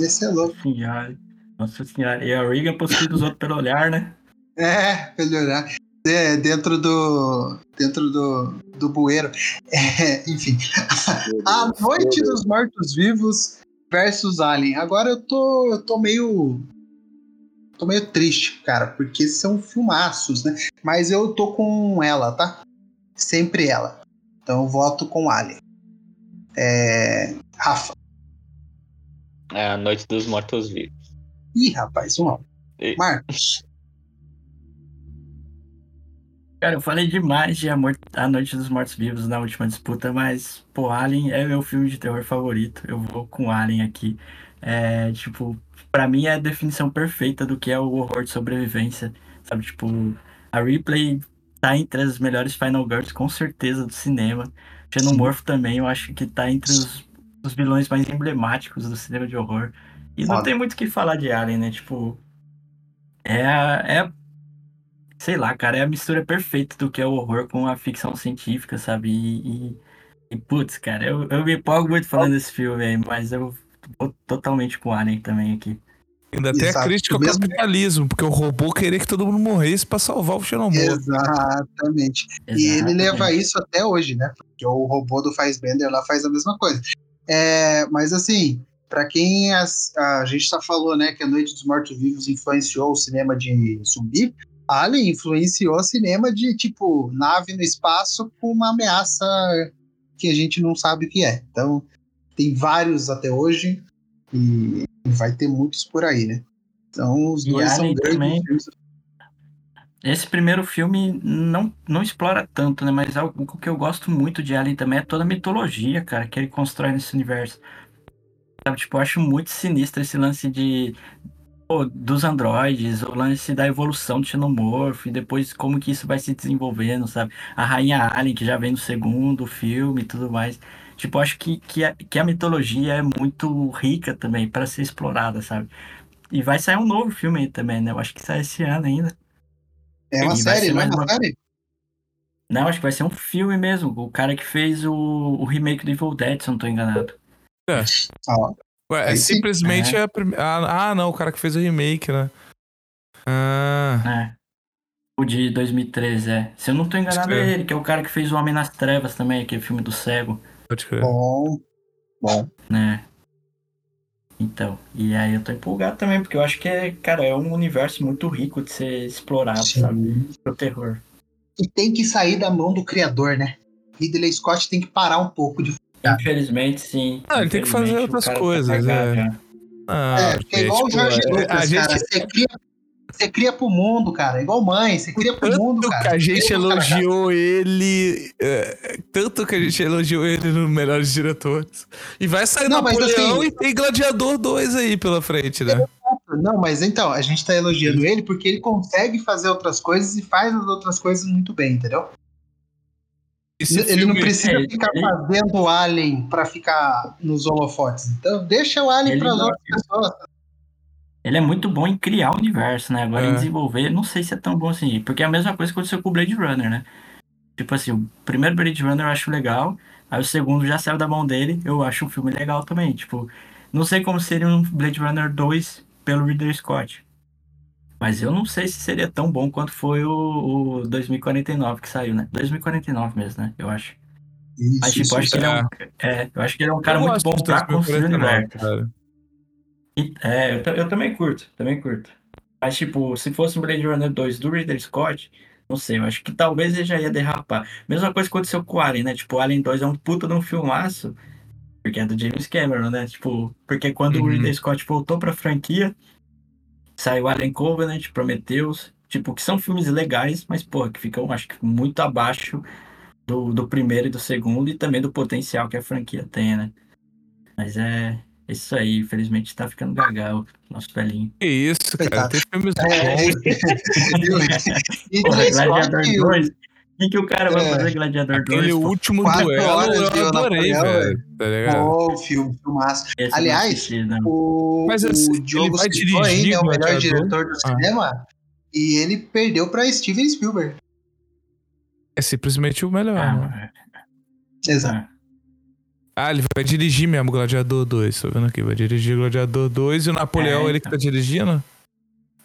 Ia ser louco. Senhora. Nossa senhora. E a Regan possuindo os outros pelo olhar, né? É, pelo olhar é, dentro do dentro do, do bueiro. É, enfim, a Noite dos Mortos Vivos versus Alien. Agora eu tô eu tô meio tô meio triste, cara, porque são filmaços, né? Mas eu tô com ela, tá? Sempre ela. Então eu voto com Alien. É... Rafa. É a Noite dos Mortos Vivos. Ih, rapaz, um Marcos. Cara, eu falei demais de Amor, A Noite dos Mortos Vivos na última disputa, mas, pô, Alien é meu filme de terror favorito. Eu vou com Alien aqui. É, tipo, pra mim é a definição perfeita do que é o horror de sobrevivência. Sabe, tipo, a Ripley tá entre as melhores Final Girls, com certeza, do cinema. Xenomorph também, eu acho que tá entre os, os vilões mais emblemáticos do cinema de horror. E não tem muito o que falar de Alien, né? Tipo, é, é sei lá, cara, é a mistura perfeita do que é o horror com a ficção científica, sabe? E, e, e putz, cara, eu, eu me empolgo muito falando desse filme aí, mas eu vou totalmente com o Alien também aqui. Ainda tem a crítica ao mesmo... capitalismo, porque o robô queria que todo mundo morresse para salvar o Xenomorph. Exatamente. Exatamente. E ele leva isso até hoje, né? Porque o robô do Fassbender lá faz a mesma coisa. É, mas assim, para quem as, a gente já falou, né, que a Noite dos Mortos Vivos influenciou o cinema de zumbi, Alien influenciou o cinema de, tipo, nave no espaço com uma ameaça que a gente não sabe o que é. Então, tem vários até hoje e vai ter muitos por aí, né? Então, os dois são grandes filmes. Esse primeiro filme não, não explora tanto, né? Mas algo que eu gosto muito de Alien também é toda a mitologia, cara, que ele constrói nesse universo. Tipo, eu acho muito sinistro esse lance de dos androides, o lance da evolução do xenomorfo, e depois como que isso vai se desenvolvendo, sabe? A Rainha Alien, que já vem no segundo filme e tudo mais. Tipo, acho que, que, a, que a mitologia é muito rica também para ser explorada, sabe? E vai sair um novo filme aí também, né? Eu acho que sai esse ano ainda. É uma E série, não é uma série? Não, acho que vai ser um filme mesmo. O cara que fez o, o remake do Evil Dead, se eu não tô enganado. Ó, Ué, é simplesmente a primeira. Ah, não, o cara que fez o remake, né? Ah. É. O de 2013, é. Se eu não tô enganado, é é. ele, que é o cara que fez o Homem nas Trevas também, aquele filme do cego, Pode crer. bom. Bom. né? Então, e aí eu tô empolgado também, porque eu acho que é, cara, é um universo muito rico de ser explorado, sabe? Sim. Pro terror. E tem que sair da mão do criador, né? Ridley Scott tem que parar um pouco de. Infelizmente, sim. Ah, ele tem que fazer o outras tá coisas, cagado é. já. Ah, é, porque é igual o tipo, Jorge é, Lucas, a gente, cara. Você cria, você cria pro mundo, cara. Igual mãe, você cria pro mundo, tanto cara. que a gente elogiou ele. é, tanto que a gente elogiou ele no Melhores Diretores. E vai sair Não, mas Napoleão assim- e tem Gladiador 2 aí pela frente, né? Não, mas então, a gente tá elogiando ele porque ele consegue fazer outras coisas e faz as outras coisas muito bem, entendeu? Esse ele não precisa é, ficar ele- fazendo o Alien pra ficar nos holofotes. Então, deixa o Alien pras não- outras pessoas. Ele é muito bom em criar o universo, né? Agora É. em desenvolver, não sei se é tão bom assim. Porque é a mesma coisa que aconteceu com o Blade Runner, né? Tipo assim, o primeiro Blade Runner eu acho legal, aí o segundo já saiu da mão dele, eu acho um filme legal também. Tipo, não sei como seria um Blade Runner 2 pelo Ridley Scott. Mas eu não sei se seria tão bom quanto foi o, o 2049 que saiu, né? 2049 mesmo, né? Eu acho. Mas, tipo, eu acho que ele é um, é, eu acho que ele é um cara Eu muito bom pra construir o 2049, universo. E- É, eu, eu também curto, também curto. Mas, tipo, se fosse um Blade Runner 2 do Ridley Scott, não sei, eu acho que talvez ele já ia derrapar. Mesma coisa que aconteceu com o Alien, né? Tipo, o Alien 2 é um puta de um filmaço, porque é do James Cameron, né? Tipo, porque quando o Uhum. Ridley Scott voltou pra franquia, saiu Alien Covenant, Prometheus, tipo, que são filmes legais, mas, pô, que ficam, acho que, muito abaixo do, do primeiro e do segundo, e também do potencial que a franquia tem, né? Mas é isso aí, infelizmente tá ficando gagal, nosso velhinho. Que isso, cara. Tem filmes É, bons. e Porra, Ridley Scott Gladiador que o- 2? O que, que o cara vai É. fazer Gladiador 2? Aquele pô? último Quatro duelo horas eu adorei, Napoleão, velho. Tá ligado? Bom filme, filmaço. Esse aliás, assisti, não. O, Mas, assim, o ele Diogo vai dirigir né, o melhor diretor do Ah. cinema, e ele perdeu pra Steven Spielberg. É simplesmente o melhor. Ah, né? Exato. ah, ele vai dirigir mesmo Gladiador 2. Tô vendo aqui. Vai dirigir Gladiador 2 e o Napoleão, É, ele que tá dirigindo?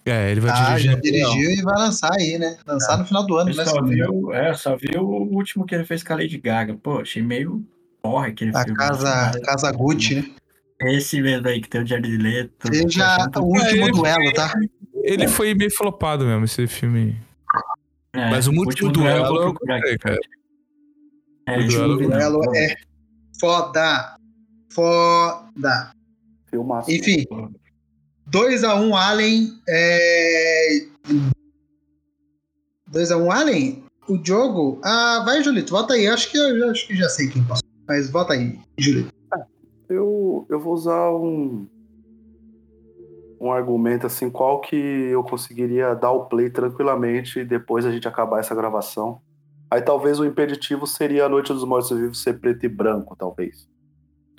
É, ele vai Ah, dirigir. já dirigiu e vai lançar aí, né? Lançar no final do ano, né? só se não me vi, engano. o- é, eu só vi o último que ele fez com a Lady Gaga. Pô, achei meio porra aquele A filme. casa, casa Gucci, né? Esse mesmo aí que tem o Jared Leto. Seja Pô, o último ele- duelo, tá? Ele foi meio flopado mesmo, esse filme. é, Mas o último duelo eu cara. É, O eu duelo- é foda. Foda. Filmaço. Enfim, 2x1 Allen. É... 2x1 Allen? O Diogo. Ah, vai, Julito, volta aí. Acho que eu acho que já sei quem passou. Mas volta aí, Julito. Eu, eu vou usar um, um argumento assim, qual que eu conseguiria dar o play tranquilamente depois a gente acabar essa gravação. Aí talvez o impeditivo seria a Noite dos Mortos Vivos ser preto e branco, talvez.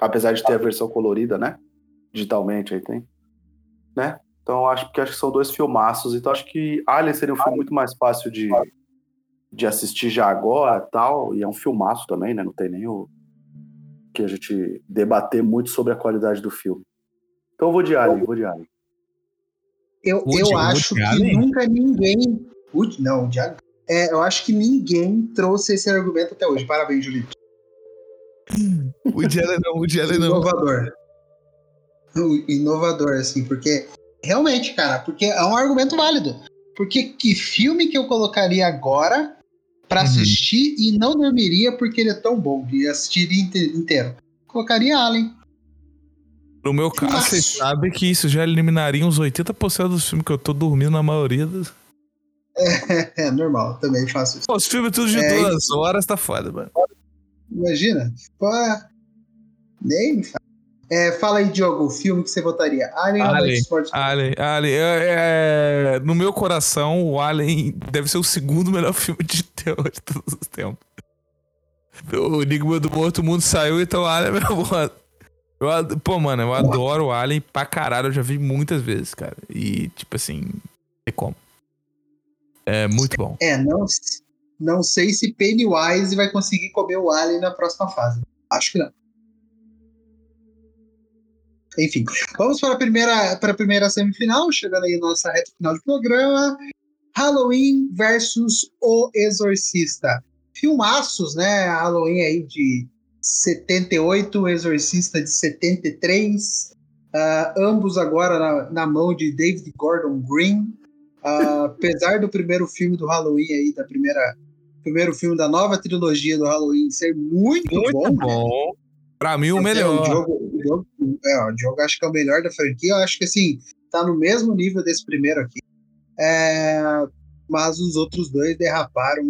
Apesar de ter a versão colorida, né? Digitalmente aí tem. Né? Então acho que acho que são dois filmaços. Então acho que Alien seria um filme muito mais fácil de, de assistir já agora tal. E é um filmaço também, né? Não tem nem o que a gente debater muito sobre a qualidade do filme. Então eu vou de Alien, vou de Alien. Eu, eu Woody acho que Allen? nunca ninguém. Woody, não, o Diago. É, eu acho que ninguém trouxe esse argumento até hoje. Parabéns, Julito. O Diana não, o Diana não. Inovador. Inovador, assim, porque. Realmente, cara, porque é um argumento válido. Porque que filme que eu colocaria agora pra Uhum. assistir e não dormiria porque ele é tão bom e assistiria inte- inteiro? Colocaria Alien. No meu caso, Nossa. vocês sabem que isso já eliminaria uns 80% dos filmes que eu tô dormindo na maioria dos. É normal, também faço isso. Pô, os filmes tudo de É, duas horas tá foda, mano. Imagina. Pô, nem me fala. É, fala aí, Diogo, o filme que você votaria. Alien, ou Alien, Esporte? Alien, Alien. É, é, no meu coração, o Alien deve ser o segundo melhor filme de terror de todos os tempos. O Enigma do Morto Mundo saiu, então o Alien é meu voto. Eu, pô, mano, eu adoro o Alien pra caralho. Eu já vi muitas vezes, cara. E, tipo assim, não tem como. É muito bom. É, não, não sei se Pennywise vai conseguir comer o Alien na próxima fase. Acho que não. Enfim, vamos para a primeira, para a primeira semifinal, chegando aí na nossa reta final de programa. Halloween versus O Exorcista. Filmaços, né? Halloween aí de 78, O Exorcista de 73. ah, ambos agora na, na mão de David Gordon Green. Ah, apesar do primeiro filme do Halloween aí, da primeira primeiro filme da nova trilogia do Halloween ser muito, bom. né? Pra mim, o É, melhor. O Diogo, o Diogo- é, o Diogo acho que é o melhor da franquia. Eu acho que assim, tá no mesmo nível desse primeiro aqui. É, mas os outros dois derraparam.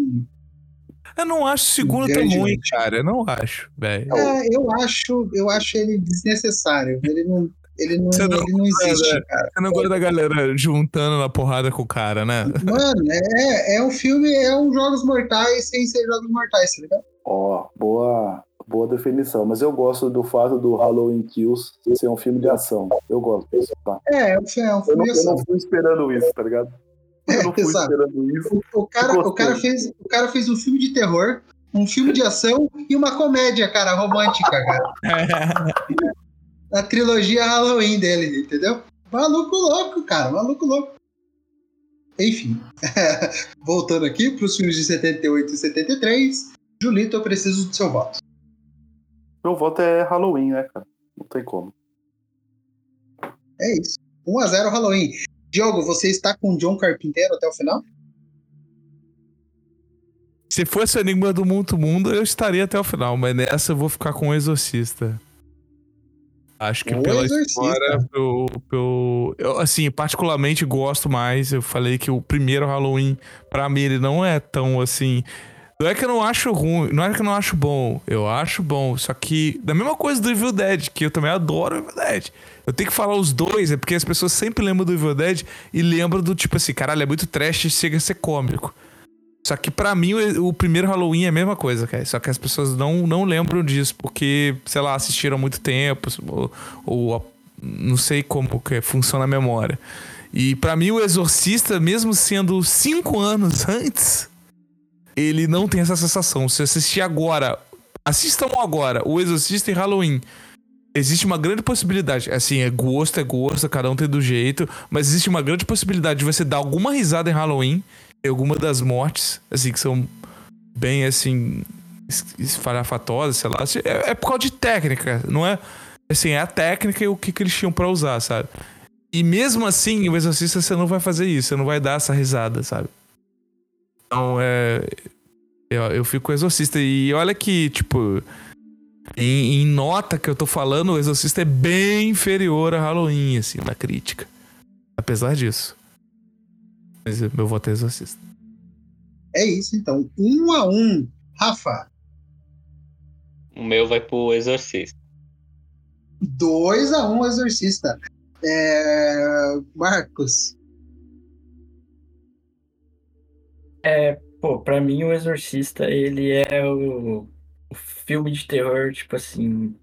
Eu não acho o segundo tão ruim, cara. Eu não acho, velho. É, eu acho, eu acho ele desnecessário. Ele não, ele não, Você não- ele não existe, é, cara. Você não gosta da galera juntando na porrada com o cara, né? Mano, é, é um filme, é um Jogos Mortais sem ser Jogos Mortais, tá ligado? Ó, boa, boa definição. Mas eu gosto do fato do Halloween Kills ser um filme de ação. Eu gosto disso, tá? É, é um fi- é um Eu filme não, de eu ação. não fui esperando isso, tá ligado? Eu não fui esperando isso. O, o cara, o, cara fez, o cara fez um filme de terror, um filme de ação e uma comédia, cara, romântica, cara. A trilogia Halloween dele, entendeu? Maluco louco, cara, maluco louco. Enfim, voltando aqui para os filmes de 78 e 73, Julito, eu preciso do seu voto. Meu voto é Halloween, né, cara? Não tem como. É isso. 1x0 Halloween. Diogo, você está com o John Carpinteiro até o final? Se fosse o Enigma do Mundo Mundo, eu estaria até o final, mas nessa eu vou ficar com o Exorcista. Acho que O pela Exorcista. história, pelo, pelo- eu, assim, particularmente gosto mais. Eu falei que o primeiro Halloween, pra mim, ele não é tão assim. Não é que eu não acho ruim, não é que eu não acho bom. Eu acho bom. Só que, da mesma coisa do Evil Dead, que eu também adoro Evil Dead. Eu tenho que falar os dois, é porque as pessoas sempre lembram do Evil Dead e lembram do tipo assim, caralho, é muito trash e chega a ser cômico. Só que pra mim o, o primeiro Halloween é a mesma coisa, cara. Só que as pessoas não, não lembram disso, porque, sei lá, assistiram há muito tempo, ou, ou não sei como que funciona a memória. E pra mim o Exorcista, mesmo sendo cinco anos antes, ele não tem essa sensação. Se assistir agora, assistam agora o Exorcista e Halloween. Existe uma grande possibilidade, assim, é gosto, é gosto, cada um tem do jeito, mas existe uma grande possibilidade de você dar alguma risada em Halloween, em alguma das mortes, assim, que são bem, assim, es- esfarafatosas, sei lá. Assim, É, é por causa de técnica, não é? Assim, é a técnica e o que, que eles tinham pra usar, sabe? E mesmo assim, o Exorcista, você não vai fazer isso, você não vai dar essa risada, sabe? Então, é. Eu, eu fico com o Exorcista. E olha que, tipo. Em, em nota que eu tô falando, o Exorcista é bem inferior a Halloween, assim, na crítica. Apesar disso. Mas meu voto é Exorcista. É isso, então. 1 a 1 Rafa, O meu vai pro Exorcista. 2 a 1 Exorcista. É... Marcos, É, pô, pra mim o Exorcista, ele é o, o filme de terror, tipo assim.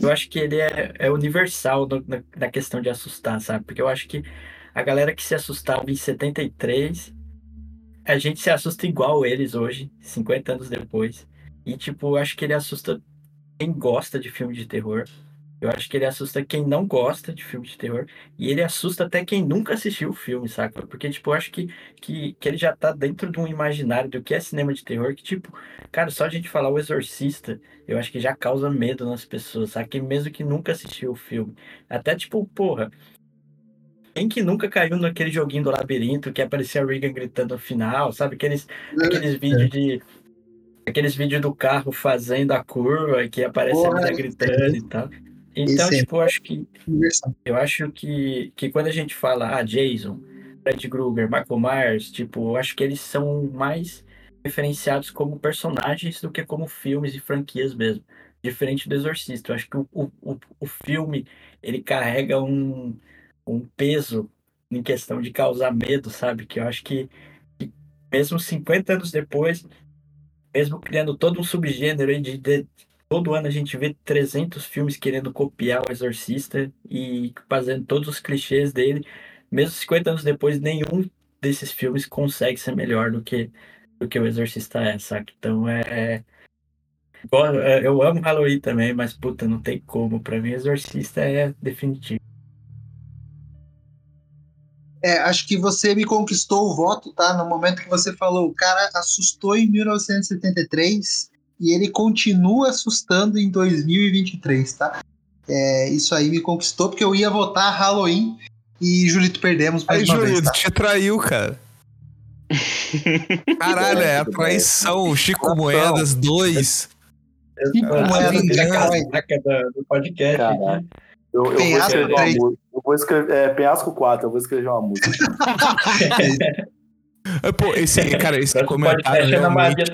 Eu acho que ele é, é universal no- na, na questão de assustar, sabe? Porque eu acho que a galera que se assustava em 73, a gente se assusta igual eles hoje, 50 anos depois. E, tipo, acho que ele assusta quem gosta de filme de terror. Eu acho que ele assusta quem não gosta de filme de terror. E ele assusta até quem nunca assistiu o filme, saca? Porque, tipo, eu acho que que, que ele já tá dentro de um imaginário do que é cinema de terror, que, tipo, cara, só a gente falar o Exorcista, eu acho que já causa medo nas pessoas, sabe? Que mesmo que nunca assistiu o filme. Até, tipo, porra, quem que nunca caiu naquele joguinho do labirinto que aparecia a Regan gritando no final, sabe? Aqueles, aqueles vídeos de. Aqueles vídeos do carro fazendo a curva que aparece a Porra, menina gritando e tal. Então, Esse é- tipo, eu acho que eu acho que, que quando a gente fala, ah, Jason, Fred Krueger, Michael Myers, tipo, eu acho que eles são mais referenciados como personagens do que como filmes e franquias mesmo. diferente do Exorcista. Eu acho que o, o, o filme ele carrega um, um peso em questão de causar medo, sabe? Que eu acho que, que mesmo 50 anos depois, mesmo criando todo um subgênero de, de todo ano a gente vê 300 filmes querendo copiar o Exorcista e fazendo todos os clichês dele. Mesmo 50 anos depois, nenhum desses filmes consegue ser melhor do que, do que o Exorcista é, sabe? Então é, é, é. Eu amo Halloween também, mas puta, não tem como. Pra mim, Exorcista é definitivo. É, acho que você me conquistou o voto, tá? No momento que você falou, o cara assustou em 1973 e ele continua assustando em 2023, tá? É, isso aí me conquistou porque eu ia votar Halloween e Julito perdemos mais Aí, uma Julito, vez, tá? te traiu, cara. Caralho, é a traição. Chico Moedas 2. Chico Moedas do podcast. Eu, eu, vou escrever uma. Eu vou escrever. É, Penhasco 4, eu vou escrever uma música. Pô, esse, cara, esse comentário realmente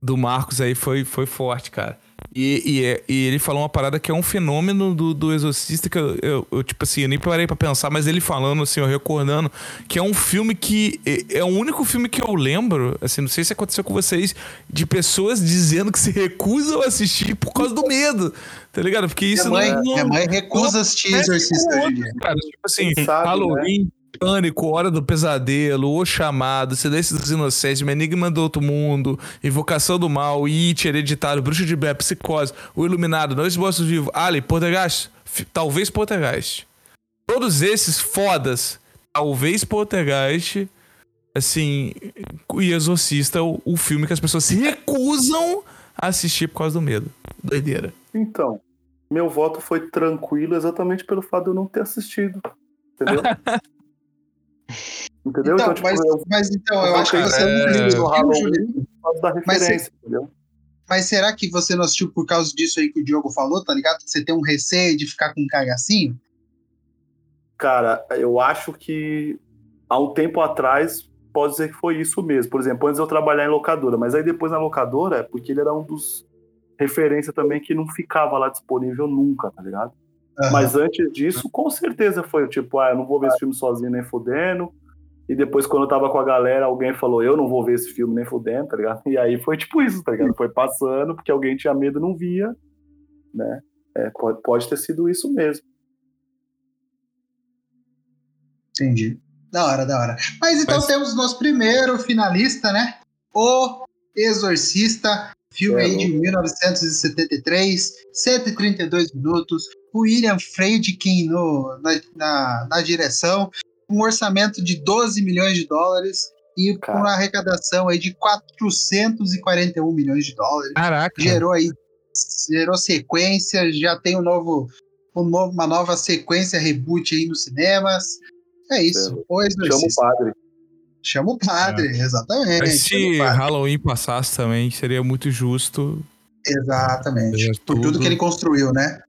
do Marcos aí foi, foi forte, cara. E, e, é, e, ele falou uma parada que é um fenômeno do, do Exorcista que eu, eu, eu, tipo assim, eu nem parei pra pensar, mas ele falando, assim, eu recordando, que é um filme que. É, é, o único filme que eu lembro, assim, não sei se aconteceu com vocês, de pessoas dizendo que se recusam a assistir por causa do medo, tá ligado? Porque isso minha mãe, não. Minha mãe recusa assistir Exorcista. Cara, tipo assim, sabe, né? Halloween. Né? Pânico, Hora do Pesadelo, O Chamado, Silêncio dos Inocentes, Enigma do Outro Mundo, Invocação do Mal, It, Hereditário, Bruxo de Blair, Psicose, O Iluminado, Noites Bostos Vivos, Ali, Poltergeist, talvez Poltergeist. Todos esses fodas, talvez Poltergeist, assim, e Exorcista, o, o filme que as pessoas se recusam a assistir por causa do medo. Doideira. Então, meu voto foi tranquilo exatamente pelo fato de eu não ter assistido. Entendeu? Entendeu? Então, então tipo, mas, eu, mas então, eu, acho que você não assistiu o Halloween da referência, entendeu? Mas será que você não assistiu por causa disso aí que o Diogo falou, tá ligado? Você tem um receio de ficar com um cagacinho? Cara, eu acho que há um tempo atrás pode dizer que foi isso mesmo. Por exemplo, antes eu trabalhar em locadora, mas aí depois na locadora, porque ele era um dos referência também que não ficava lá disponível nunca, tá ligado? Uhum. Mas antes disso, com certeza foi tipo, ah, eu não vou ver esse filme sozinho nem fudendo. E depois, quando eu tava com a galera, alguém falou, eu não vou ver esse filme nem fudendo, tá ligado? E aí foi tipo isso, tá ligado? Foi passando, porque alguém tinha medo e não via, né? É, pode, pode ter sido isso mesmo. Entendi. Da hora, da hora. Mas então Mas... temos nosso primeiro finalista, né? O Exorcista, filme é, aí de 1973, 132 minutos, William Friedkin no, na, na, na direção, um orçamento de 12 milhões de dólares e com uma arrecadação aí de 441 milhões de dólares. Caraca. Gerou aí gerou sequência, já tem um novo, um novo uma nova sequência reboot aí nos cinemas. É isso. O Chama o padre. Chama o padre, é. exatamente. se Halloween passasse também, seria muito justo. Exatamente. Por tudo. tudo que ele construiu, né?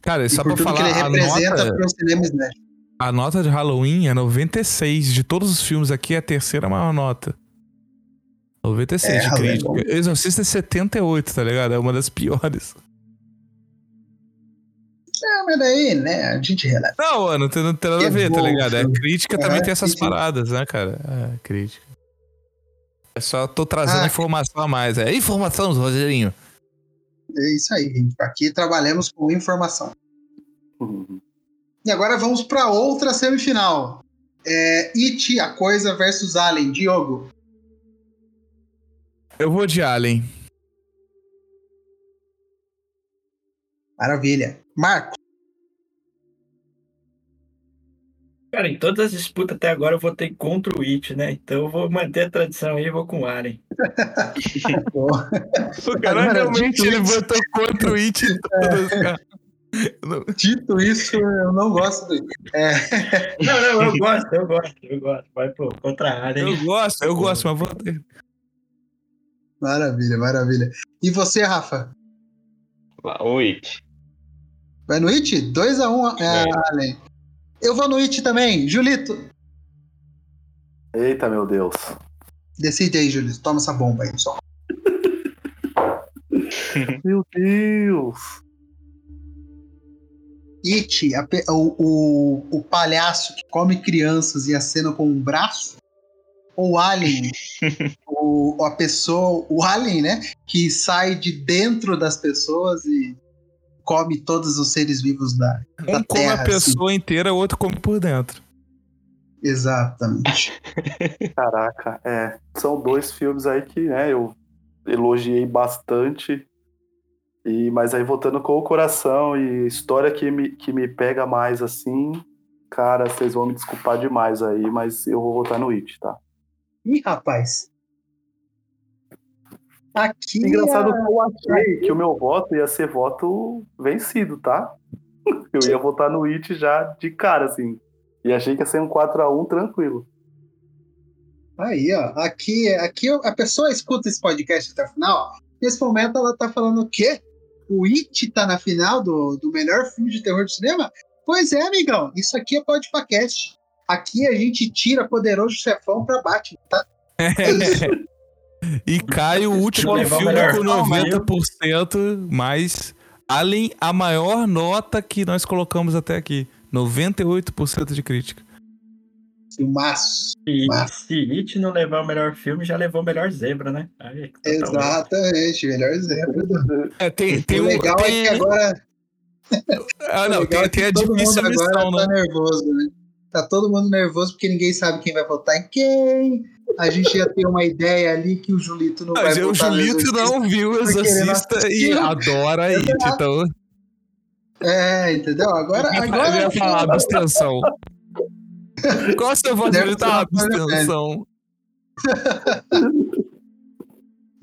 Cara, só pra falar, que ele representa nota, pro cinema Smash. A nota de Halloween é 96. De todos os filmes aqui, é a terceira maior nota. 96 é, de crítica. É Exorcista é 78, tá ligado? É uma das piores. É, mas daí, né, a gente releva. Não, mano, não tem, nada a ver, tá ligado? É, crítica é, também tem essas paradas, né, cara? É, crítica. É só tô trazendo ah, informação a mais. É informação, Rogerinho. É isso aí, gente. Aqui trabalhamos com informação. E agora vamos para outra semifinal. É, It, a coisa versus Alien. Diogo. Eu vou de Alien. Maravilha. Marco. Cara, em todas as disputas até agora eu votei contra o It, né? Então eu vou manter a tradição aí e vou com o Alien. o cara realmente ele votou contra o It em todas, cara. Dito isso, eu não gosto do é... Não, não, eu gosto, eu gosto, eu gosto. Vai pô, contra a área. Eu gosto, eu gosto, mas votei. Maravilha, maravilha. E você, Rafa? O It. Vai no It? 2x1, um, é, é. Allen. Eu vou no It também. Julito. Eita, meu Deus. Decide aí, Julito. Toma essa bomba aí, só. Meu Deus! It, a o, o, o palhaço que come crianças e acena com um braço? Ou Alien, o, a pessoa, o Alien, né? Que sai de dentro das pessoas e come todos os seres vivos da, da Um come Terra. a assim. pessoa inteira, o outro come por dentro. Exatamente. Caraca, é. São dois filmes aí que, né, eu elogiei bastante. E, mas aí voltando com o coração e história que me, que me pega mais assim, cara, vocês vão me desculpar demais aí, mas eu vou votar no It, tá? Ih, rapaz. Aqui. Engraçado a- que eu achei que o meu voto ia ser voto vencido, tá? Eu ia votar no It já de cara, assim. E achei que ia ser um 4x1 tranquilo. Aí, ó. Aqui, aqui a pessoa escuta esse podcast até o final. Nesse momento ela tá falando o quê? O It tá na final do, do melhor filme de terror do cinema? Pois é, amigão. Isso aqui é podcast. Aqui a gente tira poderoso chefão pra Batman, tá? É isso. E cai o último o filme com filme, 90%, mas além a maior nota que nós colocamos até aqui. 98% de crítica. Filmaço. E se It não levar o melhor filme, já levou o melhor zebra, né? Aí, totalmente. Exatamente. Melhor exemplo. É, tem, tem o um. legal tem- é que agora. Ah, o não, tem, é tem a todo difícil mundo agora missão, tá né? nervoso, né? Tá todo mundo nervoso porque ninguém sabe quem vai votar em quem. A gente já tem uma ideia ali que o Julito não Mas vai o Julito não viu Exorcista e adora It, então. É, entendeu? Agora. Eu ia agora falar abstenção. Qual uma Ah, coisa abstenção.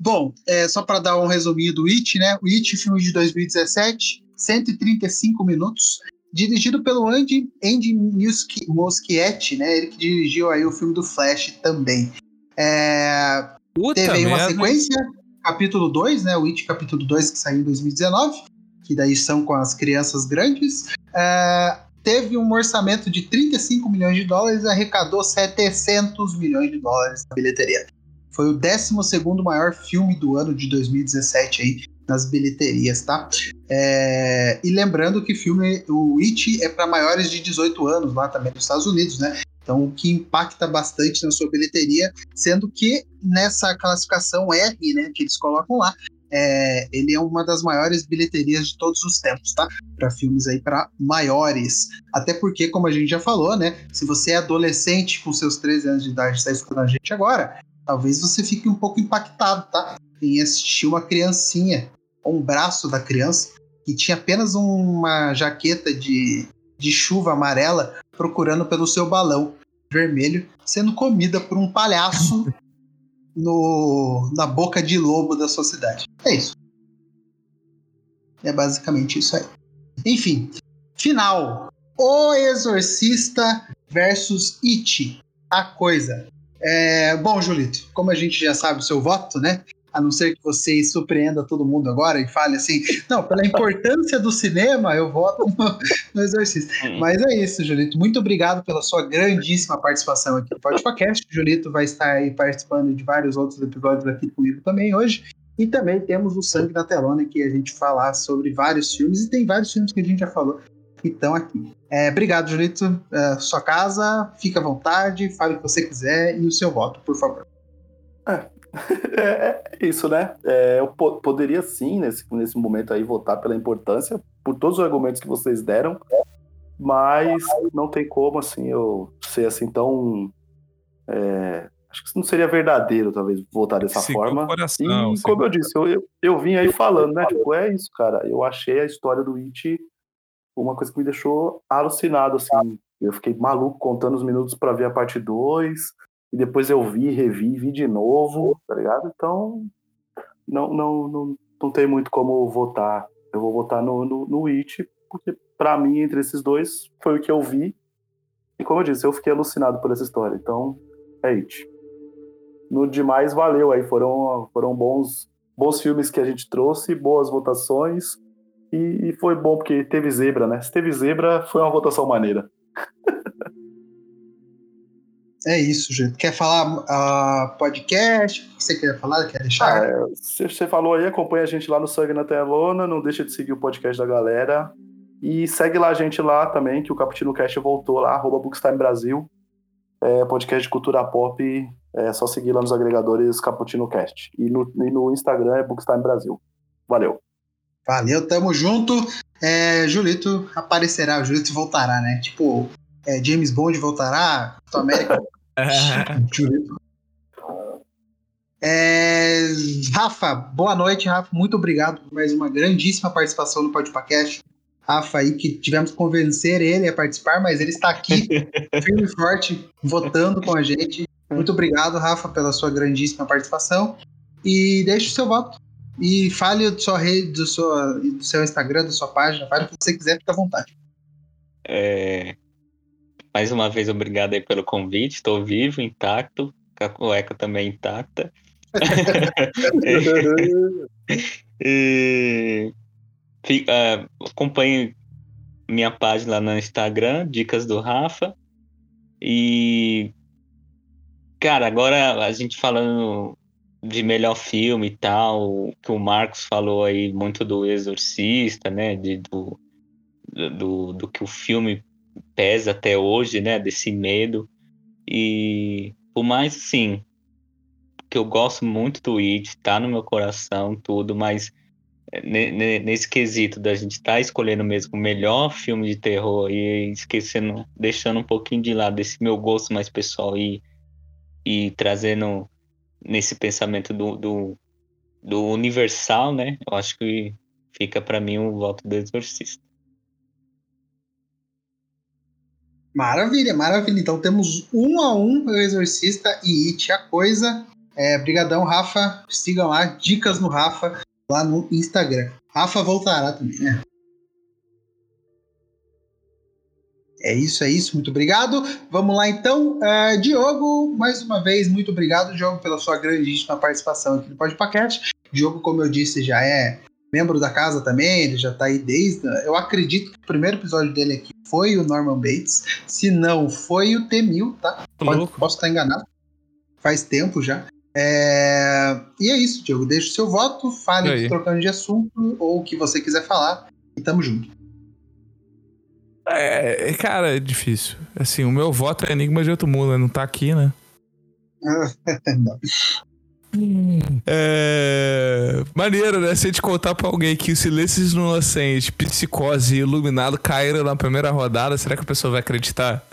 Bom, é, só para dar um resuminho do It, né? O It, filme de 2017, 135 minutos, dirigido pelo Andy, Andy Muschie- Muschietti, né? Ele que dirigiu aí o filme do Flash também. É, teve aí uma merda. sequência, capítulo 2, né? O It capítulo 2 que saiu em 2019, que daí são com as crianças grandes. É, teve um orçamento de 35 milhões de dólares e arrecadou 700 milhões de dólares na bilheteria. Foi o 12 maior filme do ano de 2017 aí nas bilheterias, tá? É, e lembrando que filme, o It é para maiores de 18 anos lá também nos Estados Unidos, né? Então, o que impacta bastante na sua bilheteria, sendo que nessa classificação R, né, que eles colocam lá, é, ele é uma das maiores bilheterias de todos os tempos, tá? Para filmes aí para maiores. Até porque, como a gente já falou, né? Se você é adolescente com seus 13 anos de idade e está escutando a gente agora, talvez você fique um pouco impactado, tá? Em assistir uma criancinha, ou um braço da criança, que tinha apenas uma jaqueta de, de chuva amarela procurando pelo seu balão vermelho, sendo comida por um palhaço no, na boca de lobo da sua cidade. É isso. É basicamente isso aí. Enfim, final. O Exorcista versus It. A coisa. É, bom, Julito, como a gente já sabe o seu voto, né? A não ser que você surpreenda todo mundo agora e fale assim, não, pela importância do cinema, eu voto no, no Exorcista. Mas é isso, Julito. Muito obrigado pela sua grandíssima participação aqui no podcast. Julito vai estar aí participando de vários outros episódios aqui comigo também hoje. E também temos o Sangue na Telona, que a gente falar sobre vários filmes, e tem vários filmes que a gente já falou que estão aqui. É, obrigado, Julito. É, sua casa, fica à vontade, fale o que você quiser e o seu voto, por favor. É, é isso, né? É, eu po- poderia sim, nesse, nesse momento aí, votar pela importância, por todos os argumentos que vocês deram, mas não tem como, assim, eu ser assim tão. é, acho que não seria verdadeiro, talvez, votar dessa forma. coração, e como eu disse, eu, eu, eu vim aí falando, né? Tipo, é isso, cara. Eu achei a história do It uma coisa que me deixou alucinado, assim. Eu fiquei maluco contando os minutos pra ver a parte 2. E depois eu vi, revi, vi de novo, tá ligado? Então, não, não, não, não tem muito como votar. Eu vou votar no, no, no It, porque pra mim, entre esses dois, foi o que eu vi. E como eu disse, eu fiquei alucinado por essa história. Então, é It. No demais, valeu aí. Foram, foram bons, bons filmes que a gente trouxe, boas votações. E, e foi bom porque teve zebra, né? Se teve zebra, foi uma votação maneira. É isso, gente. Quer falar uh, podcast? O que você quer falar? Quer deixar? Ah, é, você falou aí, acompanha a gente lá no Sangue na Telona, não deixa de seguir o podcast da galera. E segue lá a gente lá também, que o Caputino Cast voltou lá, arroba Bookstime Brasil. É, podcast de cultura pop, é só seguir lá nos agregadores Caputino Cast. E no, e no Instagram é Bookstime Brasil. Valeu. Valeu, tamo junto. É, Julito aparecerá, o Julito voltará, né? Tipo, é, James Bond voltará, Capitão América. é, Rafa, boa noite, Rafa. Muito obrigado por mais uma grandíssima participação no podcast. Rafa aí, que tivemos que convencer ele a participar, mas ele está aqui, firme e forte, votando com a gente. Muito obrigado, Rafa, pela sua grandíssima participação. E deixe o seu voto. E fale do, sua rede, do, sua, do seu Instagram, da sua página, fale o que você quiser, fique à vontade. É, mais uma vez, obrigado aí pelo convite. Estou vivo, intacto, com a cueca também intacta. e, uh, acompanhe minha página lá no Instagram, Dicas do Rafa. E, cara, agora a gente falando de melhor filme e tal, que o Marcos falou aí muito do Exorcista, né? De, do, do, do que o filme pesa até hoje, né? Desse medo. E por mais assim, que eu gosto muito do It, tá no meu coração, tudo, mas é, nesse quesito da gente estar tá escolhendo mesmo o melhor filme de terror e esquecendo, deixando um pouquinho de lado esse meu gosto mais pessoal e, e trazendo nesse pensamento do, do, do universal, né? Eu acho que fica para mim o voto do exorcista. Maravilha, maravilha. Então temos um a um o Exorcista e It a coisa. É, brigadão, Rafa. Sigam lá, dicas no Rafa, lá no Instagram. Rafa voltará também, né? É isso, é isso. Muito obrigado. Vamos lá então. Uh, Diogo, mais uma vez, muito obrigado, Diogo, pela sua grandíssima participação aqui no podcast. Diogo, como eu disse, já é membro da casa também, ele já tá aí desde. Eu acredito que o primeiro episódio dele aqui foi o Norman Bates. Se não, foi o T-1000, tá? Pode, posso estar enganado. Faz tempo já. É... E é isso, Diogo. Deixa o seu voto, fale trocando de assunto ou o que você quiser falar. E tamo junto. É, cara, é difícil. Assim, o meu voto é Enigma de Outro Mundo, né? Não tá aqui, né? É... Maneiro, né? Se a gente contar pra alguém que o Silêncios Inocentes, Psicose e Iluminado caíram na primeira rodada, será que a pessoa vai acreditar?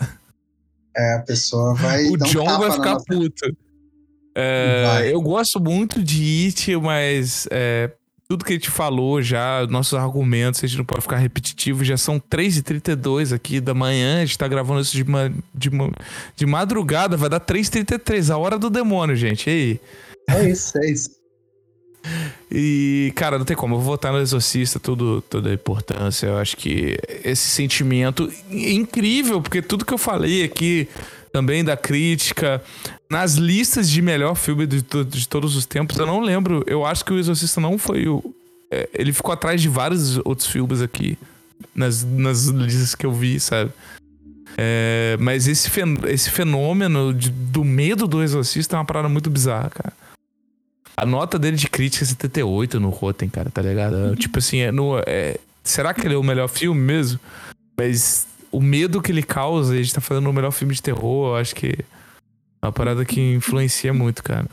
É, a pessoa vai. o John um vai ficar puto. É, eu gosto muito de It, mas é, tudo que a gente falou já, nossos argumentos, a gente não pode ficar repetitivo. Já são 3h32 aqui da manhã, a gente tá gravando isso de, ma de, ma de madrugada, vai dar 3h33, a hora do demônio, gente. E aí? É isso, é isso. E, cara, não tem como. Eu vou votar no Exorcista, tudo, toda a importância. Eu acho que esse sentimento é incrível, porque tudo que eu falei aqui também da crítica. Nas listas de melhor filme de, de todos os tempos, eu não lembro. Eu acho que o Exorcista não foi o. É, ele ficou atrás de vários outros filmes aqui. Nas, nas listas que eu vi, sabe? É, mas esse, fen esse fenômeno de, do medo do Exorcista é uma parada muito bizarra, cara. A nota dele de crítica é 78 no Rotten, cara, tá ligado? Uhum. Tipo assim, é no, é, será que ele é o melhor filme mesmo? Mas o medo que ele causa, a gente tá fazendo o melhor filme de terror, eu acho que é uma parada que influencia muito, cara.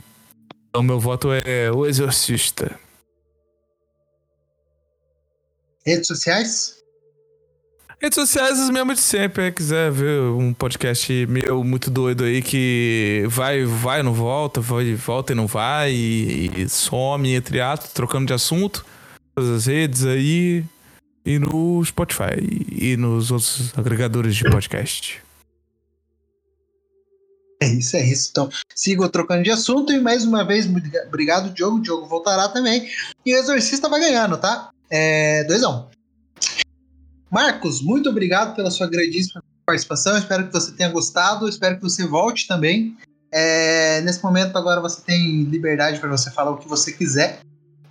Então, meu voto é O Exorcista. Redes sociais? Redes sociais, as mesmas de sempre. Se quiser ver um podcast meu muito doido aí que vai, vai, não volta, vai, volta e não vai, e, e some, entre atos, trocando de assunto. Todas as redes aí e no Spotify e nos outros agregadores de podcast. É isso, é isso. Então, siga trocando de assunto e mais uma vez, obrigado, Diogo. Diogo voltará também. E o Exorcista vai ganhando, tá? É 2x1. Marcos, muito obrigado pela sua grandíssima participação. Espero que você tenha gostado. Espero que você volte também. É, nesse momento, agora você tem liberdade para você falar o que você quiser.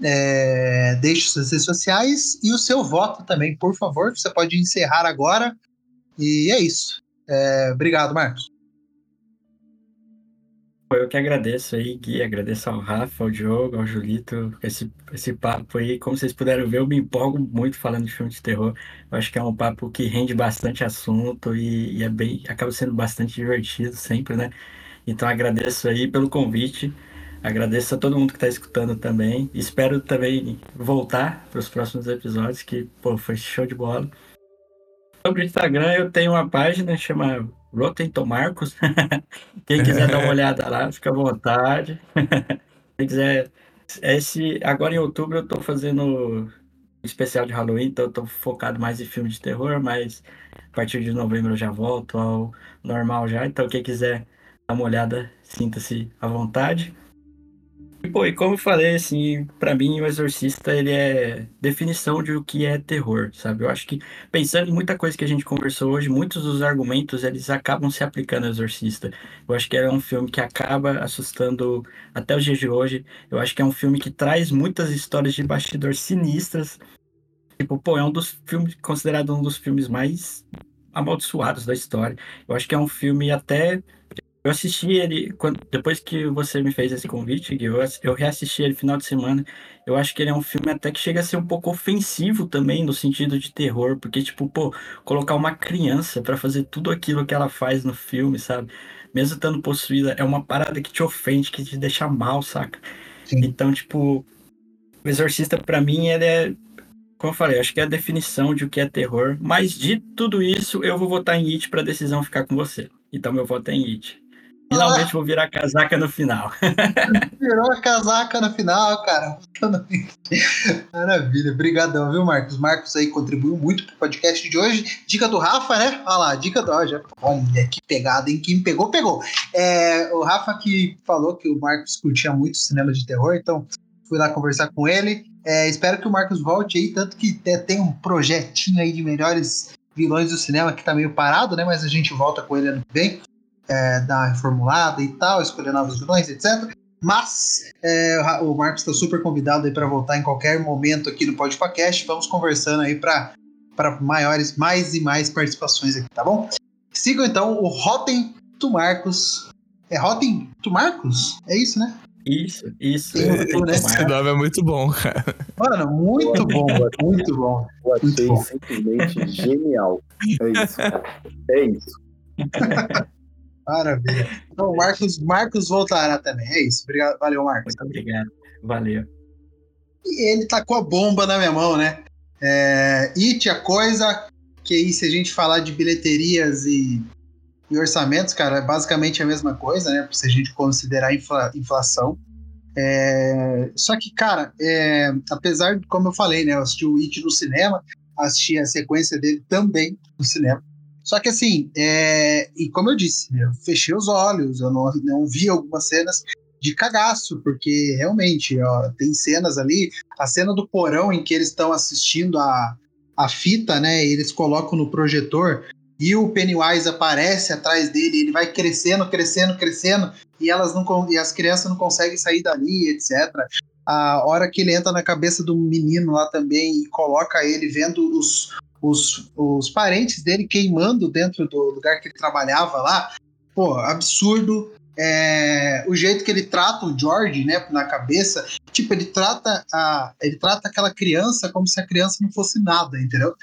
É, deixe suas redes sociais e o seu voto também, por favor. Você pode encerrar agora. E é isso. É, obrigado, Marcos. Pô, eu que agradeço aí, Gui, agradeço ao Rafa, ao Diogo, ao Julito, esse, esse papo aí. Como vocês puderam ver, eu me empolgo muito falando de filme de terror. Eu acho que é um papo que rende bastante assunto e, e é bem, acaba sendo bastante divertido sempre, né? Então agradeço aí pelo convite. Agradeço a todo mundo que está escutando também. Espero também voltar para os próximos episódios, que pô, foi show de bola. Sobre o Instagram, eu tenho uma página chama Rotten Tomarcos. Quem quiser dar uma olhada lá, fica à vontade. Quem quiser. Esse, agora em outubro eu estou fazendo especial de Halloween, então eu tô focado mais em filme de terror, mas a partir de novembro eu já volto ao normal já. Então quem quiser dar uma olhada, sinta-se à vontade. E, pô, e como eu falei, assim, para mim o Exorcista, ele é definição de o que é terror, sabe? Eu acho que, pensando em muita coisa que a gente conversou hoje, muitos dos argumentos, eles acabam se aplicando ao Exorcista. Eu acho que é um filme que acaba assustando até os dias de hoje. Eu acho que é um filme que traz muitas histórias de bastidor sinistras. Tipo, pô, é um dos filmes, considerado um dos filmes mais amaldiçoados da história. Eu acho que é um filme até eu assisti ele, quando, depois que você me fez esse convite, eu, eu reassisti ele final de semana. Eu acho que ele é um filme até que chega a ser um pouco ofensivo também, no sentido de terror, porque, tipo, pô, colocar uma criança para fazer tudo aquilo que ela faz no filme, sabe? Mesmo estando possuída, é uma parada que te ofende, que te deixa mal, saca? Sim. Então, tipo, o Exorcista, para mim, ele é. Como eu falei, acho que é a definição de o que é terror. Mas de tudo isso, eu vou votar em It pra decisão ficar com você. Então, meu voto é em It. Finalmente vou virar casaca no final. Virou a casaca no final, cara. Maravilha. Obrigadão, viu, Marcos? Marcos aí contribuiu muito pro podcast de hoje. Dica do Rafa, né? Olha lá, dica do... Olha, que pegada, hein? Quem pegou, pegou. É, o Rafa que falou que o Marcos curtia muito cinema de terror, então fui lá conversar com ele. É, espero que o Marcos volte aí, tanto que tem um projetinho aí de melhores vilões do cinema que tá meio parado, né? Mas a gente volta com ele ano que vem é, dar uma reformulada e tal, escolher novos vilões, etc. Mas é, o Marcos está super convidado aí para voltar em qualquer momento aqui no Podcast. Vamos conversando aí para maiores, mais e mais participações aqui, tá bom? Sigam então o Rotten to Marcos. É Rotten to Marcos? É isso, né? Isso, isso. Esse nome é muito bom, cara. Mano, muito bom, muito bom. Eu achei simplesmente genial. É isso, cara. É isso. Maravilha. Então, Marcos, Marcos voltará também. É isso. Obrigado. Valeu, Marcos. Muito obrigado. Valeu. E ele tá com a bomba na minha mão, né? É, It, a coisa que aí, se a gente falar de bilheterias e, e orçamentos, cara, é basicamente a mesma coisa, né? Se a gente considerar infla, inflação. É, só que, cara, é, apesar de, como eu falei, né? Eu assisti o It no cinema, assisti a sequência dele também no cinema. Só que assim, é... e como eu disse, eu fechei os olhos, eu não, não vi algumas cenas de cagaço, porque realmente ó, tem cenas ali, a cena do porão em que eles estão assistindo a, a fita, né? eles colocam no projetor e o Pennywise aparece atrás dele, ele vai crescendo, crescendo, crescendo, e elas não e as crianças não conseguem sair dali, etc. A hora que ele entra na cabeça do menino lá também e coloca ele vendo os, os, os parentes dele queimando dentro do lugar que ele trabalhava lá. Pô, absurdo. É, o jeito que ele trata o George, né, na cabeça, tipo, ele trata a, ele trata aquela criança como se a criança não fosse nada, entendeu?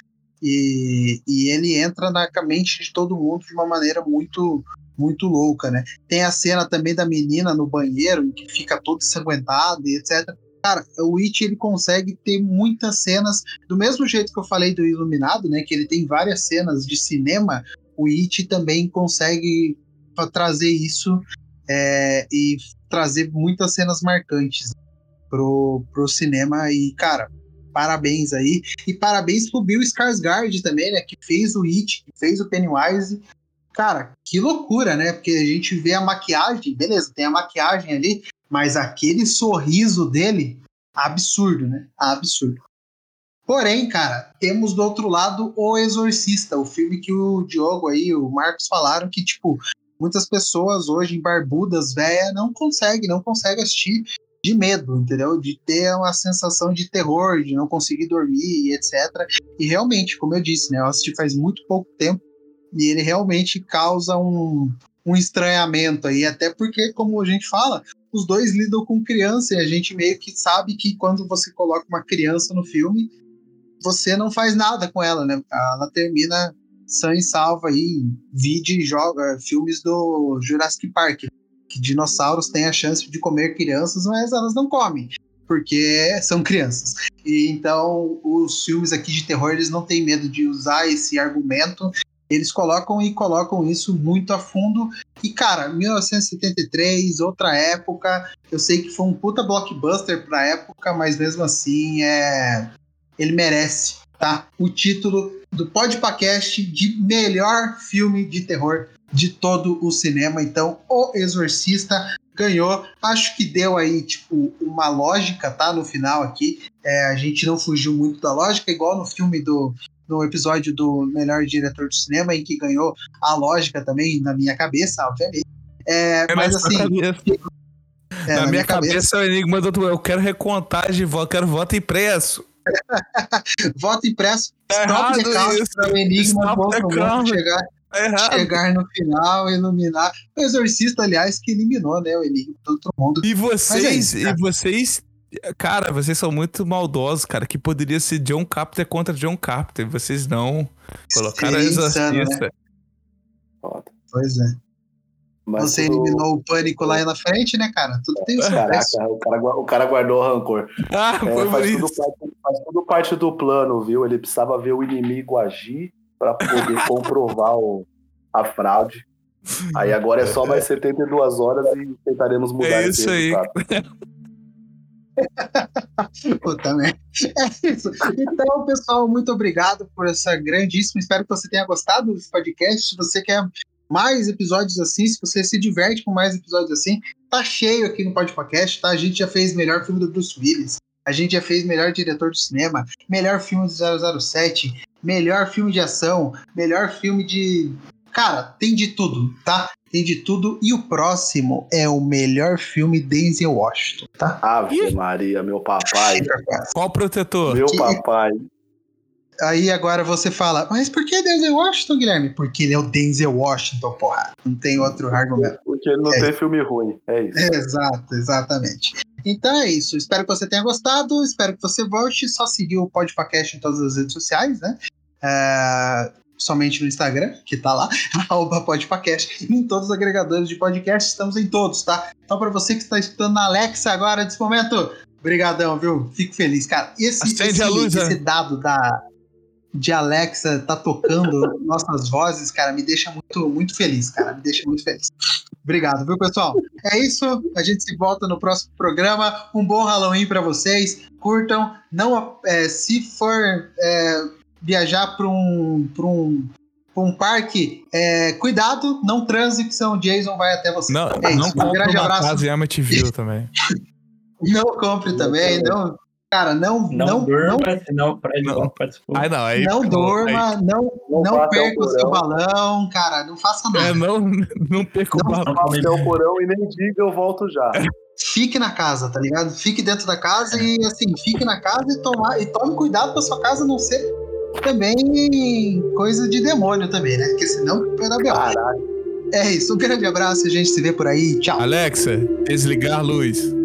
E, e ele entra na mente de todo mundo de uma maneira muito muito louca, né? Tem a cena também da menina no banheiro, que fica todo ensanguentada e etc. Cara, o It ele consegue ter muitas cenas, do mesmo jeito que eu falei do Iluminado, né? Que ele tem várias cenas de cinema, o It também consegue trazer isso é, e trazer muitas cenas marcantes pro, pro cinema. E, cara, parabéns aí. E parabéns pro Bill Skarsgård também, né? Que fez o It, que fez o Pennywise. Cara, que loucura, né? Porque a gente vê a maquiagem, beleza, tem a maquiagem ali, mas aquele sorriso dele, absurdo, né? Absurdo. Porém, cara, temos do outro lado O Exorcista, o filme que o Diogo aí, o Marcos falaram que, tipo, muitas pessoas hoje em barbudas, velha, não conseguem, não conseguem assistir de medo, entendeu? De ter uma sensação de terror, de não conseguir dormir, etc. E realmente, como eu disse, né, eu assisti faz muito pouco tempo e ele realmente causa um, um estranhamento aí, até porque, como a gente fala, os dois lidam com criança e a gente meio que sabe que quando você coloca uma criança no filme, você não faz nada com ela, né? Ela termina sã e salva aí, vide e joga filmes do Jurassic Park, que dinossauros têm a chance de comer crianças, mas elas não comem, porque são crianças. E então os filmes aqui de terror eles não têm medo de usar esse argumento eles colocam e colocam isso muito a fundo. E, cara, 1973, outra época. Eu sei que foi um puta blockbuster pra época, mas mesmo assim é. Ele merece, tá? O título do Podpacast de melhor filme de terror de todo o cinema. Então, O Exorcista ganhou. Acho que deu aí, tipo, uma lógica, tá? No final aqui. É, a gente não fugiu muito da lógica, igual no filme do no episódio do melhor diretor de cinema, em que ganhou a lógica também, na minha cabeça, obviamente. É, é mas assim. É, na, na, minha, cabeça, é o enigma do eu quero recontagem, eu quero voto impresso. voto impresso, tá stop the count para o enigma do chegar, é chegar no final, iluminar. O Exorcista, aliás, que eliminou né, o enigma do outro mundo. E vocês, é isso, e vocês Cara, vocês são muito maldosos, cara. Que poderia ser John Carpenter contra John Carpenter. Vocês não colocaram exorcista. Né? Pois é. Mas Você eliminou o pânico lá na frente, né, cara? Tudo tem o seu Caraca, o cara, o cara guardou rancor. Ah, é, faz, tudo parte, faz tudo parte do plano, viu? Ele precisava ver o inimigo agir para poder comprovar o, a fraude. Aí agora é só mais 72 horas e tentaremos mudar é isso aí. Puta merda. É isso. Então, pessoal, muito obrigado por essa grandíssima. Espero que você tenha gostado desse podcast. Se você quer mais episódios assim, se você se diverte com mais episódios assim, tá cheio aqui no podcast, tá? A gente já fez melhor filme do Bruce Willis. A gente já fez melhor diretor de cinema, melhor filme do 007, melhor filme de ação, melhor filme de. Cara, tem de tudo, tá? Tem de tudo. E o próximo é o melhor filme Denzel Washington, tá? Ave Maria, meu papai. Qual protetor? Meu que... papai. Aí agora você fala, mas por que Denzel Washington, Guilherme? Porque ele é o Denzel Washington, porra. Não tem outro argumento. Porque ele não é. tem filme ruim, é isso. exato, exatamente. Então é isso. Espero que você tenha gostado. Espero que você volte. Só seguir o Podpacast em todas as redes sociais, né? É, somente no Instagram, que tá lá, arroba podpacast, em todos os agregadores de podcast, estamos em todos, tá? Então, para você que está escutando na Alexa agora, nesse momento, brigadão, viu? Fico feliz, cara. Esse, esse, luz, esse né? dado da, de Alexa tá tocando nossas vozes, cara, me deixa muito, muito feliz, cara, me deixa muito feliz. Obrigado, viu, pessoal? É isso, a gente se volta no próximo programa. Um bom Halloween para vocês. Curtam, não é, se for é, viajar para um, um, um parque, é, cuidado, não transe, que São Jason vai até você. Não, é não compre um grande uma abraço. casa em Amityville também. não compre também, não... Cara, não. Não, não durma, não, senão o prédio não Ai, não, aí, não durma, aí. não, não, não perca o seu balão, cara, não faça nada. É, não, não perca o balão. Não faça o porão e nem diga eu volto já. Fique na casa, tá ligado? Fique dentro da casa e assim, fique na casa e, tomar, e tome cuidado pra sua casa não ser também coisa de demônio também, né? Porque senão vai dar Caralho. É isso, um grande abraço, a gente se vê por aí. Tchau. Alexa, desligar a luz.